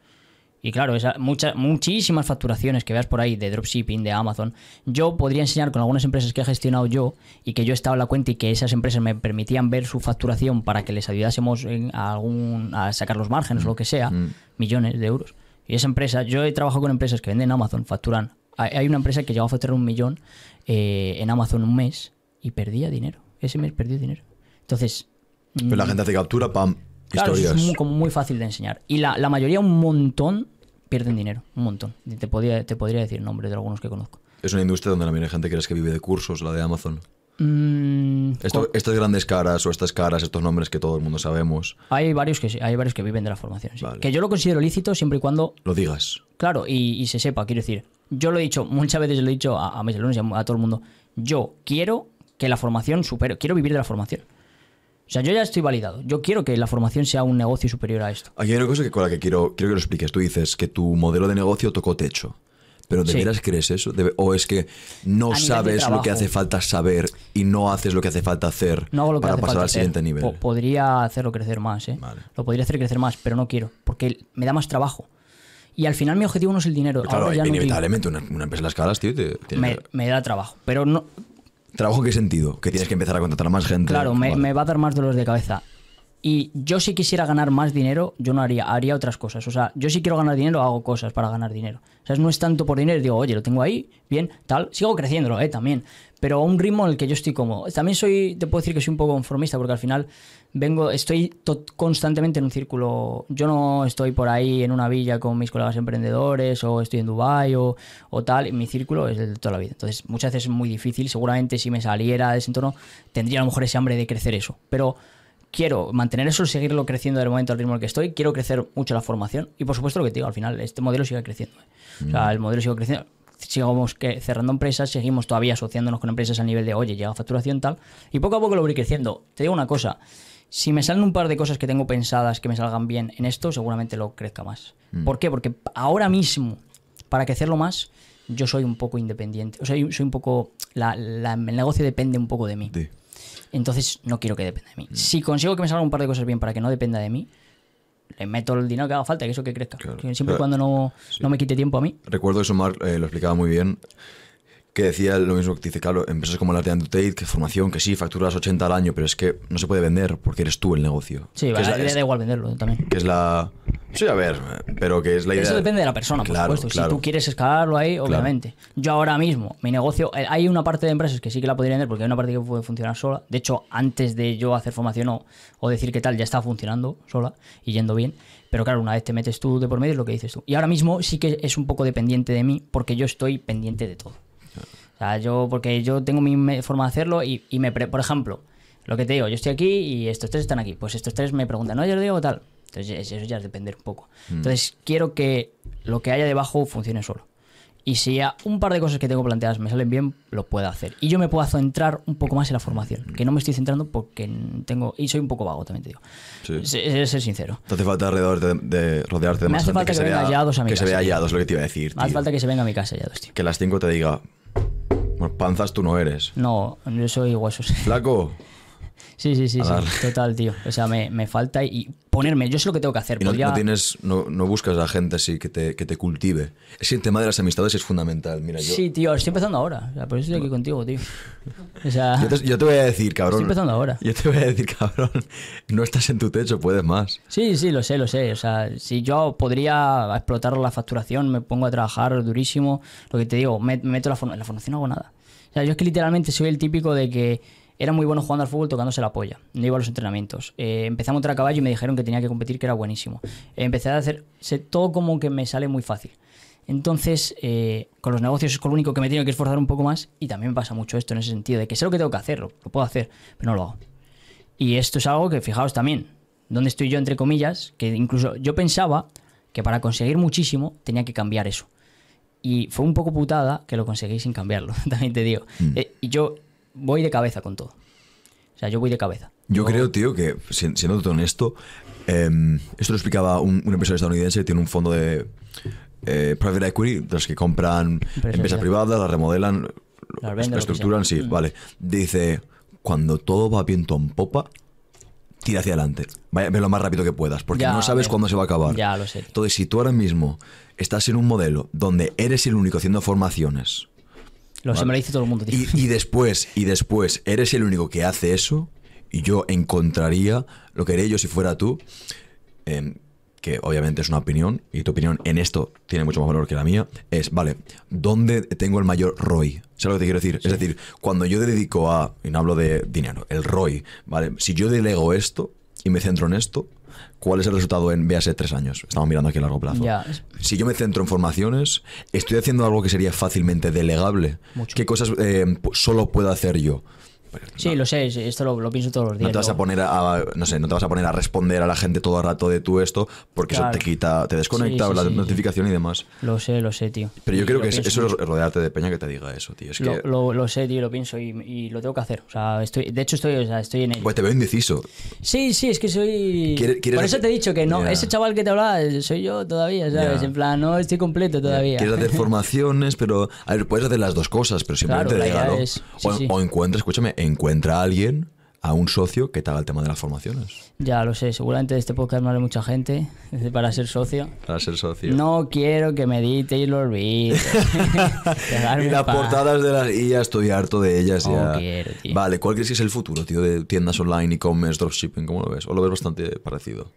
Y claro, esa, muchas, muchísimas facturaciones que veas por ahí de dropshipping, de Amazon, yo podría enseñar con algunas empresas que he gestionado yo y que yo he estado en la cuenta y que esas empresas me permitían ver su facturación para que les ayudásemos en algún, a sacar los márgenes o lo que sea, millones de euros. Y esa empresa, yo he trabajado con empresas que venden Amazon, facturan. Hay una empresa que llegó a facturar un millón eh, en Amazon un mes y perdía dinero. Ese mes perdió dinero. Entonces, Pero la gente hace captura, pam, Claro, historias. es muy, como muy fácil de enseñar. Y la, la mayoría, un montón, pierden dinero. Un montón. Te podría, te podría decir nombres de algunos que conozco. Es una industria donde la mayoría de gente crees que vive de cursos, la de Amazon. Mm, Esto- estas grandes caras o estas caras, estos nombres que todo el mundo sabemos, hay varios que sí, hay varios que viven de la formación. sí. Vale. Que yo lo considero lícito siempre y cuando, lo digas. claro, y, y se sepa. Quiero decir, yo lo he dicho, muchas veces lo he dicho a, a mis alumnos y a, a todo el mundo. Yo quiero que la formación supere, quiero vivir de la formación. O sea, yo ya estoy validado. Yo quiero que la formación sea un negocio superior a esto. Aquí hay una cosa que con la que quiero, quiero que lo expliques. Tú dices que tu modelo de negocio tocó techo. ¿Pero de Sí. veras crees eso? ¿De- ¿O es que no A sabes lo que hace falta saber y no haces lo que hace falta hacer No hago lo que para hace pasar falta al hacer. siguiente nivel? Po- podría hacerlo crecer más, ¿eh? Vale. Lo podría hacer crecer más, pero no quiero, porque me da más trabajo. Y al final mi objetivo no es el dinero. claro, ahora ya no inevitablemente una, una empresa de las caras, tío, te, me da trabajo. Pero no, ¿Trabajo en qué sentido? Que tienes que empezar a contratar a más gente. claro, me, Vale. me va a dar más dolores de cabeza. Y yo si quisiera ganar más dinero, yo no haría, haría otras cosas. O sea, yo si quiero ganar dinero, hago cosas para ganar dinero. O sea, no es tanto por dinero, digo, oye, lo tengo ahí, bien, tal. Sigo creciéndolo, eh, también. Pero a un ritmo en el que yo estoy cómodo. También soy, te puedo decir que soy un poco conformista, porque al final vengo, estoy to- constantemente en un círculo. Yo no estoy por ahí en una villa con mis colegas emprendedores, o estoy en Dubai o, o tal. y Mi círculo es el de toda la vida. Entonces, muchas veces es muy difícil. Seguramente si me saliera de ese entorno, tendría a lo mejor ese hambre de crecer eso. Pero quiero mantener eso, seguirlo creciendo del momento al ritmo en el que estoy. Quiero crecer mucho la formación. Y por supuesto lo que te digo, al final, este modelo sigue creciendo. ¿eh? O sea, el modelo sigue creciendo. Sigamos que cerrando empresas, seguimos todavía asociándonos con empresas a nivel de, oye, llega facturación tal. Y poco a poco lo voy creciendo. Te digo una cosa. Si me salen un par de cosas que tengo pensadas que me salgan bien en esto, seguramente lo crezca más. ¿Por qué? Porque ahora mismo, para crecerlo más, yo soy un poco independiente. O sea, soy un poco. la- la- el negocio depende un poco de mí. Sí. Entonces no quiero que dependa de Mm. mí. Si consigo que me salgan un par de cosas bien para que no dependa de mí, le meto el dinero que haga falta, que eso que crezca. Claro. Siempre y Claro. cuando no, no me quite tiempo a mí. Recuerdo que Somar eh, lo explicaba muy bien, que decía lo mismo que dice, claro, empresas como la de Tate, que formación, que sí, facturas 80 al año, pero es que no se puede vender porque eres tú el negocio. Sí, que vale, es la, es- da igual venderlo también. que es la... Sí, a ver, pero que es la idea... Eso depende de la persona, por Claro, supuesto. claro. Si tú quieres escalarlo ahí, obviamente. Yo ahora mismo, mi negocio, eh, hay una parte de empresas que sí que la podría vender porque hay una parte que puede funcionar sola. De hecho, antes de yo hacer formación o, o decir qué tal, ya está funcionando sola y yendo bien. Pero claro, una vez te metes tú de por medio es lo que dices tú. Y ahora mismo sí que es un poco dependiente de mí porque yo estoy pendiente de todo. Sea, yo, porque yo tengo mi me- forma de hacerlo y, y me, pre- por ejemplo, lo que te digo, yo estoy aquí y estos tres están aquí. Pues estos tres me preguntan, no, yo le digo tal. Entonces eso ya es depender un poco. Entonces quiero que lo que haya debajo funcione solo. Y si a un par de cosas que tengo planteadas me salen bien, lo puedo hacer. Y yo me puedo centrar un poco más en la formación, que no me estoy centrando porque tengo... Y soy un poco vago, también te digo. Sí. Ser, ser sincero. Te hace falta alrededor de, de rodearte de Me más hace gente falta que se venga vea, hallados a mi Que se casa, vea tío. hallados, lo que te iba a decir, Hace tío. falta que se venga a mi casa ya, tío. Que a las 5 te diga, bueno, panzas tú no eres. No, yo soy huesos. Flaco, Sí, sí, sí, sí. Total, tío. O sea, me, me falta y ponerme. Yo sé lo que tengo que hacer. y no, podría- no tienes, no, no buscas a gente así que te, que te cultive. Es que el tema de las amistades es fundamental. Mira, yo, Sí, tío, estoy empezando ahora. O sea, por eso estoy aquí contigo, tío. O sea, yo, te, yo te voy a decir, cabrón. Estoy empezando ahora. Yo te voy a decir, cabrón, no estás en tu techo, puedes más. sí, sí, lo sé, lo sé. O sea, si yo podría explotar la facturación, me pongo a trabajar durísimo. Lo que te digo, me, me meto la, forma- en la formación, no hago nada. O sea, yo es que literalmente soy el típico de que era muy bueno jugando al fútbol tocándose la polla. No iba a los entrenamientos. Eh, empecé a montar a caballo y me dijeron que tenía que competir, que era buenísimo. Eh, empecé a hacer sé, todo como que me sale muy fácil. Entonces, eh, con los negocios es con lo único que me tengo que esforzar un poco más y también me pasa mucho esto en ese sentido, de que sé lo que tengo que hacer, lo, lo puedo hacer, pero no lo hago. Y esto es algo que, fijaos también, donde estoy yo, entre comillas, que incluso yo pensaba que para conseguir muchísimo tenía que cambiar eso. Y fue un poco putada que lo conseguí sin cambiarlo, (laughs) también te digo. Eh, y yo voy de cabeza con todo. O sea, yo voy de cabeza. Yo creo, tío, que si- siendo todo honesto, em, esto lo explicaba un, un empresario estadounidense que tiene un fondo de eh, private equity, de los que compran empresas privadas, las remodelan, Las venden, estructuran, sí, Mm. vale. Dice, cuando todo va viento en popa, tira hacia adelante. Vaya, ve lo más rápido que puedas, porque Ya, no sabes cuándo se va a acabar. Ya lo sé. Entonces, si tú ahora mismo estás en un modelo donde eres el único haciendo formaciones, Lo Vale. dice todo el mundo, tío. y, y después, y después, eres el único que hace eso, y yo encontraría lo que haría yo si fuera tú, em, que obviamente es una opinión, y tu opinión en esto tiene mucho más valor que la mía, es, vale, ¿dónde tengo el mayor ROI? ¿Sabes lo que te quiero decir? Es decir, cuando yo dedico a, y no hablo de dinero, el ROI, ¿vale? Si yo delego esto y me centro en esto, ¿cuál es el resultado en, véase, tres años? Estamos mirando aquí a largo plazo. Si yo me centro en formaciones, estoy haciendo algo que sería fácilmente delegable. Mucho. ¿Qué cosas eh, solo puedo hacer yo? Sí, lo sé, esto lo, lo pienso todos los días. No te vas a poner a, no sé, no te vas a poner a responder a la gente todo el rato de tú esto, porque Claro. eso te quita, te desconecta Sí, sí, la sí, notificación y demás. Lo sé, lo sé, tío. Pero yo Y creo que pienso eso es rodearte de peña que te diga eso, tío. Es Lo, que lo- lo sé, tío, lo pienso y, y lo tengo que hacer. O sea, estoy, de hecho estoy, o sea, estoy en ello. pues te veo indeciso. Sí, sí, es que soy. ¿Quiere- quieres Por eso hacer- te he dicho que no, ese chaval que te hablaba eh, soy yo todavía, ¿sabes? En plan, no estoy completo todavía. Quieres hacer (laughs) formaciones, pero a ver, puedes hacer las dos cosas, pero simplemente Claro, delégalo. es- o, o encuentra, escúchame, encuentra a alguien, a un socio que te haga el tema de las formaciones. Ya lo sé, seguramente de este podcast me hable mucha gente (laughs) para ser socio. Para ser socio. No quiero que me edite (laughs) (laughs) y lo olvide. Y las paz. portadas de las IA, estoy harto de ellas No ya. quiero, tío. Vale, ¿cuál crees que es el futuro, tío, de tiendas online, e-commerce, dropshipping? ¿Cómo lo ves? ¿O lo ves bastante parecido?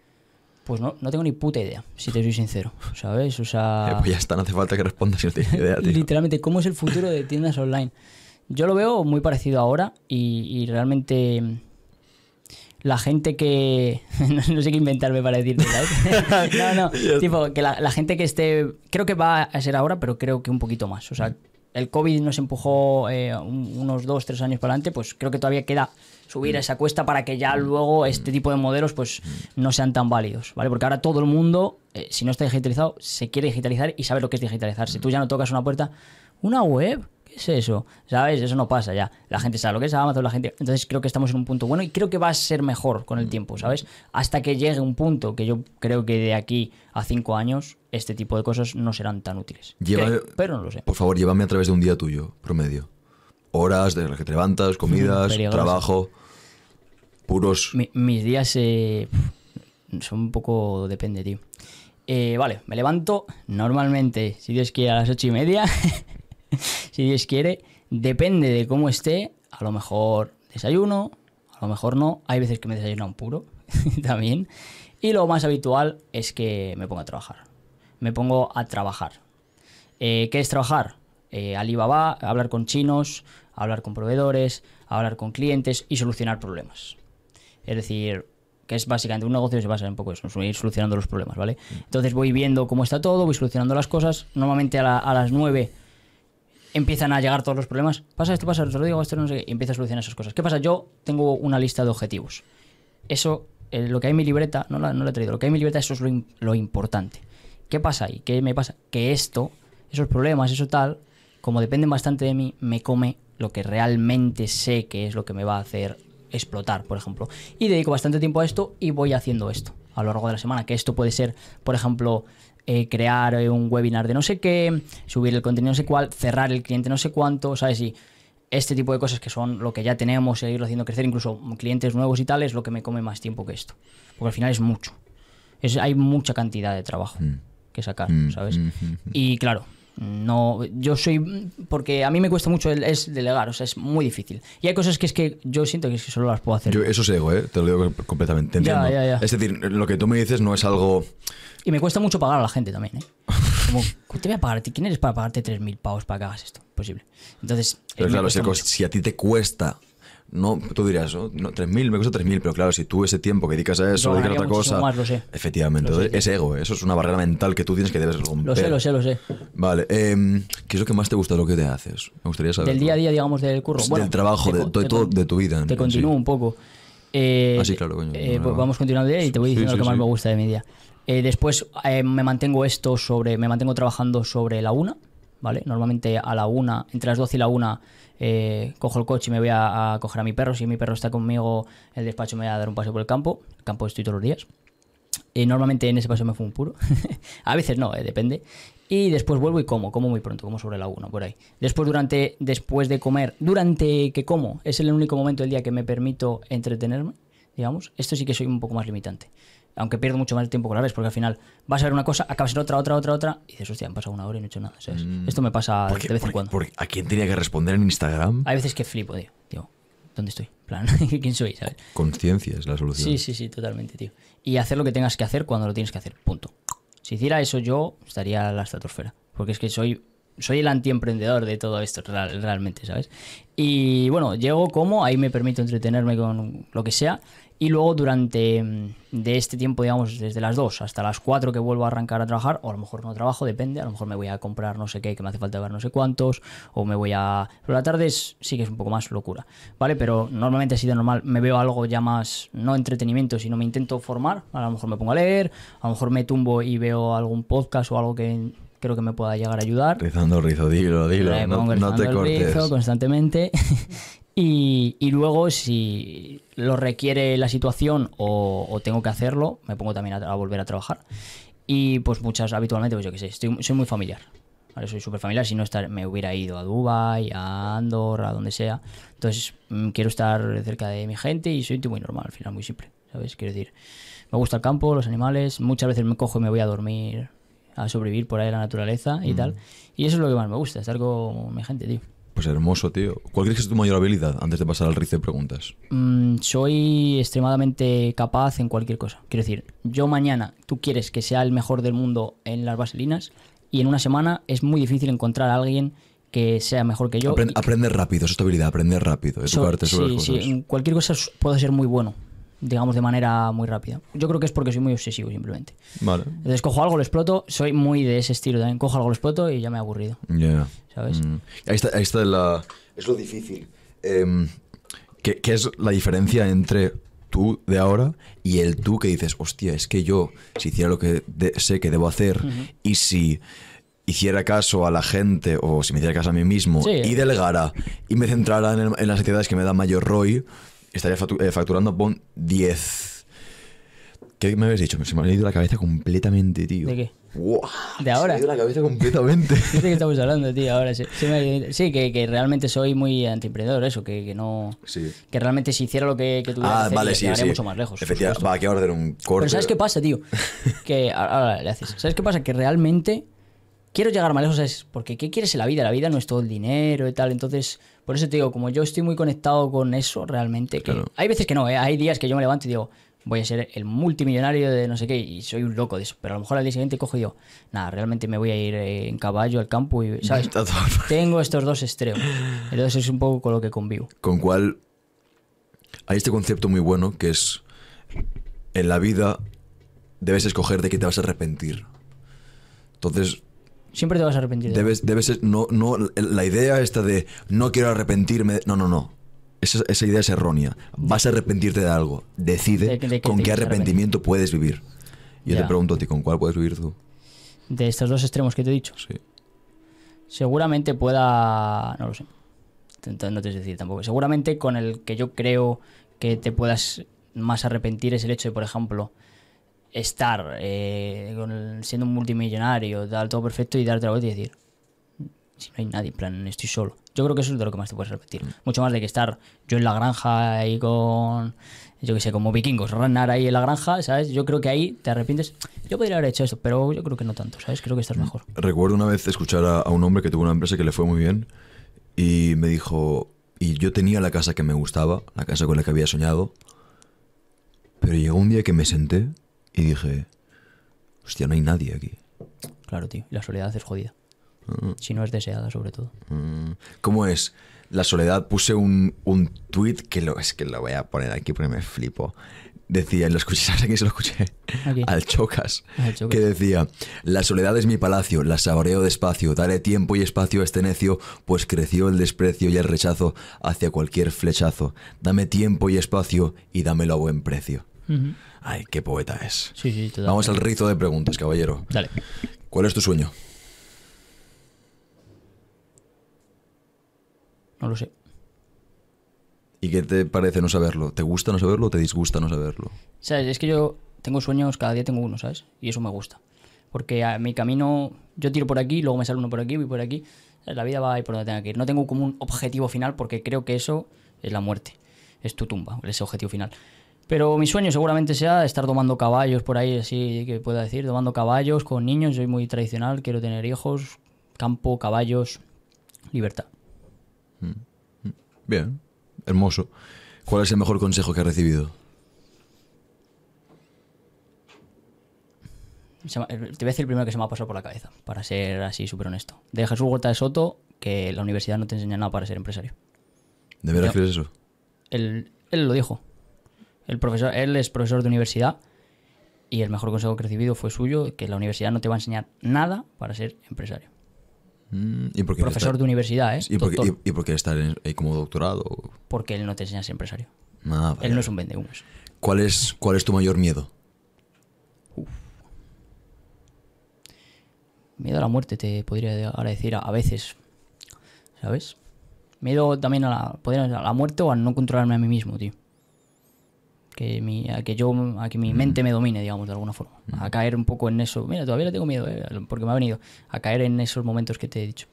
Pues no, no tengo ni puta idea, si te soy sincero, ¿sabes? O sea, Eh, pues ya está, no hace falta que respondas si no tienes idea, tío. literalmente, ¿cómo es el futuro de tiendas online? Yo lo veo muy parecido ahora y, y realmente mm, la gente que... (laughs) no sé qué inventarme para decirte, ¿sabes? (laughs) no, no, tipo, que la, la gente que esté... Creo que va a ser ahora, pero creo que un poquito más. O sea, el COVID nos empujó eh, un- unos dos, tres años para adelante, pues creo que todavía queda subir esa cuesta para que ya luego este tipo de modelos pues no sean tan válidos, ¿vale? Porque ahora todo el mundo, eh, si no está digitalizado, se quiere digitalizar y sabe lo que es digitalizarse. Tú ya no tocas una puerta, una web, ¿qué es eso? ¿Sabes? Eso no pasa ya. La gente sabe lo que es Amazon, la gente... Entonces creo que estamos en un punto bueno y creo que va a ser mejor con el tiempo, ¿sabes? Hasta que llegue un punto que yo creo que de aquí a cinco años este tipo de cosas no serán tan útiles. Lleva- Creo, pero no lo sé. Por favor, llévame a través de un día tuyo, promedio. Horas de las que te levantas, comidas, Peligroso. trabajo, puros. Mi- mis días eh, son un poco... depende, tío. Eh, vale, me levanto normalmente, si Dios quiere, a las ocho y media. (laughs) (laughs) si Dios quiere. Depende de cómo esté. A lo mejor desayuno, a lo mejor no. Hay veces que me desayuno un puro (laughs) también. Y lo más habitual es que me pongo a trabajar. Me pongo a trabajar. Eh, ¿Qué es trabajar? Eh, Alibaba, hablar con chinos, hablar con proveedores, hablar con clientes y solucionar problemas. Es decir, que es básicamente un negocio se basa en un poco eso, en ir solucionando los problemas, ¿vale? Entonces voy viendo cómo está todo, voy solucionando las cosas. Normalmente a, la- a las 9 empiezan a llegar todos los problemas. Pasa esto, pasa, te lo digo, esto no sé qué, y empiezo a solucionar esas cosas. ¿Qué pasa? Yo tengo una lista de objetivos. Eso, eh, lo que hay en mi libreta, no la, no la he traído, lo que hay en mi libreta, eso es lo, lo importante. ¿Qué pasa ahí? ¿Qué me pasa? Que esto, esos problemas, eso tal, como dependen bastante de mí, me come lo que realmente sé que es lo que me va a hacer explotar, por ejemplo. Y dedico bastante tiempo a esto y voy haciendo esto a lo largo de la semana. Que esto puede ser, por ejemplo, eh, crear eh, un webinar de no sé qué, subir el contenido no sé cuál, cerrar el cliente no sé cuánto, ¿sabes? Y este tipo de cosas que son lo que ya tenemos, seguirlo haciendo crecer, incluso clientes nuevos y tal, es lo que me come más tiempo que esto. Porque al final es mucho. Es, hay mucha cantidad de trabajo que sacar, Mm, ¿sabes? mm, mm, Y claro, no, yo soy, porque a mí me cuesta mucho el- es delegar, o sea, es muy difícil. Y hay cosas que es que yo siento que, es que solo las puedo hacer. Yo, eso es ego, ¿eh? Te lo digo completamente. Te Ya, entiendo. ya, ya. Es decir, lo que tú me dices no es algo. Y me cuesta mucho pagar a la gente también, ¿eh? (laughs) Como, te voy a pagar? ¿quién eres para pagarte 3.000 pavos para que hagas esto? Posible. Entonces, eh, Pero claro, si, si a ti te cuesta. No, tú dirías, ¿no? No, 3.000, me cuesta 3.000, pero claro, si tú ese tiempo que dedicas a eso, Yo dedicas a otra cosa. más, lo sé. Efectivamente, Lo sé, es ego, ¿eh? eso es una barrera mental que tú tienes que debes romper. Lo sé, lo sé, lo sé. Vale, em, ¿qué es lo que más te gusta de lo que te haces? Me gustaría saber. Del día a día, digamos, del curro. Pues Bueno, del trabajo, te de, te todo, de tu vida. Te continúo sí. un poco. Eh, Ah, sí, claro, coño, eh, no. vamos continuando de ahí y te voy diciendo sí, lo que más me gusta de mi día. Eh, después eh, me mantengo esto sobre, me mantengo trabajando sobre la una, ¿vale? Normalmente a la una, entre las 12 y la una, eh, cojo el coche y me voy a, coger a mi perro. Si mi perro está conmigo, el despacho me voy a dar un paseo por el campo. El campo estoy todos los días. Y normalmente en ese paso me fumo un puro. (laughs) a veces no, depende. Y después vuelvo y como, como muy pronto, como sobre la 1, por ahí. Después, durante, después de comer, durante que como, es el único momento del día que me permito entretenerme, digamos. Esto sí que soy un poco más limitante. Aunque pierdo mucho más tiempo con la vez, porque al final vas a ver una cosa, acabas en otra, otra, otra, otra, y dices, hostia, han pasado una hora y no he hecho nada, ¿sabes? Esto me pasa ¿Por qué- de vez en cuando. ¿A quién tenía que responder en Instagram? Hay veces que flipo, tío. Digo, ¿dónde estoy? Plan, (laughs) ¿quién soy? ¿Sabes? Conciencia es la solución. Sí, sí, sí, totalmente, tío. Y hacer lo que tengas que hacer cuando lo tienes que hacer, punto. Si hiciera eso yo, estaría la estratosfera. Porque es que soy, soy el antiemprendedor de todo esto, real- realmente, ¿sabes? Y bueno, llego como, ahí me permito entretenerme con lo que sea. Y luego durante mm, de este tiempo, digamos, desde las 2 hasta las 4 que vuelvo a arrancar a trabajar, o a lo mejor no trabajo, depende, a lo mejor me voy a comprar no sé qué, que me hace falta ver no sé cuántos, o me voy a... Pero la tarde es- sí que es un poco más locura, ¿vale? Pero normalmente así de normal me veo algo ya más, no entretenimiento, sino me intento formar, a lo mejor me pongo a leer, a lo mejor me tumbo y veo algún podcast o algo que creo que me pueda llegar a ayudar. Rizando rizo, dilo, dilo. No, no te cortes. rizo constantemente. (laughs) y, y luego, si lo requiere la situación o, o tengo que hacerlo, me pongo también a, a volver a trabajar. Y pues muchas, habitualmente, pues yo qué sé, estoy, soy muy familiar. ¿vale? Soy súper familiar, si no estar, me hubiera ido a Dubai, a Andorra, a donde sea. Entonces mm, quiero estar cerca de mi gente y soy un tío muy normal, al final, muy simple. ¿Sabes? Quiero decir, me gusta el campo, los animales, muchas veces me cojo y me voy a dormir a sobrevivir por ahí en la naturaleza y tal. Y eso es lo que más me gusta, estar con mi gente, tío. Pues hermoso, tío. ¿Cuál crees que es tu mayor habilidad antes de pasar al rizo de preguntas? Mm, soy extremadamente capaz en cualquier cosa. Quiero decir, yo mañana, tú quieres que sea el mejor del mundo en las vaselinas y en una semana es muy difícil encontrar a alguien que sea mejor que yo. Apren- y- aprender rápido, eso es tu habilidad, aprender rápido, so- educarte sobre sí, las sí, en cualquier cosa puedo ser muy bueno, digamos de manera muy rápida. Yo creo que es porque soy muy obsesivo simplemente. Vale. Entonces cojo algo, lo exploto, soy muy de ese estilo también. Cojo algo, lo exploto y ya me he aburrido, Ya. ¿sabes? Mm. Ahí está, ahí está la... Es lo difícil. Em, ¿qué, qué es la diferencia entre tú de ahora y el tú que dices, hostia, es que yo, si hiciera lo que sé que debo hacer y si hiciera caso a la gente o si me hiciera caso a mí mismo Sí. y delegara y me centrara en, el- en las actividades que me dan mayor ROI, estaría eh, facturando pon 10. ¿Qué me habéis dicho? Se me ha ido la cabeza completamente, tío. ¿De qué? ¿De ahora? Se me ha ido la cabeza completamente. (laughs) ¿De qué estamos (laughs) hablando, tío? Ahora sí. Sí, me- sí, que, que realmente soy muy antiemprendedor, eso, que, que no... sí. Que realmente si hiciera lo que, que tuviera que Ah, hacer, vale, sí, sí. mucho más lejos. Efectivamente. Va, aquí ahora un corte. Pero ¿sabes qué pasa, tío? (laughs) Que ahora le haces. ¿Sabes qué pasa? Que realmente quiero llegar más lejos, ¿sabes? Porque ¿qué quieres en la vida? La vida no es todo el dinero y tal. Entonces, por eso te digo, como yo estoy muy conectado con eso, realmente, que Claro. hay veces que no, ¿eh? hay días que yo me levanto y digo, voy a ser el multimillonario de no sé qué y soy un loco de eso. Pero a lo mejor al día siguiente cojo y digo, nada, realmente me voy a ir eh, en caballo al campo y, ¿sabes? (laughs) Tengo estos dos extremos. Entonces es un poco con lo que convivo. Con cual hay este concepto muy bueno que es en la vida debes escoger de qué te vas a arrepentir. Entonces, Siempre te vas a arrepentir. de debes, debes no, no, la idea esta de no quiero arrepentirme, no, no, no. Esa, esa idea es errónea. Vas a arrepentirte de algo. Decide De- de qué con qué arrepentimiento puedes vivir. Yo Ya. te pregunto a ti, ¿con cuál puedes vivir tú? De estos dos extremos que te he dicho. Sí. Seguramente pueda. No lo sé. Entonces no te sé decir tampoco. Seguramente con el que yo creo que te puedas más arrepentir es el hecho de, por ejemplo, estar eh, con siendo un multimillonario, tal, todo perfecto y darte la vuelta y decir, si no hay nadie, en plan, estoy solo. Yo creo que eso es de lo que más te puedes arrepentir. Mucho más de que estar yo en la granja ahí con, yo que sé, como vikingos, ranar ahí en la granja, ¿sabes? Yo creo que ahí te arrepientes. Yo podría haber hecho esto, pero yo creo que no tanto, ¿sabes? Creo que estás mejor. Recuerdo una vez escuchar a, a un hombre que tuvo una empresa que le fue muy bien y me dijo, y yo tenía la casa que me gustaba, la casa con la que había soñado, pero llegó un día que me senté y dije, hostia, no hay nadie aquí. Claro, tío. La soledad es jodida. Si no es deseada, sobre todo. Mm, ¿Cómo es? La soledad, puse un, un tweet que lo, es que lo voy a poner aquí porque me flipo. Decía, lo escuché, (laughs) ¿sabes a quién se lo escuché? Aquí. Al Chocas. Al Chocas. Que decía, la soledad es mi palacio, la saboreo despacio, daré tiempo y espacio a este necio, pues creció el desprecio y el rechazo hacia cualquier flechazo. Dame tiempo y espacio y dámelo a buen precio. Ujú. Ay, qué poeta es. Sí, sí, totalmente. Vamos al rizo de preguntas, caballero. Dale. ¿Cuál es tu sueño? No lo sé. ¿Y qué te parece no saberlo? ¿Te gusta no saberlo o te disgusta no saberlo? ¿Sabes? Es que yo tengo sueños, cada día tengo uno, ¿sabes? Y eso me gusta. Porque a mi camino, yo tiro por aquí, luego me sale uno por aquí, voy por aquí. La vida va a ir por donde tenga que ir. No tengo como un objetivo final porque creo que eso es la muerte. Es tu tumba, ese objetivo final. Pero mi sueño seguramente sea estar tomando caballos por ahí, así que pueda decir, tomando caballos con niños. Soy muy tradicional, quiero tener hijos, campo, caballos, libertad. Bien, hermoso. ¿Cuál es el mejor consejo que has recibido? Me- Te voy a decir el primero que se me ha pasado por la cabeza, para ser así súper honesto. De Jesús Huerta de Soto, que la universidad no te enseña nada para ser empresario. ¿De veras crees eso? Él, él lo dijo. El profesor, él es profesor de universidad y el mejor consejo que he recibido fue suyo, que la universidad no te va a enseñar nada para ser empresario. Mm, ¿Y por qué Profesor estar- de universidad, ¿eh? ¿Y por, qué- y- y por qué estar en- ahí como doctorado? Porque él no te enseña a ser empresario. Nada, Él no es un vendehumos. ¿Cuál es, ¿Cuál es tu mayor miedo? Miedo a la muerte, te podría ahora decir a, a veces. ¿Sabes? Miedo también a la, a la muerte o a no controlarme a mí mismo, tío. Que, mi, a que yo, a que mi mente me domine, digamos, de alguna forma. A caer un poco en eso. Mira, todavía le tengo miedo, eh, porque me ha venido. A caer en esos momentos que te he dicho.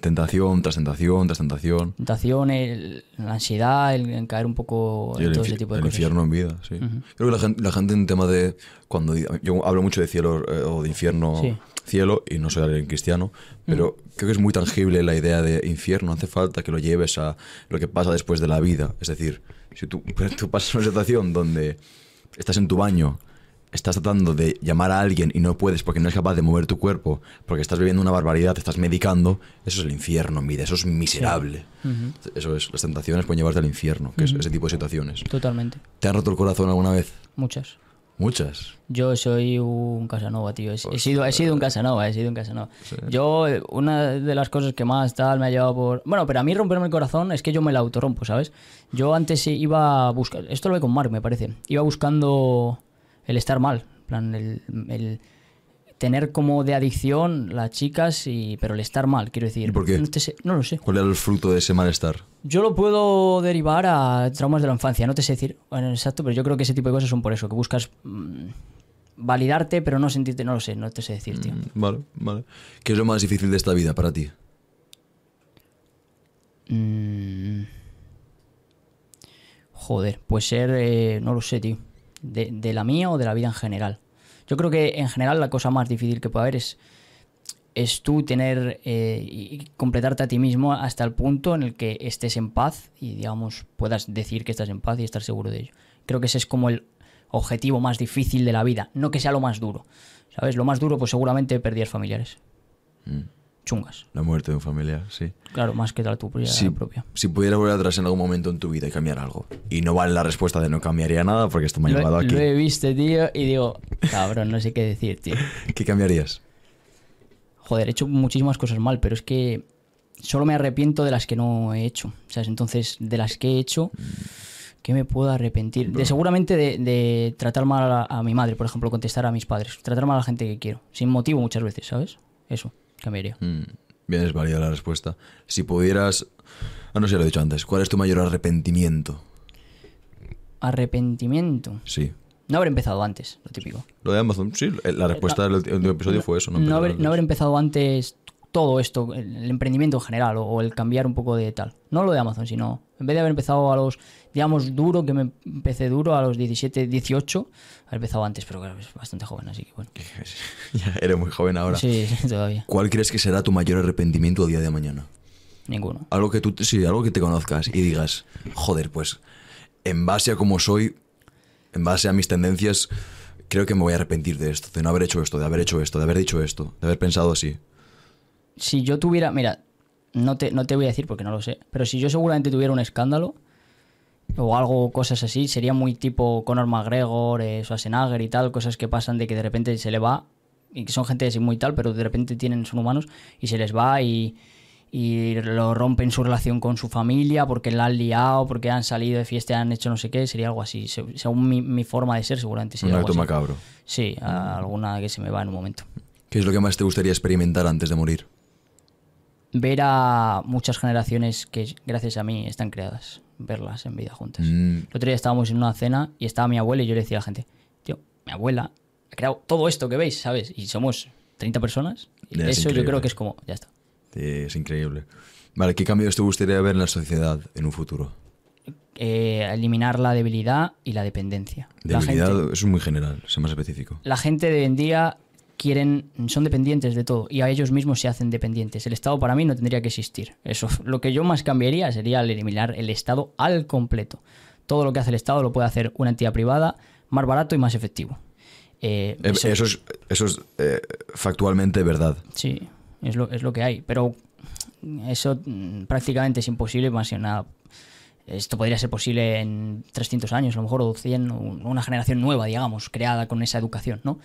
Tentación tras tentación tras tentación. Tentación, el- la ansiedad, el, el caer un poco en el, todo ese tipo de el cosas. infierno en vida, sí. Creo que la gente, la gente en tema de... cuando Yo hablo mucho de cielo eh, o de infierno, Sí. cielo, y no soy alguien cristiano, pero creo que es muy tangible la idea de infierno. Hace falta que lo lleves a lo que pasa después de la vida. Es decir, si tú, (laughs) tú pasas una situación donde estás en tu baño, estás tratando de llamar a alguien y no puedes porque no eres capaz de mover tu cuerpo, porque estás viviendo una barbaridad, te estás medicando, eso es el infierno vida, eso es miserable. Eso es, las tentaciones pueden llevarte al infierno, que es ese tipo de situaciones. Totalmente. ¿Te han roto el corazón alguna vez? Muchas. Muchas. Yo soy un Casanova, tío. He, he sido, he sido un Casanova, he sido un Casanova. Yo, eh, una de las cosas que más tal me ha llevado por... Bueno, pero a mí romperme el corazón es que yo me la autorrompo, ¿sabes? Yo antes iba a buscar... Esto lo ve con Mark, me parece. Iba buscando el estar mal. Plan, el, el tener como de adicción las chicas, y, pero el estar mal, quiero decir. ¿Y por qué? No, te sé- no lo sé. ¿Cuál era el fruto de ese malestar? Yo lo puedo derivar a traumas de la infancia, no te sé decir bueno, exacto, pero yo creo que ese tipo de cosas son por eso, que buscas mm, validarte, pero no sentirte, no lo sé, no te sé decir, tío. Mm, Vale, vale. ¿Qué es lo más difícil de esta vida para ti? Mm. Joder, pues ser, eh, no lo sé, tío. De, de la mía o de la vida en general. Yo creo que en general la cosa más difícil que puede haber es, es tú tener eh, y completarte a ti mismo hasta el punto en el que estés en paz y, digamos, puedas decir que estás en paz y estar seguro de ello. Creo que ese es como el objetivo más difícil de la vida, no que sea lo más duro. ¿Sabes? Lo más duro, pues seguramente pérdidas familiares. Chungas. La muerte de un familiar, sí. Claro, más que la tuya Si, propia. si pudieras volver atrás en algún momento en tu vida y cambiar algo, y no vale la respuesta de no cambiaría nada porque esto me ha Lo, llevado aquí, lo he visto, tío, y digo, cabrón, no sé qué decir, tío. (laughs) ¿qué cambiarías? Joder, he hecho muchísimas cosas mal, pero es que solo me arrepiento de las que no he hecho. ¿Sabes? Entonces, de las que he hecho, ¿qué me puedo arrepentir? De seguramente de, de tratar mal a, a mi madre, por ejemplo, contestar a mis padres. Tratar mal a la gente que quiero. Sin motivo muchas veces, ¿sabes? Eso, cambiaría. Mm, bien, es válida la respuesta. Si pudieras... Ah, no sé, lo he dicho antes. ¿Cuál es tu mayor arrepentimiento? Arrepentimiento. Sí. No haber empezado antes, lo típico. Lo de Amazon, sí. La respuesta del último episodio fue eso. No, haber, no haber empezado antes todo esto, el, emprendimiento en general, o, o el cambiar un poco de tal. No lo de Amazon, sino en vez de haber empezado a los, digamos, duro, que me empecé duro a los 17, 18, haber empezado antes, pero claro, es bastante joven, así que bueno. (laughs) ya eres muy joven ahora. Sí, todavía. ¿Cuál crees que será tu mayor arrepentimiento el día de mañana? Ninguno. Algo que tú, sí, algo que te conozcas y digas, joder, pues, en base a cómo soy, en base a mis tendencias, creo que me voy a arrepentir de esto, de no haber hecho esto, de haber hecho esto, de haber dicho esto, de haber pensado así. Si yo tuviera, mira, no te, no te voy a decir porque no lo sé, pero si yo seguramente tuviera un escándalo o algo, cosas así, sería muy tipo Conor McGregor, eh, Schwarzenegger y tal, cosas que pasan de que de repente se le va y que son gente así muy tal, pero de repente tienen, son humanos y se les va y, y lo rompen su relación con su familia porque la han liado, porque han salido de fiesta, han hecho no sé qué, sería algo así. Se- Según mi, mi forma de ser, seguramente Un sería algo así. macabro. Sí, alguna que se me va en un momento. ¿Qué es lo que más te gustaría experimentar antes de morir? Ver a muchas generaciones que gracias a mí están creadas, verlas en vida juntas. Mm, El otro día estábamos en una cena y estaba mi abuela y yo le decía a la gente, tío, mi abuela ha creado todo esto que veis, ¿sabes? Y somos 30 personas. Y es eso yo creo que es como, ya está. es increíble. Vale, ¿qué cambios te gustaría ver en la sociedad en un futuro? Eh, eliminar la debilidad y la dependencia. La Debilidad, gente, eso es muy general, sé más específico. la gente de hoy en día quieren, son dependientes de todo y a ellos mismos se hacen dependientes. El Estado para mí no tendría que existir. Eso, lo que yo más cambiaría sería el eliminar el Estado al completo. Todo lo que hace el Estado lo puede hacer una entidad privada más barato y más efectivo. Eh, eso- Eso es, eso es eh, factualmente verdad. Sí, es lo, es lo que hay. Pero eso mm, prácticamente es imposible, más que nada. Esto podría ser posible en 300 años, a lo mejor, o 100, o una generación nueva, digamos, creada con esa educación, ¿no?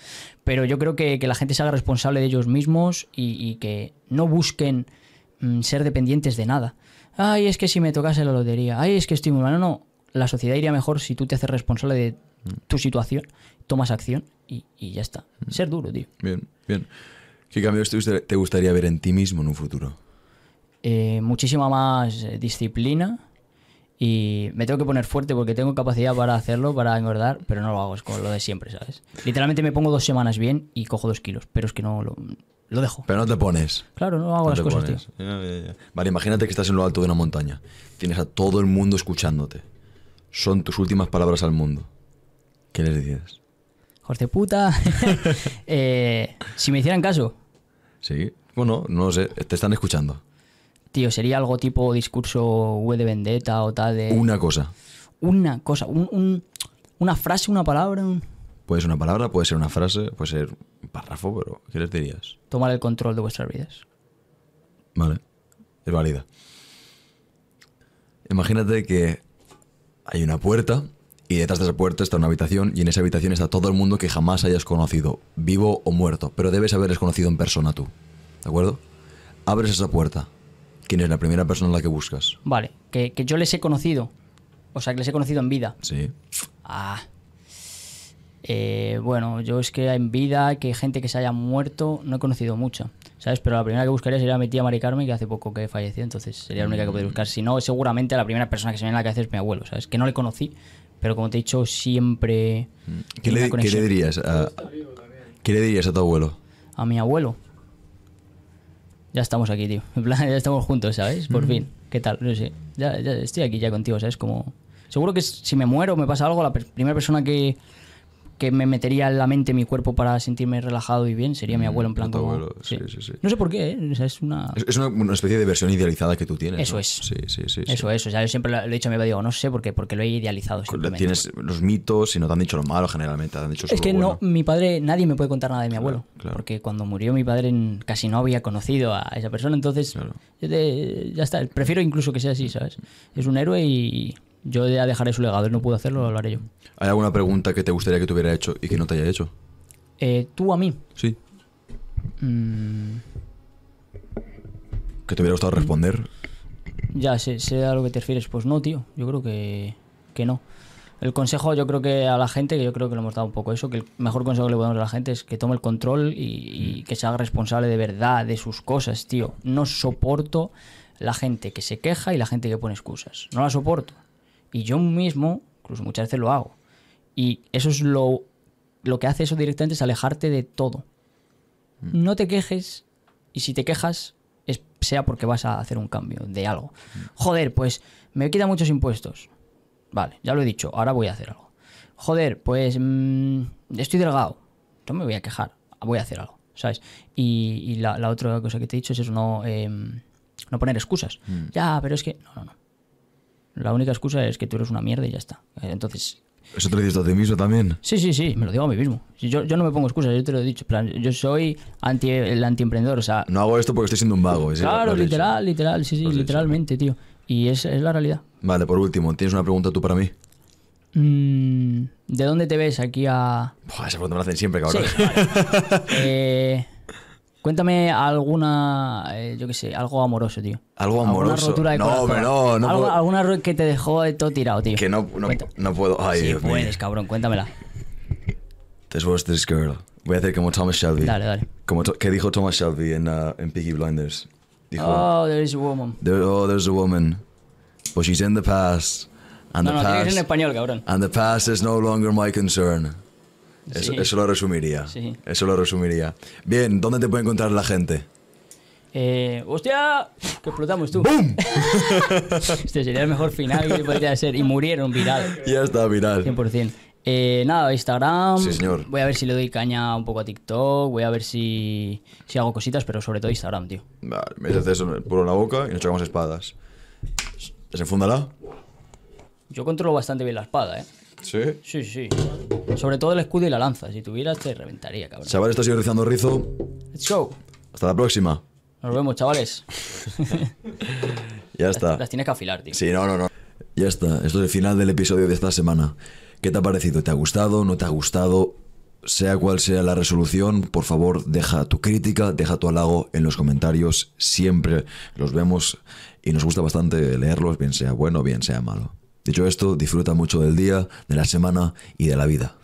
Pero yo creo que, que la gente se haga responsable de ellos mismos y, y que no busquen mm, ser dependientes de nada. Ay, es que si me tocase la lotería, ay, es que estoy muy mal. No, no, la sociedad iría mejor si tú te haces responsable de tu situación, tomas acción y, y ya está. Ser duro, tío. Bien, bien. ¿Qué cambios te gustaría, te gustaría ver en ti mismo en un futuro? eh, muchísima más eh, disciplina y me tengo que poner fuerte porque tengo capacidad para hacerlo, para engordar, pero no lo hago, es como lo de siempre, ¿sabes? Literalmente me pongo dos semanas bien y cojo dos kilos, pero es que no lo, lo dejo. Pero no te pones. Claro, no hago No las cosas, pones. tío. Ya, ya, ya. Vale, imagínate que estás en lo alto de una montaña. Tienes a todo el mundo escuchándote. Son tus últimas palabras al mundo. ¿Qué les dices? Jorge puta. (laughs) (laughs) Eh, si me hicieran caso, Sí. Bueno, no lo sé. Te están escuchando. Tío, sería algo tipo discurso V de vendetta o tal de... Una cosa. Una cosa, un- un- una frase, una palabra, un- Puede ser una palabra, puede ser una frase, puede ser un párrafo, pero ¿qué les dirías? tomar el control de vuestras vidas. Vale. Es válida. Imagínate que hay una puerta y detrás de esa puerta está una habitación y en esa habitación está todo el mundo que jamás hayas conocido, vivo o muerto, pero debes haberles conocido en persona tú. ¿De acuerdo? Abres esa puerta. ¿Quién es la primera persona a la que buscas? Vale, que, que yo les he conocido, o sea, que les he conocido en vida. Sí. Ah. Eh, bueno, yo es que en vida, que gente que se haya muerto, no he conocido mucho, ¿sabes? Pero la primera que buscaría sería mi tía Mari Carmen, que hace poco que falleció, entonces sería la única que podría buscar. Si no, seguramente la primera persona que se me viene a la cabeza es mi abuelo, ¿sabes? Que no le conocí, pero como te he dicho, siempre... ¿Qué le, qué le dirías a, ¿Qué le dirías a tu abuelo? A mi abuelo. Ya estamos aquí, tío. En plan, (laughs) ya estamos juntos, ¿sabes? Por fin. ¿Qué tal? No sé. Ya, ya estoy aquí ya contigo, ¿sabes? Como... Seguro que si me muero, me pasa algo, la primera persona que, que me metería en la mente mi cuerpo para sentirme relajado y bien sería mi abuelo, en plan como- abuelo, sí, sí, sí. No sé por qué, ¿eh? O sea, es una... Es, es una, una especie de versión idealizada que tú tienes. Eso ¿no? es. Sí, sí, sí. Eso, eso. O sea, yo siempre lo he dicho a mi padre, digo, no sé por qué, porque lo he idealizado. Tienes los mitos y no te han dicho lo malo generalmente, te han dicho Es que no, mi padre, nadie me puede contar nada de mi abuelo. claro. Porque cuando murió mi padre casi no había conocido a esa persona. Entonces, Claro. ya está. Prefiero incluso que sea así, ¿sabes? Es un héroe y yo ya dejaré su legado. Él no pudo hacerlo, lo haré yo. ¿Hay alguna pregunta que te gustaría que te hubiera hecho y que no te haya hecho? Eh, Tú a mí. Sí. mm, ¿Que te hubiera gustado responder? ya sé, sé a lo que te refieres. Pues no, tío. Yo creo que, que no. El consejo, yo creo que a la gente, que yo creo que lo hemos dado un poco eso, que el mejor consejo que le podemos dar a la gente es que tome el control y, y que se haga responsable de verdad de sus cosas, tío. No soporto la gente que se queja y la gente que pone excusas. No la soporto. Y yo mismo, incluso muchas veces lo hago. Y eso es lo, lo que hace eso directamente es alejarte de todo. No te quejes y si te quejas es, sea porque vas a hacer un cambio de algo. Joder, pues me quita muchos impuestos. Vale, ya lo he dicho, ahora voy a hacer algo. Joder, pues mm, estoy delgado. No me voy a quejar, voy a hacer algo, ¿sabes? Y, y la, la otra cosa que te he dicho es eso, no, em, no poner excusas. Ya, pero es que... No, no, no. La única excusa es que tú eres una mierda y ya está. Eh, Entonces, ¿Eso te lo dices a ti mismo también? Sí, sí, sí, me lo digo a mí mismo. Yo, yo no me pongo excusas, yo te lo he dicho. plan, Yo soy anti, el antiemprendedor, o sea, No hago esto porque estoy siendo un vago. claro, literal, literal, sí, sí, literalmente, tío. Y es, es la realidad. Vale, por último, ¿tienes una pregunta tú para mí? Mm, ¿De dónde te ves aquí a...? Buah, esa pregunta me la hacen siempre, Sí, cabrón. vale. (laughs) Eh, cuéntame alguna, eh, yo qué sé, algo amoroso, tío. Algo Alguna amoroso. rotura de No, corazón. hombre, no, no Algo- puedo- Alguna que te dejó de todo tirado, tío. Que no, no, no puedo. Ay, sí, Dios mío. puedes, cabrón, cuéntamela. This was this girl. Voy a hacer como Thomas Shelby. Dale, dale. Como to- que dijo Thomas Shelby en, uh, en Peaky Blinders. Dijo, Oh, there is a woman. There, oh, there's a woman, but she's in the past. And No, the no, past, en español, cabrón. and the past is no longer my concern. Eso, Sí. eso lo resumiría. Sí. Eso lo resumiría. Bien, ¿dónde te puede encontrar la gente? Eh, ¡Hostia! Que explotamos tú. ¡Bum! (laughs) este sería el mejor final que podría ser. Y murieron viral. Ya está, viral. 100%. Eh, nada, Instagram. Sí, señor. Voy a ver si le doy caña un poco a TikTok. Voy a ver si, si hago cositas, pero sobre todo Instagram, tío. Vale, metes eso puro en la boca y nos chocamos espadas. ¿Desenfúndala? Yo controlo bastante bien la espada, ¿eh? Sí. Sí, sí. Sobre todo el escudo y la lanza. Si tuvieras, te reventaría, cabrón. Chaval, esto ha sido Rizando Rizo. Let's go. Hasta la próxima. Nos vemos, chavales. (laughs) Ya está. Las tienes que afilar, tío. Sí, no, no, no. Ya está. Esto es el final del episodio de esta semana. ¿Qué te ha parecido? ¿Te ha gustado? ¿No te ha gustado? Sea cual sea la resolución, por favor, deja tu crítica, deja tu halago en los comentarios. Siempre los vemos y nos gusta bastante leerlos, bien sea bueno, bien sea malo. Dicho esto, disfruta mucho del día, de la semana y de la vida.